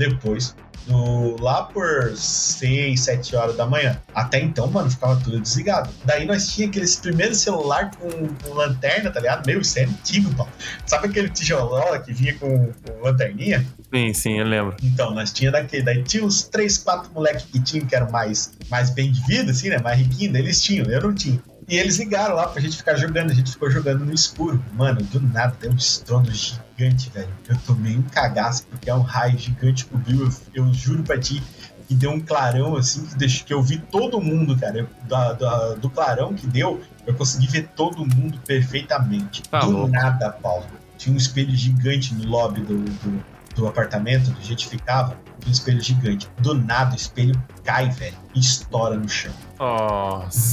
depois do, lá por 6, 7 horas da manhã. Até então, mano, ficava tudo desligado. Daí nós tinha aqueles primeiros celular com, com lanterna, tá ligado? Meu, isso é antigo, pau. Sabe aquele tijolão que vinha com, com lanterninha? Sim, sim, eu lembro. Então, nós tinha daquele. Daí tinha uns 3, 4 moleques que tinham, que eram mais, mais bem de vida, assim, né? Mais riquinhos, daí eles tinham, eu não tinha. E eles ligaram lá pra gente ficar jogando, a gente ficou jogando no escuro. Mano, do nada, deu um estrondo gigante, velho. Eu tomei um cagaço, porque é um raio gigante que cobriu, eu, eu juro pra ti. E deu um clarão, assim, que, deixou, que eu vi todo mundo, cara. Eu- da- da- do clarão que deu, eu consegui ver todo mundo perfeitamente. Tá do louco. nada, Paulo. Tinha um espelho gigante no lobby do, do, do apartamento onde a gente ficava. Um espelho gigante. Do nada, o espelho cai, velho. E estoura no chão.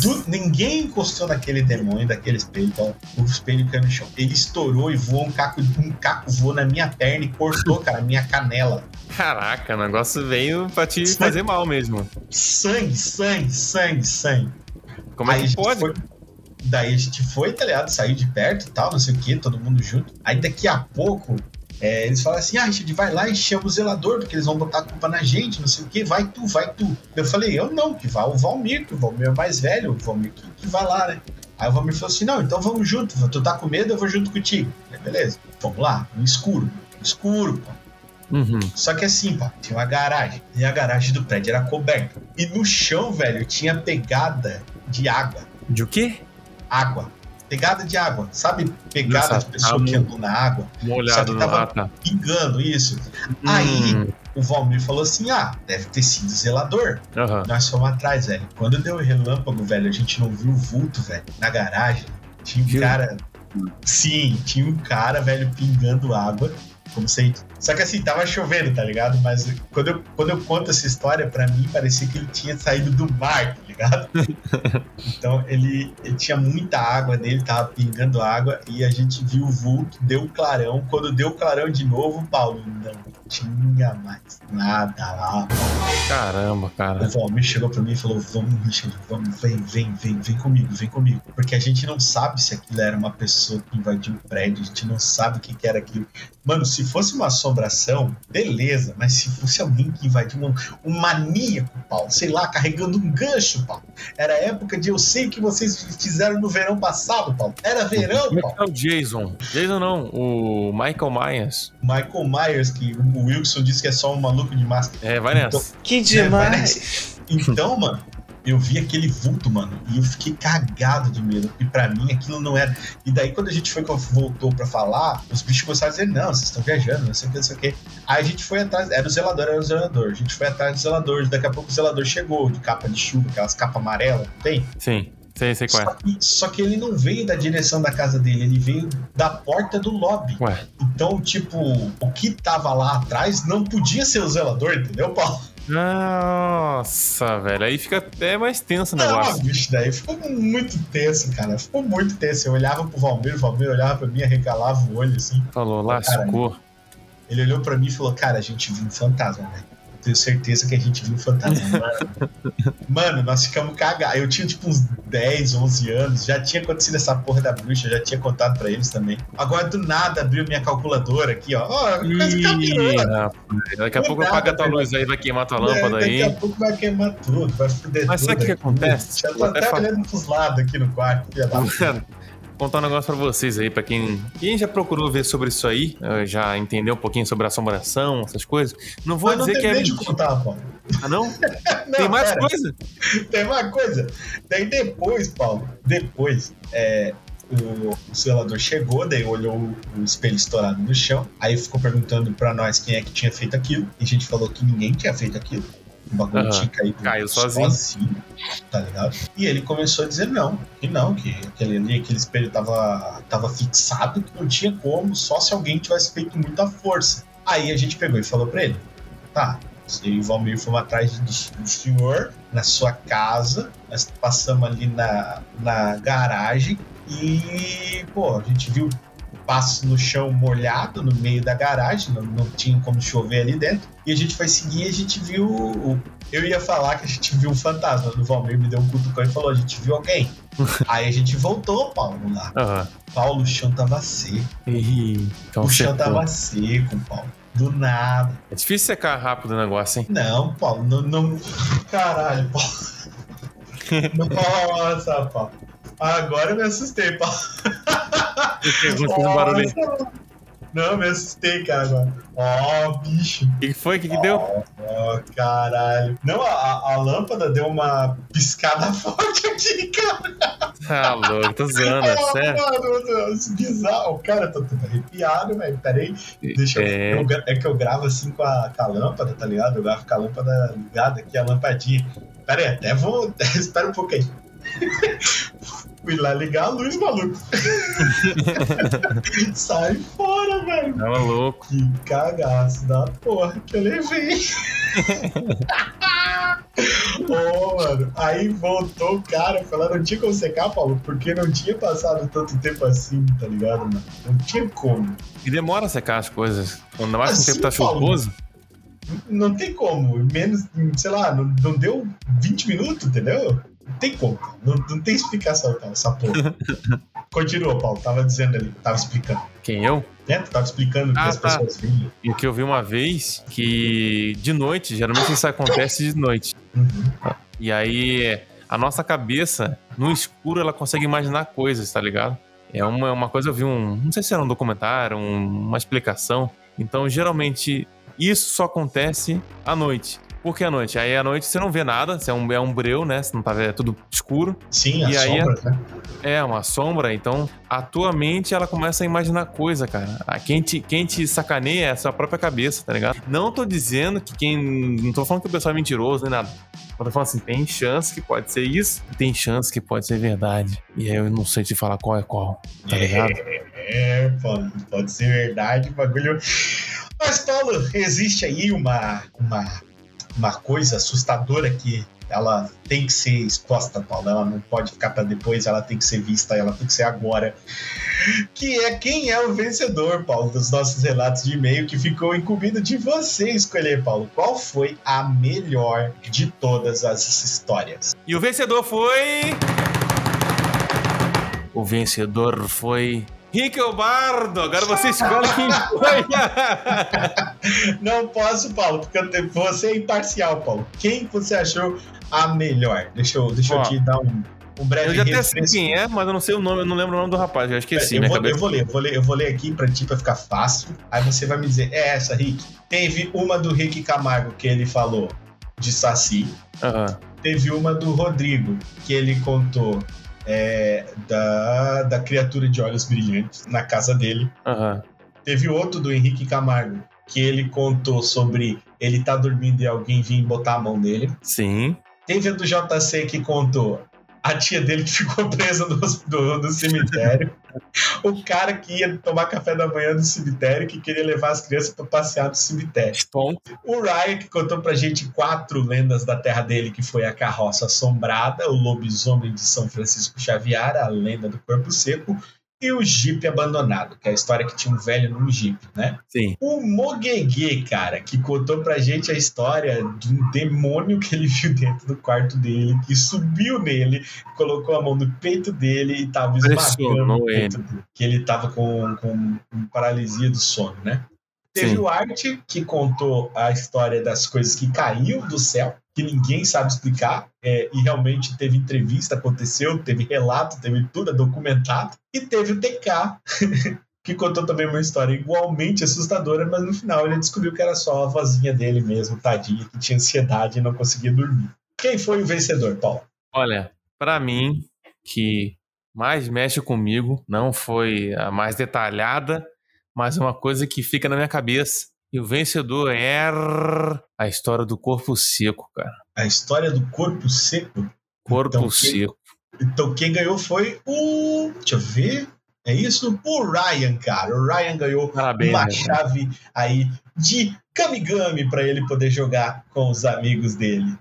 Do- ninguém encostou naquele demônio daquele espelho, então o espelho caiu no chão. Ele estourou e voou um caco, um caco voou na minha perna e cortou, cara, a minha canela. Caraca, o negócio veio pra te Sim. fazer mal mesmo. Sangue, sangue, sangue, sangue. Como é Aí a que pode? foi- daí a gente foi, tá ligado? Saiu de perto e tal, não sei o que, todo mundo junto. Aí daqui a pouco, é, eles falaram assim: ah, Richard, vai lá e chama o zelador, porque eles vão botar a culpa na gente, não sei o que, vai tu, vai tu. Eu falei: eu não, que vá o Valmir, que o Valmir é mais velho, o Valmir que, que vai lá, né? Aí o Valmir falou assim: não, então vamos junto, tu tá com medo, eu vou junto contigo. Falei, beleza, vamos lá, no escuro, no escuro, pô. Uhum. Só que assim, pá, tinha uma garagem. E a garagem do prédio era coberta. E no chão, velho, tinha pegada de água. De o quê? Água. Pegada de água. Sabe pegada Nossa, de pessoa tá que andou na água? Molhado no tava- ah, tá. Pingando isso. Aí- Hum, O Valmir falou assim: ah, deve ter sido zelador. aham. Nós fomos atrás, velho. Quando deu o relâmpago, velho, a gente não viu o vulto, velho, na garagem. Tinha um Viu? cara. Sim, tinha um cara, velho, pingando água. Como se. Só que assim, tava chovendo, tá ligado? Mas quando eu, quando eu conto essa história, pra mim parecia que ele tinha saído do mar, ligado? então ele, ele tinha muita água nele, tava pingando água e a gente viu o vulto, deu o clarão. Quando deu o clarão de novo, Paulo, não tinha mais nada lá. Caramba, O cara. Valmir chegou pra mim e falou: Vamos, Richard, vamos, vem, vem, vem, vem comigo, vem comigo. Porque a gente não sabe se aquilo era uma pessoa que invadiu o prédio, a gente não sabe o que, que era aquilo. Mano, se fosse uma assombração, beleza, mas se fosse alguém que invadiu um, um maníaco, Paulo, sei lá, carregando um gancho, Paulo. Era a época de eu sei que vocês fizeram no verão passado, Paulo. Era verão, Como é Paulo. que é o Jason? Jason não, o Michael Myers. Michael Myers, que o Wilson disse que é só um maluco de máscara. É, vai nessa. Que demais! Então, mano, eu vi aquele vulto, mano, e eu fiquei cagado de medo. E pra mim aquilo não era. E daí, quando a gente foi voltou pra falar, os bichos começaram a dizer: não, vocês estão viajando, não sei o que, não sei o que. Aí a gente foi atrás, era o zelador, era o zelador. A gente foi atrás do zelador. Daqui a pouco o zelador chegou de capa de chuva, aquelas capas amarelas, tem? Sim, sei, sei qual Só é. que, só que ele não veio da direção da casa dele, ele veio da porta do lobby. Ué, Então, tipo, o que tava lá atrás não podia ser o zelador, entendeu, Paulo? Nossa, velho. Aí fica até mais tenso o Não, negócio. bicho, daí ficou muito tenso, cara. Ficou muito tenso. Eu olhava pro Valmir, o Valmir olhava pra mim, arregalava o olho, assim. Falou, lascou. Ele olhou pra mim e falou, cara, a gente viu um fantasma, velho. Tenho certeza que a gente viu o fantasma. Mano, Mano, nós ficamos cagados. Eu tinha tipo uns 10, 11 anos, já tinha acontecido essa porra da bruxa, já tinha contado pra eles também. Agora do nada abriu minha calculadora aqui, ó. Rapaz, daqui a pouco nada, apaga a tua luz aí, vai queimar tua É, lâmpada daqui aí. a pouco vai queimar tudo, vai fuder Mas tudo. sabe o que acontece? Já tô até até olhando pros lados aqui no quarto, Cara, contar um negócio pra vocês aí, pra quem, quem já procurou ver sobre isso aí, eh, já entendeu um pouquinho sobre assombração, essas coisas. Não vou Mas não dizer que é de contar, Paulo. não? Não, Tem mais pera. coisa? Tem uma coisa. Daí depois, Paulo, depois, é, o, o zelador chegou, daí olhou o, o espelho estourado no chão, aí ficou perguntando pra nós quem é que tinha feito aquilo, e a gente falou que ninguém tinha feito aquilo. O bagulho tinha caído Caiu sozinho. tá ligado? E ele começou a dizer não, que não, que aquele ali, aquele espelho tava, tava fixado, que não tinha como, só se alguém tivesse feito muita força. Aí a gente pegou e falou pra ele, tá, você e o Valmir fomos atrás do, do senhor na sua casa, nós passamos ali na, na garagem e, pô, a gente viu passos no chão molhado no meio da garagem, não, não tinha como chover ali dentro. E a gente foi seguir e a gente viu. o- Eu ia falar que a gente viu um fantasma. O Valmir me deu um cutucão e falou: a gente viu alguém. Aí a gente voltou, Paulo, lá. Aham. Paulo, o chão tava seco. Ih, Então o chão tava seco, Paulo. Do nada. É difícil secar rápido o negócio, hein? Não, Paulo, não. não... Caralho, Paulo. Nossa, Paulo. Agora eu me assustei, Paulo. Fez um. Nossa. Não, me assustei, cara, agora. Ó, bicho. O que foi? O que, que deu? Ó, caralho. Não, a, a- lâmpada deu uma piscada forte aqui, cara. Ah, louco, tô zoando, é sério. Mano, isso é bizarro. Cara, eu tô todo arrepiado, velho. Peraí. Deixa eu, É. eu gra- É que eu gravo assim com a, com a lâmpada, tá ligado? Eu gravo com a lâmpada ligada aqui, a lampadinha. Pera aí, até vou. Espera um pouco aí. Fui lá ligar a luz, maluco. Sai fora, velho. Tava louco. Que cagaço da porra que eu levei. Ô, mano, aí voltou o cara falando, não tinha como secar, Paulo, porque não tinha passado tanto tempo assim, tá ligado, mano? Não tinha como. E demora a secar as coisas. Ainda mais que o Assim, tempo tá chuvoso. Não tem como. Menos, sei lá, não, não deu 20 minutos, entendeu? Não tem como. Não, não tem explicação, cara, essa porra. Continua, Paulo. Tava dizendo ali, tava explicando. Quem eu? Né? Tu tava explicando que Ah, as tá. pessoas vinham. E o que eu vi uma vez que de noite, geralmente isso acontece de noite. Uhum. E aí a nossa cabeça, no escuro, ela consegue imaginar coisas, tá ligado? É uma, uma coisa, eu vi um. Não sei se era um documentário, um- uma explicação. Então, geralmente, isso só acontece à noite. Por que à noite? Aí à noite você não vê nada, você é um, é um breu, né? Você não tá vendo, é tudo escuro. Sim, E as aí, sombras, né? É, uma sombra, então a tua mente ela começa a imaginar coisa, cara. A quem te, quem te sacaneia é a sua própria cabeça, tá ligado? Não tô dizendo que quem. Não tô falando que o pessoal é mentiroso nem nada. Eu tô falando assim, tem chance que pode ser isso, tem chance que pode ser verdade. E aí eu não sei te falar qual é qual, tá ligado? É, Paulo, pode ser verdade, bagulho. Mas, Paulo, existe aí uma, uma, uma coisa assustadora que ela tem que ser exposta, Paulo. Ela não pode ficar para depois, ela tem que ser vista, ela tem que ser agora. Que é quem é o vencedor, Paulo, dos nossos relatos de e-mail que ficou incumbido de você escolher, Paulo. Qual foi a melhor de todas as histórias? E o vencedor foi. O vencedor foi. Rick Bardo! Agora você escolhe quem foi! Não posso, Paulo, porque você é imparcial, Paulo. Quem você achou a melhor? Deixa eu, deixa eu te dar um, um breve Eu já até sei quem é, mas eu não sei o nome, eu não lembro o nome do rapaz, eu esqueci, eu, minha vou, cabeça. eu vou ler, eu vou ler, eu vou ler aqui pra ti pra ficar fácil. Aí você vai me dizer, é essa, Rick. Teve uma do Rick Camargo que ele falou de Saci. Teve uma do Rodrigo que ele contou é, da, da criatura de olhos brilhantes na casa dele. Aham. Teve outro do Henrique Camargo que ele contou sobre ele tá dormindo e alguém vir botar a mão nele. Sim. Teve a do JC que contou a tia dele que ficou presa no, do, do cemitério. o cara que ia tomar café da manhã no cemitério, que queria levar as crianças para passear no cemitério. Ponto. O Ryan que contou pra gente quatro lendas da terra dele, que foi a carroça assombrada, o lobisomem de São Francisco Xavier, a lenda do corpo seco e o Jeep abandonado, que é a história que tinha um velho num Jeep, né? Sim. O Moguegue, cara, que contou pra gente a história de um demônio que ele viu dentro do quarto dele, que subiu nele, colocou a mão no peito dele e tava esmagando o peito dele, que ele tava com, com paralisia do sono, né? Teve Sim. o Art, que contou a história das coisas que caíam do céu, que ninguém sabe explicar, é, e realmente teve entrevista, aconteceu, teve relato, teve tudo é documentado. E teve o TK, que contou também uma história igualmente assustadora, mas no final ele descobriu que era só a vozinha dele mesmo, tadinha, que tinha ansiedade e não conseguia dormir. Quem foi o vencedor, Paulo? Olha, para mim, que mais mexe comigo, não foi a mais detalhada, mas uma coisa que fica na minha cabeça. E o vencedor é a história do corpo seco, cara. A história do corpo seco? Corpo então, seco. Quem, então quem ganhou foi o. Deixa eu ver. É isso? O Ryan, cara. O Ryan ganhou Parabéns, uma né? chave aí de Kamigami para ele poder jogar com os amigos dele.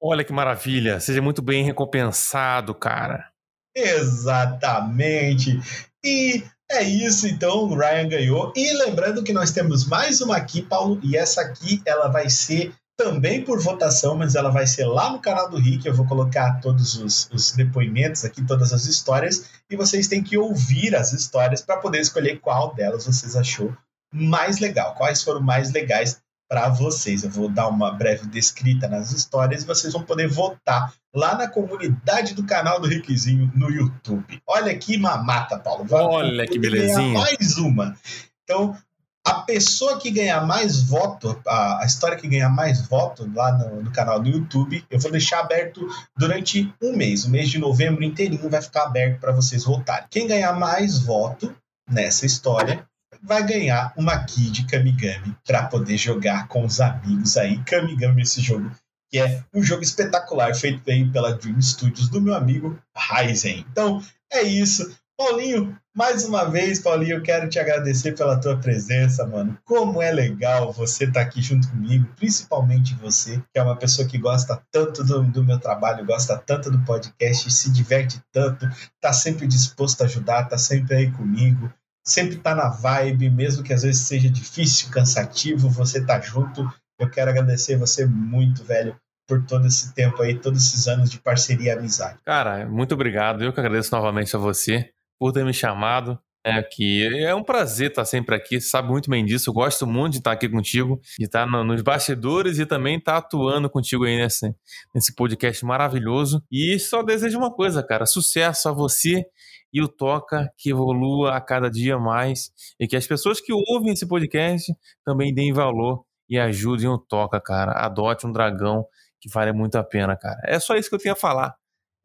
Olha que maravilha. Seja muito bem recompensado, cara. Exatamente. E é isso, então o Ryan ganhou. E lembrando que nós temos mais uma aqui, Paulo, e essa aqui ela vai ser também por votação, mas ela vai ser lá no canal do Rick. Eu vou colocar todos os, os depoimentos aqui, todas as histórias, e vocês têm que ouvir as histórias para poder escolher qual delas vocês achou mais legal, quais foram mais legais para vocês. Eu vou dar uma breve descrita nas histórias e vocês vão poder votar lá na comunidade do canal do Riquezinho no YouTube. Olha que mamata, Paulo. Olha que belezinha. Mais uma. Então, a pessoa que ganhar mais voto, a, a história que ganhar mais voto lá no, no, canal do YouTube, eu vou deixar aberto durante um mês. O mês de novembro inteirinho vai ficar aberto para vocês votarem. Quem ganhar mais voto nessa história vai ganhar uma key de Kamigami para poder jogar com os amigos aí. Kamigami, esse jogo que é um jogo espetacular feito aí pela Dream Studios do meu amigo Ryzen. Então é isso. Paulinho, mais uma vez, Paulinho, eu quero te agradecer pela tua presença, mano. Como é legal você estar tá aqui junto comigo, principalmente você, que é uma pessoa que gosta tanto do, do meu trabalho, gosta tanto do podcast, se diverte tanto, tá sempre disposto a ajudar, tá sempre aí comigo sempre tá na vibe, mesmo que às vezes seja difícil, cansativo, você tá junto. Eu quero agradecer você muito, velho, por todo esse tempo aí, todos esses anos de parceria e amizade. Cara, muito obrigado. Eu que agradeço novamente a você por ter me chamado. É que é um prazer estar sempre aqui, sabe muito bem disso. Eu gosto muito de estar aqui contigo, de estar no, nos bastidores e também estar atuando contigo aí nesse, nesse podcast maravilhoso. E só desejo uma coisa, cara: sucesso a você e o Toca que evolua a cada dia mais e que as pessoas que ouvem esse podcast também deem valor e ajudem o Toca, cara. Adote um dragão que vale muito a pena, cara. É só isso que eu tenho a falar.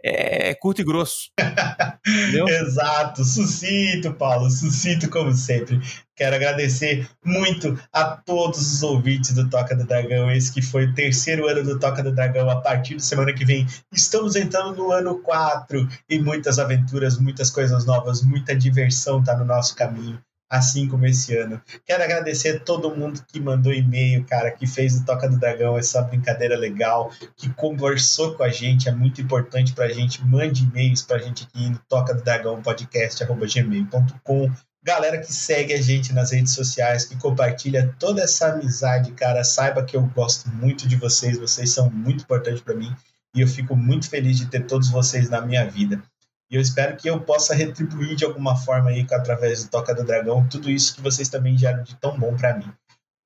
É curto e grosso. Exato, sucinto, Paulo, sucinto como sempre. Quero agradecer muito a todos os ouvintes do Toca do Dragão. Esse que foi o terceiro ano do Toca do Dragão. A partir de semana que vem, estamos entrando no ano 4 e muitas aventuras, muitas coisas novas, muita diversão está no nosso caminho assim como esse ano. Quero agradecer a todo mundo que mandou e-mail, cara, que fez o Toca do Dragão, essa brincadeira legal, que conversou com a gente, é muito importante pra gente. Mande e-mails pra gente aqui no toca do dragão podcast@gmail.com. Galera que segue a gente nas redes sociais, que compartilha toda essa amizade, cara, saiba que eu gosto muito de vocês, vocês são muito importantes para mim e eu fico muito feliz de ter todos vocês na minha vida. E eu espero que eu possa retribuir de alguma forma aí, através do Toca do Dragão, tudo isso que vocês também geram de tão bom para mim.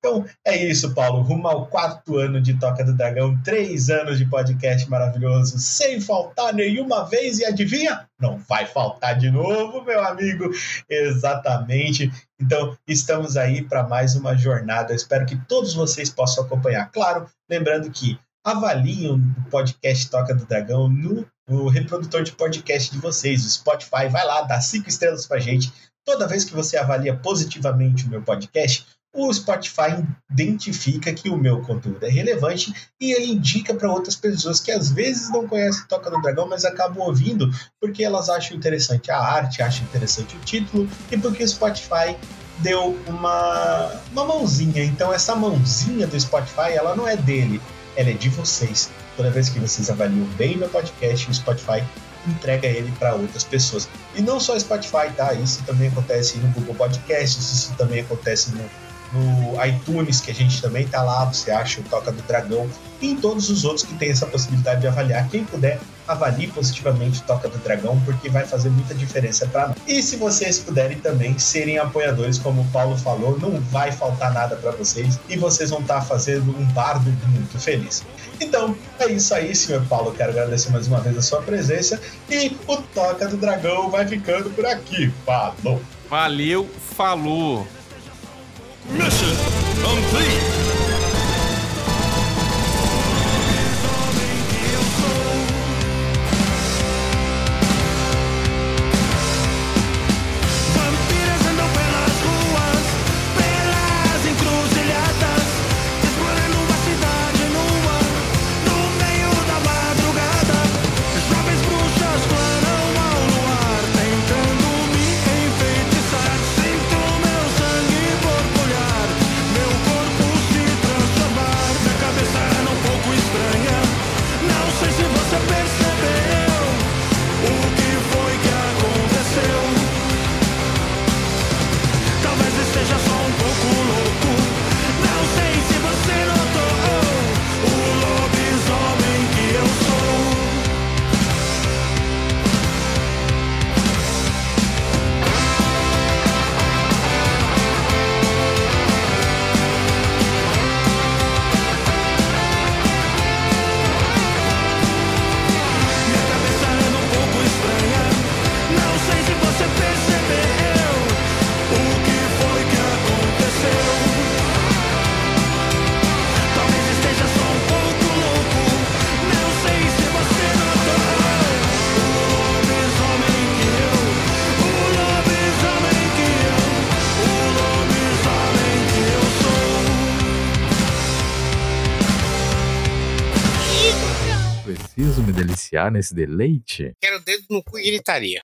Então é isso, Paulo. Rumo ao quarto ano de Toca do Dragão, três anos de podcast maravilhoso, sem faltar nenhuma vez. E adivinha? Não vai faltar de novo, meu amigo. Exatamente. Então estamos aí para mais uma jornada. Eu espero que todos vocês possam acompanhar. Claro, lembrando que avaliem o podcast Toca do Dragão no o reprodutor de podcast de vocês, o Spotify. Vai lá, dá cinco estrelas pra gente. Toda vez que você avalia positivamente o meu podcast, o Spotify identifica que o meu conteúdo é relevante e ele indica para outras pessoas que às vezes não conhecem Toca do Dragão, mas acabam ouvindo porque elas acham interessante a arte, acham interessante o título e porque o Spotify deu uma, uma mãozinha. Então essa mãozinha do Spotify, ela não é dele, ela é de vocês. Toda vez que vocês avaliam bem meu podcast, o Spotify entrega ele para outras pessoas. E não só Spotify, tá? Isso também acontece no Google Podcasts, isso também acontece no no iTunes, que a gente também tá lá, você acha o Toca do Dragão, e em todos os outros que tem essa possibilidade de avaliar. Quem puder, avalie positivamente o Toca do Dragão, porque vai fazer muita diferença para nós. E se vocês puderem também serem apoiadores, como o Paulo falou, não vai faltar nada para vocês e vocês vão estar tá fazendo um bardo muito feliz. Então, é isso aí, senhor Paulo. Quero agradecer mais uma vez a sua presença e o Toca do Dragão vai ficando por aqui. Falou! Valeu, falou! Mission complete! Deliciar nesse deleite? Quero dedo no cu e gritaria.